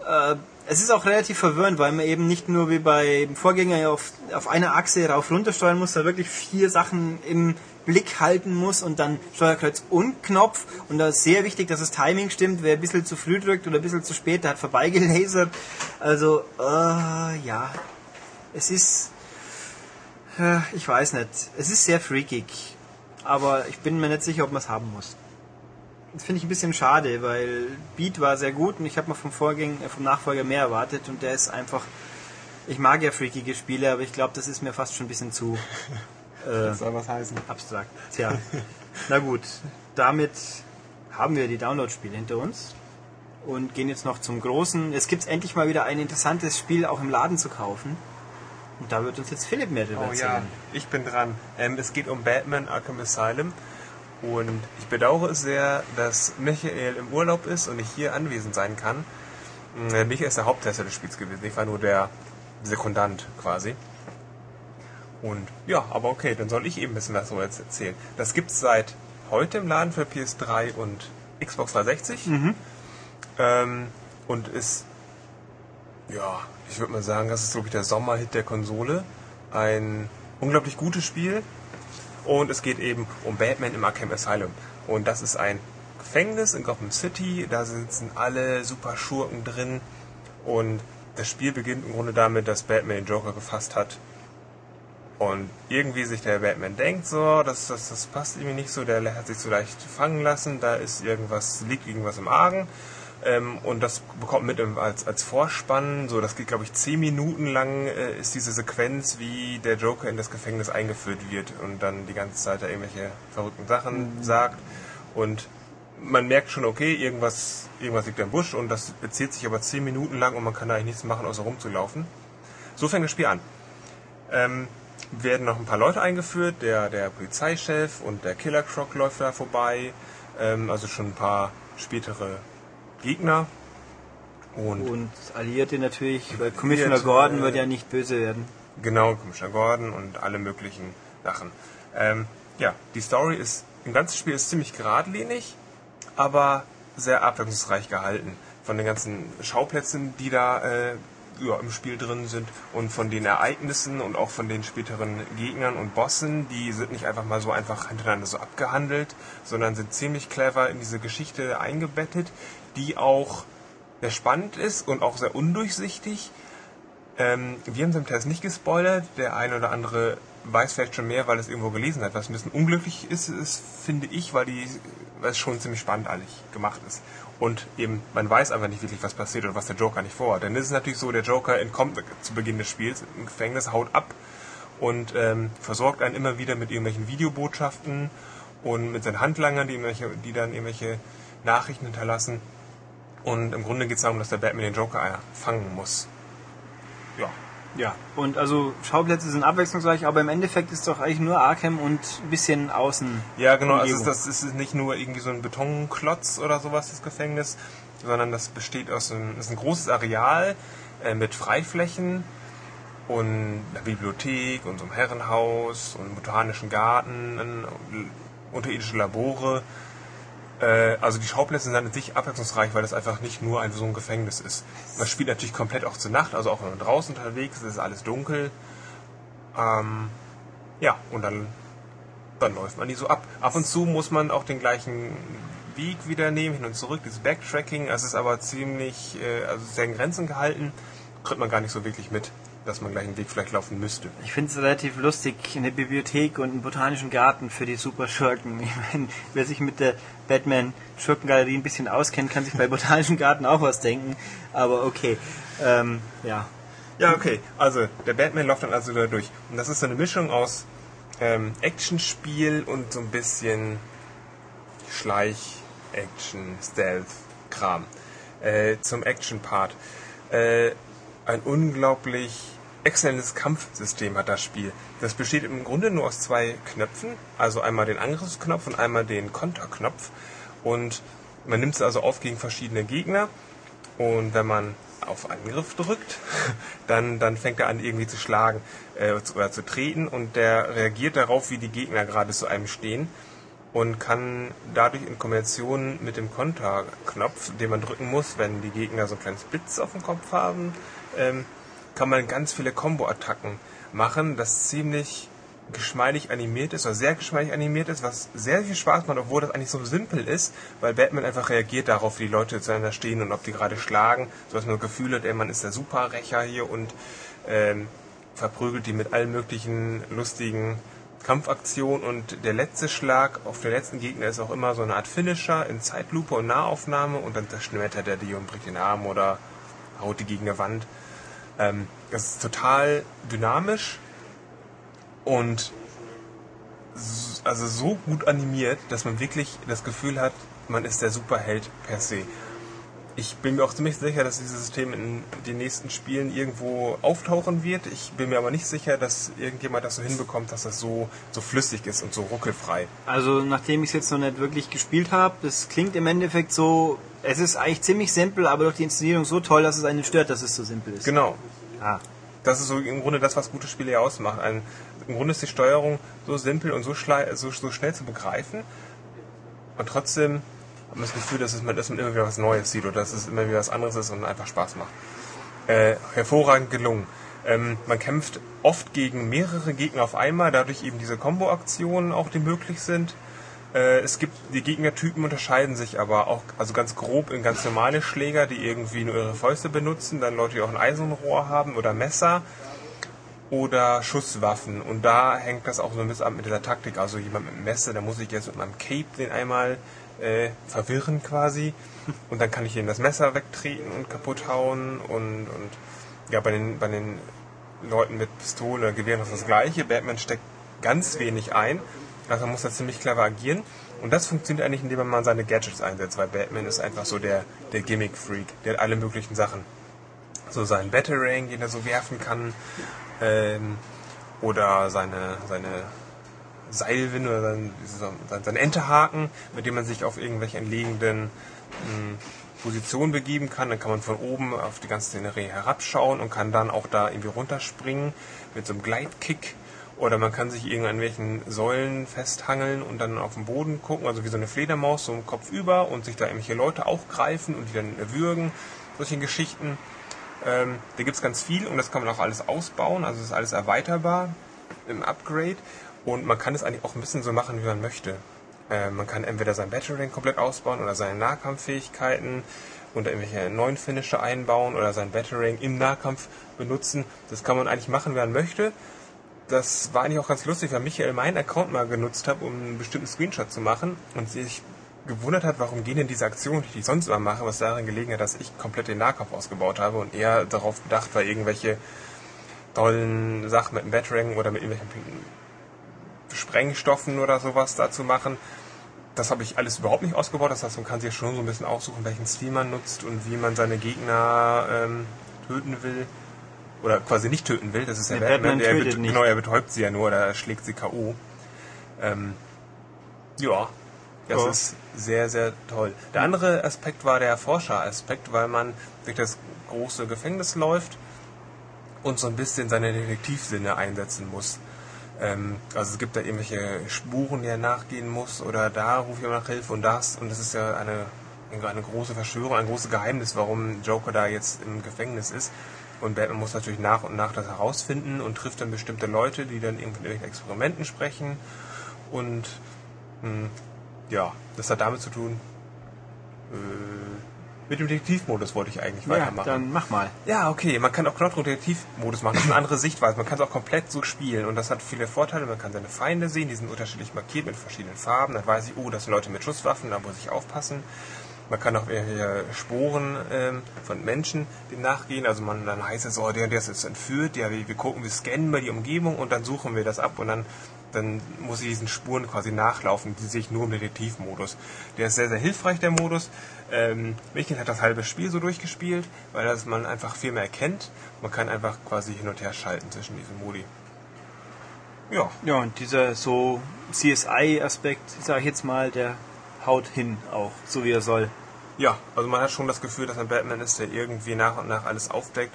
äh, es ist auch relativ verwirrend, weil man eben nicht nur wie beim Vorgänger auf, auf einer Achse rauf runter steuern muss, da wirklich vier Sachen im Blick halten muss und dann Steuerkreuz und Knopf. Und da ist sehr wichtig, dass das Timing stimmt. Wer ein bisschen zu früh drückt oder ein bisschen zu spät, der hat vorbeigelasert. Also, äh, ja. Es ist äh, Ich weiß nicht. Es ist sehr freakig. Aber ich bin mir nicht sicher, ob man es haben muss. Das finde ich ein bisschen schade, weil Beat war sehr gut und ich habe mir vom Vorgänger, äh, vom Nachfolger mehr erwartet und der ist einfach. Ich mag ja freakige Spiele, aber ich glaube, das ist mir fast schon ein bisschen zu äh, das soll was heißen. abstrakt. Tja. Na gut, damit haben wir die Download-Spiele hinter uns und gehen jetzt noch zum großen. Es gibt endlich mal wieder ein interessantes Spiel auch im Laden zu kaufen. Und da wird uns jetzt Philipp mehr darüber Oh ja, erzählen. ich bin dran. Ähm, es geht um Batman Arkham Asylum. Und ich bedauere es sehr, dass Michael im Urlaub ist und ich hier anwesend sein kann. Äh, Michael ist der Haupttester des Spiels gewesen. Ich war nur der Sekundant quasi. Und ja, aber okay, dann soll ich eben ein bisschen was jetzt erzählen. Das gibt's seit heute im Laden für PS3 und Xbox 360. Ähm, und ist, ja, ich würde mal sagen, das ist wirklich der Sommerhit der Konsole. Ein unglaublich gutes Spiel. Und es geht eben um Batman im Arkham Asylum. Und das ist ein Gefängnis in Gotham City. Da sitzen alle super Schurken drin. Und das Spiel beginnt im Grunde damit, dass Batman den Joker gefasst hat. Und irgendwie sich der Batman denkt, so, das, das, das passt irgendwie nicht so, der hat sich so leicht fangen lassen, da ist irgendwas, liegt irgendwas im Argen. Ähm, und das bekommt mit als, als Vorspann, so das geht glaube ich zehn Minuten lang, äh, ist diese Sequenz, wie der Joker in das Gefängnis eingeführt wird und dann die ganze Zeit da irgendwelche verrückten Sachen sagt. Und man merkt schon, okay, irgendwas, irgendwas liegt im Busch und das bezieht sich aber zehn Minuten lang und man kann da eigentlich nichts machen, außer rumzulaufen. So fängt das Spiel an. Ähm, werden noch ein paar Leute eingeführt, der, der Polizeichef und der Killer Croc läuft da vorbei, ähm, also schon ein paar spätere Gegner. Und Und Alliierte natürlich, weil Commissioner Gordon wird ja nicht böse werden. Genau, Commissioner Gordon und alle möglichen Sachen. Ähm, ja, die Story ist, im ganzen Spiel ist ziemlich geradlinig, aber sehr abwechslungsreich gehalten. Von den ganzen Schauplätzen, die da äh, ja, im Spiel drin sind und von den Ereignissen und auch von den späteren Gegnern und Bossen, die sind nicht einfach mal so einfach hintereinander so abgehandelt, sondern sind ziemlich clever in diese Geschichte eingebettet, die auch sehr spannend ist und auch sehr undurchsichtig. Ähm, wir haben es im Test nicht gespoilert. Der eine oder andere weiß vielleicht schon mehr, weil es irgendwo gelesen hat. Was ein bisschen unglücklich ist, ist finde ich, weil, die, weil es schon ziemlich spannend eigentlich gemacht ist. Und eben, man weiß einfach nicht wirklich, was passiert oder was der Joker nicht vorhat. Denn es ist natürlich so, der Joker entkommt zu Beginn des Spiels im Gefängnis, haut ab und ähm, versorgt einen immer wieder mit irgendwelchen Videobotschaften und mit seinen Handlangern, die, die dann irgendwelche Nachrichten hinterlassen. Und im Grunde geht es darum, dass der Batman den Joker fangen muss. Ja. Ja, und also Schauplätze sind abwechslungsreich, aber im Endeffekt ist doch eigentlich nur Arkham und ein bisschen außen. Ja, genau. Also Umgebung. das ist nicht nur irgendwie so ein Betonklotz oder sowas, das Gefängnis, sondern das besteht aus einem, ist ein großes Areal äh, mit Freiflächen und einer Bibliothek und so einem Herrenhaus und einem botanischen Garten, und unterirdische Labore. Äh, also die Schauplätze sind an sich abwechslungsreich, weil das einfach nicht nur ein, so ein Gefängnis ist. Man spielt natürlich komplett auch zur Nacht, also auch wenn man draußen unterwegs ist, ist alles dunkel. Ähm, ja, und dann, dann läuft man die so ab. Ab und zu muss man auch den gleichen Weg wieder nehmen, hin und zurück, dieses Backtracking. Es ist aber ziemlich, äh, also sehr in Grenzen gehalten, kriegt man gar nicht so wirklich mit, dass man gleich einen Weg vielleicht laufen müsste. Ich finde es relativ lustig, eine Bibliothek und einen botanischen Garten für die Super-Schurken. Ich meine, wer sich mit der Batman-Schurkengalerie ein bisschen auskennt, kann sich bei botanischen Garten auch was denken. Aber okay, ähm, ja. Ja, okay. Also, der Batman läuft dann also da durch. Und das ist so eine Mischung aus ähm, Actionspiel und so ein bisschen Schleich, Action, Stealth-Kram. Äh, zum Action-Part. Äh, ein unglaublich exzellentes Kampfsystem hat das Spiel. Das besteht im Grunde nur aus zwei Knöpfen, also einmal den Angriffsknopf und einmal den Konterknopf. Und man nimmt es also auf gegen verschiedene Gegner. Und wenn man auf Angriff drückt, dann, dann fängt er an irgendwie zu schlagen äh, oder zu treten und der reagiert darauf, wie die Gegner gerade zu einem stehen und kann dadurch in Kombination mit dem Konterknopf, den man drücken muss, wenn die Gegner so ein kleines Blitz auf dem Kopf haben, ähm, kann man ganz viele Combo-Attacken machen, das ziemlich geschmeidig animiert ist oder sehr geschmeidig animiert ist, was sehr viel Spaß macht, obwohl das eigentlich so simpel ist, weil Batman einfach reagiert darauf, wie die Leute zueinander stehen und ob die gerade schlagen, sodass man das Gefühl hat, ey, man ist der Superrächer hier und ähm, verprügelt die mit allen möglichen lustigen Kampfaktionen und der letzte Schlag auf den letzten Gegner ist auch immer so eine Art Finisher in Zeitlupe und Nahaufnahme und dann zerschmettert er die und bricht den Arm oder haut die gegen eine Wand. Ähm, das ist total dynamisch und also so gut animiert, dass man wirklich das Gefühl hat, man ist der Superheld per se. Ich bin mir auch ziemlich sicher, dass dieses System in den nächsten Spielen irgendwo auftauchen wird. Ich bin mir aber nicht sicher, dass irgendjemand das so hinbekommt, dass das so, so flüssig ist und so ruckelfrei. Also nachdem ich es jetzt noch nicht wirklich gespielt habe, das klingt im Endeffekt so, es ist eigentlich ziemlich simpel, aber durch die Inszenierung so toll, dass es einen stört, dass es so simpel ist. Genau. Ah. Das ist so im Grunde das, was gute Spiele ja ausmacht. Ein, Im Grunde ist die Steuerung so simpel und so, so, so schnell zu begreifen. Und trotzdem hat man das Gefühl, dass, es, man- dass man immer wieder was Neues sieht oder dass es immer wieder was anderes ist und einfach Spaß macht. Äh, hervorragend gelungen. Ähm, man kämpft oft gegen mehrere Gegner auf einmal, dadurch eben diese Combo-Aktionen auch, die möglich sind. Äh, es gibt, die Gegnertypen unterscheiden sich aber auch, also ganz grob in ganz normale Schläger, die irgendwie nur ihre Fäuste benutzen, dann Leute, die auch ein Eisenrohr haben oder Messer oder Schusswaffen. Und da hängt das auch so ein bisschen ab mit dieser Taktik. Also jemand mit einem Messer, da muss ich jetzt mit meinem Cape den einmal äh, verwirren quasi. Und dann kann ich ihm das Messer wegtreten und kaputt hauen. Und, und ja, bei den, bei den Leuten mit Pistole Gewehren ist das gleiche. Batman steckt ganz wenig ein. Also man muss da ziemlich clever agieren. Und das funktioniert eigentlich, indem man seine Gadgets einsetzt, weil Batman ist einfach so der, der Gimmick-Freak. Der hat alle möglichen Sachen. So seinen Batarang, den er so werfen kann. Ähm, oder seine, seine Seilwinde oder sein, sein, sein mit dem man sich auf irgendwelche entlegenen mh, Positionen begeben kann. Dann kann man von oben auf die ganze Szenerie herabschauen und kann dann auch da irgendwie runterspringen mit so einem Gleitkick. Oder man kann sich irgendwelchen Säulen festhangeln und dann auf den Boden gucken, also wie so eine Fledermaus, so im Kopf über und sich da irgendwelche Leute aufgreifen und die dann würgen. Solche Geschichten. Ähm, da gibt's ganz viel und das kann man auch alles ausbauen, also es ist alles erweiterbar im Upgrade und man kann es eigentlich auch ein bisschen so machen, wie man möchte. Äh, man kann entweder sein Battering komplett ausbauen oder seine Nahkampffähigkeiten und irgendwelche neuen Finisher einbauen oder sein Battering im Nahkampf benutzen. Das kann man eigentlich machen, wie man möchte. Das war eigentlich auch ganz lustig, weil Michael meinen Account mal genutzt hat, um einen bestimmten Screenshot zu machen und sich gewundert hat, warum gehen denn diese Aktionen, die ich sonst immer mache, was darin gelegen hat, dass ich komplett den Nahkampf ausgebaut habe und er darauf bedacht war, irgendwelche tollen Sachen mit dem Battering oder mit irgendwelchen Sprengstoffen oder sowas da zu machen. Das habe ich alles überhaupt nicht ausgebaut. Das heißt, man kann sich schon so ein bisschen aussuchen, welchen Stil man nutzt und wie man seine Gegner ähm, töten will. Oder quasi nicht töten will. Das ist ja Nee, Batman, Batman der tötet nicht. genau, er betäubt sie ja nur oder schlägt sie K.O. Ähm, ja, das Ja. ist sehr, sehr toll. Der andere Aspekt war der Forscher-Aspekt, weil man durch das große Gefängnis läuft und so ein bisschen seine Detektivsinne einsetzen muss. Ähm, also es gibt da irgendwelche Spuren, die er nachgehen muss oder da rufe ich nach Hilfe und das und das ist ja eine, eine große Verschwörung, ein großes Geheimnis, warum Joker da jetzt im Gefängnis ist. Und Batman muss natürlich nach und nach das herausfinden und trifft dann bestimmte Leute, die dann in irgendwelchen Experimenten sprechen. Und mh, ja, das hat damit zu tun. Äh, mit dem Detektivmodus wollte ich eigentlich Ja, weitermachen. dann mach mal. Ja, okay, man kann auch Knopfdruck-Detektiv-Modus machen. Das ist eine andere Sichtweise. Man kann es auch komplett so spielen und das hat viele Vorteile. Man kann seine Feinde sehen, die sind unterschiedlich markiert mit verschiedenen Farben. Dann weiß ich, oh, das sind Leute mit Schusswaffen, da muss ich aufpassen. Man kann auch irgendwelche Sporen ähm, von Menschen dem nachgehen. Also man dann heißt es, oh, der, der ist jetzt entführt. Ja, wir, wir gucken, wir scannen mal die Umgebung und dann suchen wir das ab und dann dann muss ich diesen Spuren quasi nachlaufen. Die sehe ich nur im Detektivmodus. Der ist sehr, sehr hilfreich, der Modus. Ähm, Mädchen hat das halbe Spiel so durchgespielt, weil das man einfach viel mehr erkennt. Man kann einfach quasi hin und her schalten zwischen diesen Modi. Ja, Ja, und dieser so CSI-Aspekt, sag ich jetzt mal, der haut hin auch, so wie er soll. ja, also man hat schon das Gefühl, dass ein Batman ist, der irgendwie nach und nach alles aufdeckt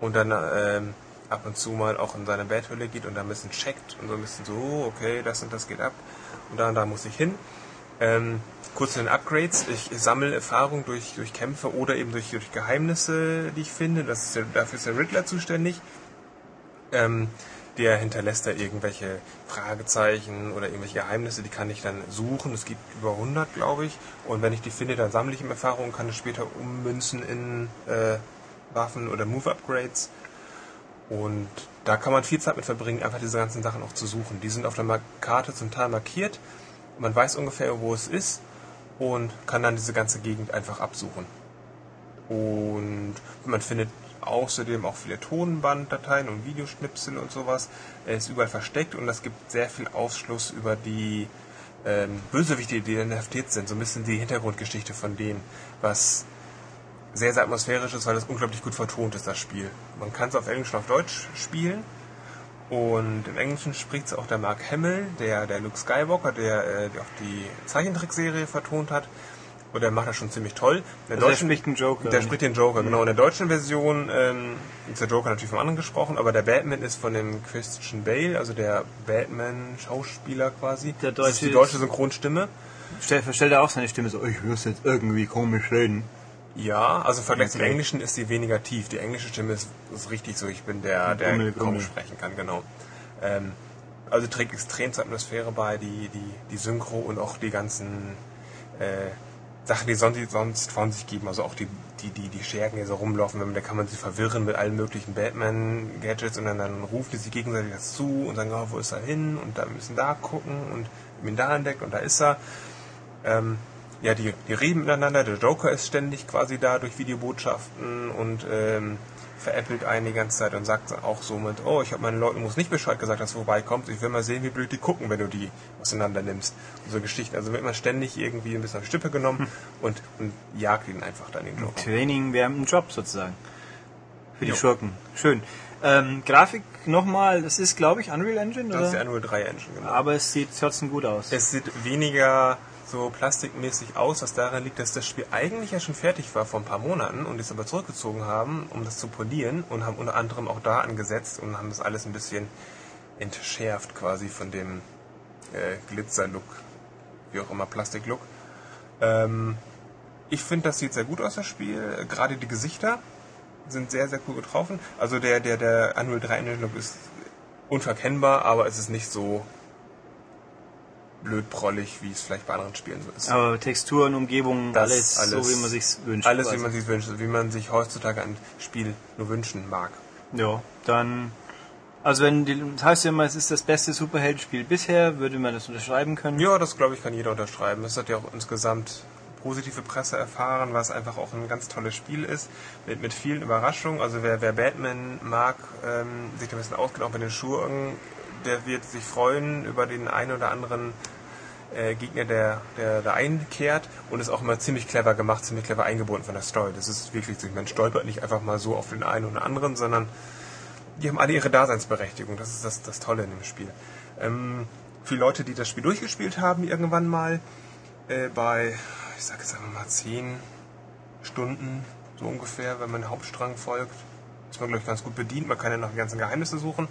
und dann ähm, ab und zu mal auch in seine Betthöhle geht und da ein bisschen checkt und so ein bisschen so, oh, okay, das und das geht ab und da und da muss ich hin. Ähm, kurz zu den Upgrades. Ich sammle Erfahrung durch, durch Kämpfe oder eben durch, durch Geheimnisse, die ich finde. Das ist dafür ist der Riddler zuständig. Ähm, der hinterlässt da irgendwelche Fragezeichen oder irgendwelche Geheimnisse, die kann ich dann suchen. Es gibt über 100, glaube ich. Und wenn ich die finde, dann sammle ich ihm Erfahrung und kann es später ummünzen in äh, Waffen oder Move-Upgrades. Und da kann man viel Zeit mit verbringen, einfach diese ganzen Sachen auch zu suchen. Die sind auf der Karte zum Teil markiert. Man weiß ungefähr, wo es ist und kann dann diese ganze Gegend einfach absuchen. Und man findet außerdem auch viele Tonbanddateien und Videoschnipsel und sowas. Er ist überall versteckt und es gibt sehr viel Aufschluss über die ähm, Bösewichte, die inhaftiert sind. So ein bisschen die Hintergrundgeschichte von denen, was sehr, sehr atmosphärisch ist, weil es unglaublich gut vertont ist, das Spiel. Man kann es auf Englisch und auf Deutsch spielen. Und im Englischen spricht es auch der Mark Hamill, der, der Luke Skywalker, der, äh, der auch die Zeichentrickserie vertont hat. Und der macht das schon ziemlich toll. In der Also der spricht den Joker. Der spricht den Joker, genau. In der deutschen Version ähm, ist der Joker natürlich vom anderen gesprochen, aber der Batman ist von dem Christian Bale, also der Batman-Schauspieler quasi. Der das ist Deutsche die deutsche Synchronstimme. Stell, verstellt er auch seine Stimme so, ich höre jetzt irgendwie komisch reden. Ja, also im Vergleich zum Okay. Englischen ist sie weniger tief. Die englische Stimme ist, ist richtig so. Ich bin der, der Grummel, kaum sprechen kann, genau. Ähm, also trägt extrem zur Atmosphäre bei, die, die, die Synchro und auch die ganzen äh, Sachen, die sonst, sonst von sich geben. Also auch die, die, die, die Schergen, die so rumlaufen, da kann man sie verwirren mit allen möglichen Batman-Gadgets und dann, dann rufen die sich gegenseitig das zu und sagen, oh, wo ist er hin? Und dann müssen da gucken und ihn da entdeckt und da ist er. Ähm, ja, die, die reden miteinander. Der Joker ist ständig quasi da durch Videobotschaften und ähm, veräppelt einen die ganze Zeit und sagt auch so mit, oh, ich habe meinen Leuten muss nicht Bescheid gesagt, dass du vorbeikommst. Ich will mal sehen, wie blöd die gucken, wenn du die auseinander nimmst. Und so Geschichten. Also wird man ständig irgendwie ein bisschen auf die Stippe genommen und, und jagt ihn einfach dann den Joker. Training während dem Job sozusagen. Für die Jo. Schurken. Schön. Ähm, Grafik nochmal, das ist glaube ich Unreal Engine, Das oder? ist die Unreal 3 Engine, genau. Aber es sieht trotzdem gut aus. Es sieht weniger so plastikmäßig aus, was daran liegt, dass das Spiel eigentlich ja schon fertig war vor ein paar Monaten und es aber zurückgezogen haben, um das zu polieren und haben unter anderem auch da angesetzt und haben das alles ein bisschen entschärft quasi von dem äh, Glitzer-Look, wie auch immer, Plastik-Look. Ähm, ich finde, das sieht sehr gut aus, das Spiel. Gerade die Gesichter sind sehr, sehr cool getroffen. Also der, der, der Unreal 3 Engine Look ist unverkennbar, aber es ist nicht so blödprollig, wie es vielleicht bei anderen Spielen so ist. Aber Texturen, Umgebung, Das alles, alles- so wie man sich's wünscht. Alles, quasi. wie man sich wünscht, wie man sich heutzutage ein Spiel nur wünschen mag. Ja, dann. Also wenn die, das heißt ja immer, es ist das beste Superheldenspiel bisher, würde man das unterschreiben können. Ja, das glaube ich kann jeder unterschreiben. Es hat ja auch insgesamt positive Presse erfahren, was einfach auch ein ganz tolles Spiel ist, mit, mit vielen Überraschungen. Also wer, wer Batman mag, ähm, sich da ein bisschen auskennt, auch bei den Schurken, der wird sich freuen über den einen oder anderen äh, Gegner, der, der da einkehrt und ist auch immer ziemlich clever gemacht, ziemlich clever eingebunden von der Story. Das ist wirklich so, man stolpert nicht einfach mal so auf den einen oder anderen, sondern die haben alle ihre Daseinsberechtigung. Das ist das, das Tolle in dem Spiel. Ähm, für Leute, die das Spiel durchgespielt haben, irgendwann mal äh, bei, ich sag jetzt einfach mal 10 Stunden, so ungefähr, wenn man Hauptstrang folgt, ist man, glaube ich, ganz gut bedient. Man kann ja noch die ganzen Geheimnisse suchen.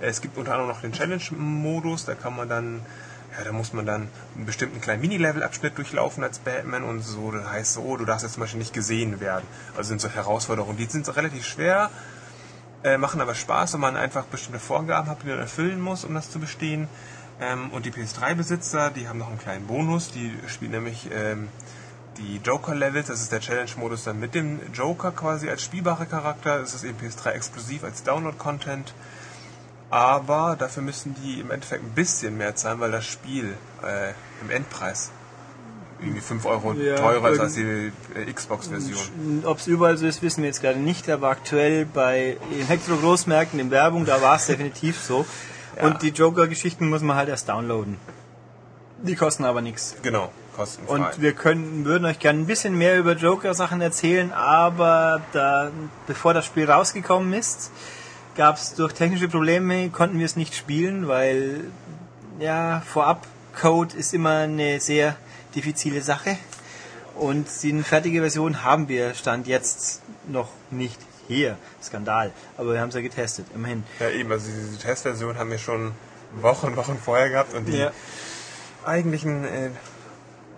Äh, es gibt unter anderem noch den Challenge-Modus, da kann man dann ja, da muss man dann einen bestimmten kleinen Mini-Level-Abschnitt durchlaufen als Batman und so. Das heißt so, du darfst jetzt zum Beispiel nicht gesehen werden. Also sind so Herausforderungen. Die sind so relativ schwer, äh, machen aber Spaß, wenn man einfach bestimmte Vorgaben hat, die man erfüllen muss, um das zu bestehen. Ähm, und die PS3-Besitzer, die haben noch einen kleinen Bonus. Die spielen nämlich ähm, die Joker-Levels. Das ist der Challenge-Modus dann mit dem Joker quasi als spielbarer Charakter. Das ist eben PS3 exklusiv als Download-Content. Aber dafür müssen die im Endeffekt ein bisschen mehr zahlen, weil das Spiel äh, im Endpreis irgendwie 5 Euro Ja, teurer ist als die äh, Xbox-Version. Ob es überall so ist, wissen wir jetzt gerade nicht, aber aktuell bei Elektro-Großmärkten in Werbung, da war es definitiv so. Ja. Und die Joker-Geschichten muss man halt erst downloaden. Die kosten aber nichts. Genau, kostenfrei. Und wir können, würden euch gerne ein bisschen mehr über Joker-Sachen erzählen, aber da, bevor das Spiel rausgekommen ist, gab es durch technische Probleme, konnten wir es nicht spielen, weil ja, vorab Code ist immer eine sehr diffizile Sache. Und die fertige Version haben wir Stand jetzt noch nicht hier. Skandal. Aber wir haben es ja getestet, immerhin. ja, eben, also diese Testversion haben wir schon Wochen, Wochen vorher gehabt und die Ja. eigentlichen äh,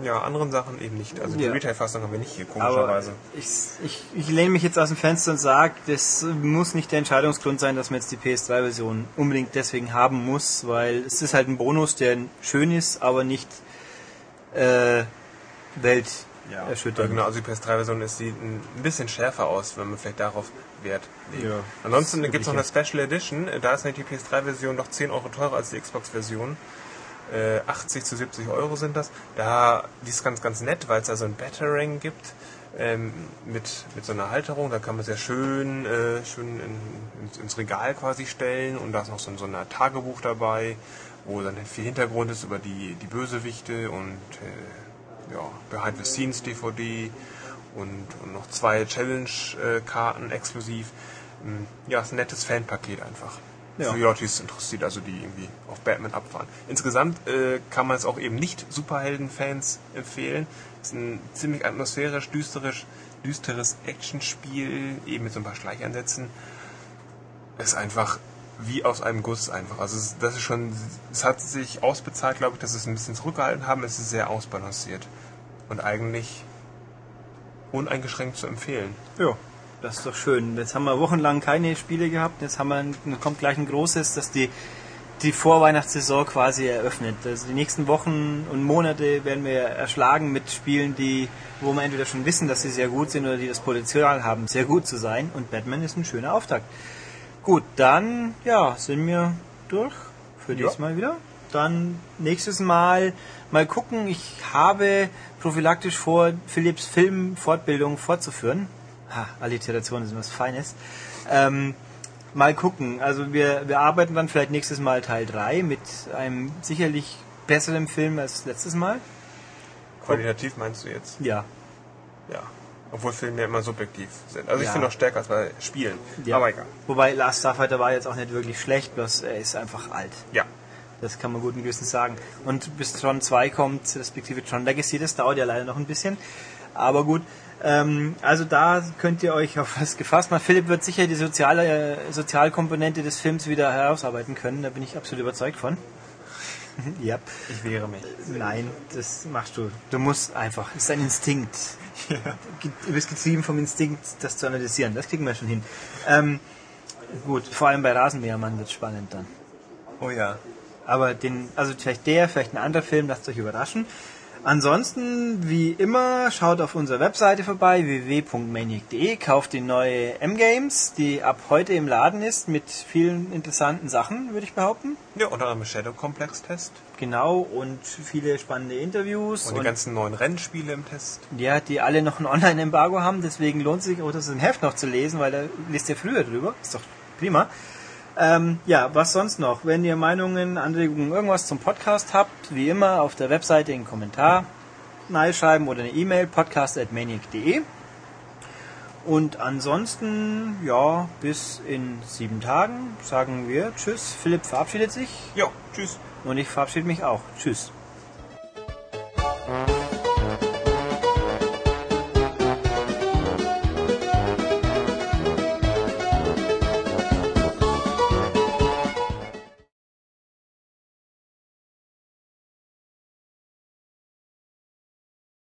ja, anderen Sachen eben nicht. Also die Ja. Retail-Fassung haben wir nicht hier, Aber komischerweise. ich, ich, ich lehne mich jetzt aus dem Fenster und sage, das muss nicht der Entscheidungsgrund sein, dass man jetzt die PS3-Version unbedingt deswegen haben muss, weil es ist halt ein Bonus, der schön ist, aber nicht äh, Welt Ja, erschütternd. genau, also die PS3-Version ist sieht ein bisschen schärfer aus, wenn man vielleicht darauf Wert legt. Ja, Ansonsten gibt es noch eine Special Edition, da ist nämlich die PS3-Version noch 10 Euro teurer als die Xbox-Version. Äh, 80 zu 70 Euro sind das. Da, die ist ganz, ganz nett, weil es da so ein Batarang gibt ähm, mit, mit so einer Halterung. Da kann man sehr schön, äh, schön in, ins, ins Regal quasi stellen und da ist noch so, ein- so ein Tagebuch dabei, wo dann viel Hintergrund ist über die, die Bösewichte und äh, ja, Behind the Scenes DVD und, und noch zwei Challenge-Karten exklusiv. Mm, Ja, ist ein nettes Fanpaket einfach. Ja. Es interessiert, also die irgendwie auf Batman abfahren. Insgesamt äh, kann man es auch eben nicht Superhelden-Fans empfehlen. Es ist ein ziemlich atmosphärisch, düsterisch, düsteres Actionspiel, eben mit so ein paar Schleichansätzen. Es ist einfach wie aus einem Guss einfach. Also es, das ist schon, es hat sich ausbezahlt, glaube ich, dass es ein bisschen zurückgehalten haben. Es ist sehr ausbalanciert und eigentlich uneingeschränkt zu empfehlen. Ja, das ist doch schön. Jetzt haben wir wochenlang keine Spiele gehabt. Jetzt haben wir ein, kommt gleich ein großes, das die die Vorweihnachtssaison quasi eröffnet. Also die nächsten Wochen und Monate werden wir erschlagen mit Spielen, die wo wir entweder schon wissen, dass sie sehr gut sind oder die das Potenzial haben, sehr gut zu sein. Und Batman ist ein schöner Auftakt. Gut, dann ja sind wir durch für Ja. diesmal wieder. Dann nächstes Mal mal gucken. Ich habe prophylaktisch vor, Philips Filmfortbildung fortzuführen. Ha, Alliteration ist was Feines. Ähm, mal gucken. Also wir, wir arbeiten dann vielleicht nächstes Mal Teil 3 mit einem sicherlich besseren Film als letztes Mal. Qualitativ meinst du jetzt? Ja. Ja. Obwohl Filme ja immer subjektiv sind. Also ich Ja. finde auch stärker als bei Spielen. ja. Aber egal. Wobei Last Starfighter war jetzt auch nicht wirklich schlecht, bloß er ist einfach alt. Ja. Das kann man guten Gewissens sagen. Und bis Tron 2 kommt, respektive Tron Legacy, das dauert ja leider noch ein bisschen. Aber gut, ähm, also da könnt ihr euch auf was gefasst machen. Philipp wird sicher die soziale äh, Sozialkomponente des Films wieder herausarbeiten können. Da bin ich absolut überzeugt von. ja. Ich wehre mich. Nein, das machst du. Du musst einfach. Es ist ein Instinkt. Ge- Du bist getrieben vom Instinkt, das zu analysieren. Das kriegen wir schon hin. Ähm, gut, vor allem bei Rasenmähermann wird spannend dann. Oh ja. Aber den, also vielleicht der, vielleicht ein anderer Film, lasst euch überraschen. Ansonsten, wie immer, schaut auf unserer Webseite vorbei, www.maniac.de, kauft die neue M-Games, die ab heute im Laden ist, mit vielen interessanten Sachen, würde ich behaupten. Ja, unter anderem Shadow Complex Test. Genau, und viele spannende Interviews. Und die ganzen neuen Rennspiele im Test. ja, die alle noch ein Online-Embargo haben, deswegen lohnt es sich auch, das im Heft noch zu lesen, weil da liest ihr früher drüber. Ist doch prima. Ähm, ja, was sonst noch? Wenn ihr Meinungen, Anregungen, irgendwas zum Podcast habt, wie immer auf der Webseite einen Kommentar schreiben oder eine E-Mail podcast.maniac.de. Und ansonsten, ja, bis in sieben Tagen sagen wir Tschüss. Philipp verabschiedet sich. Ja, Tschüss. Und ich verabschiede mich auch. Tschüss.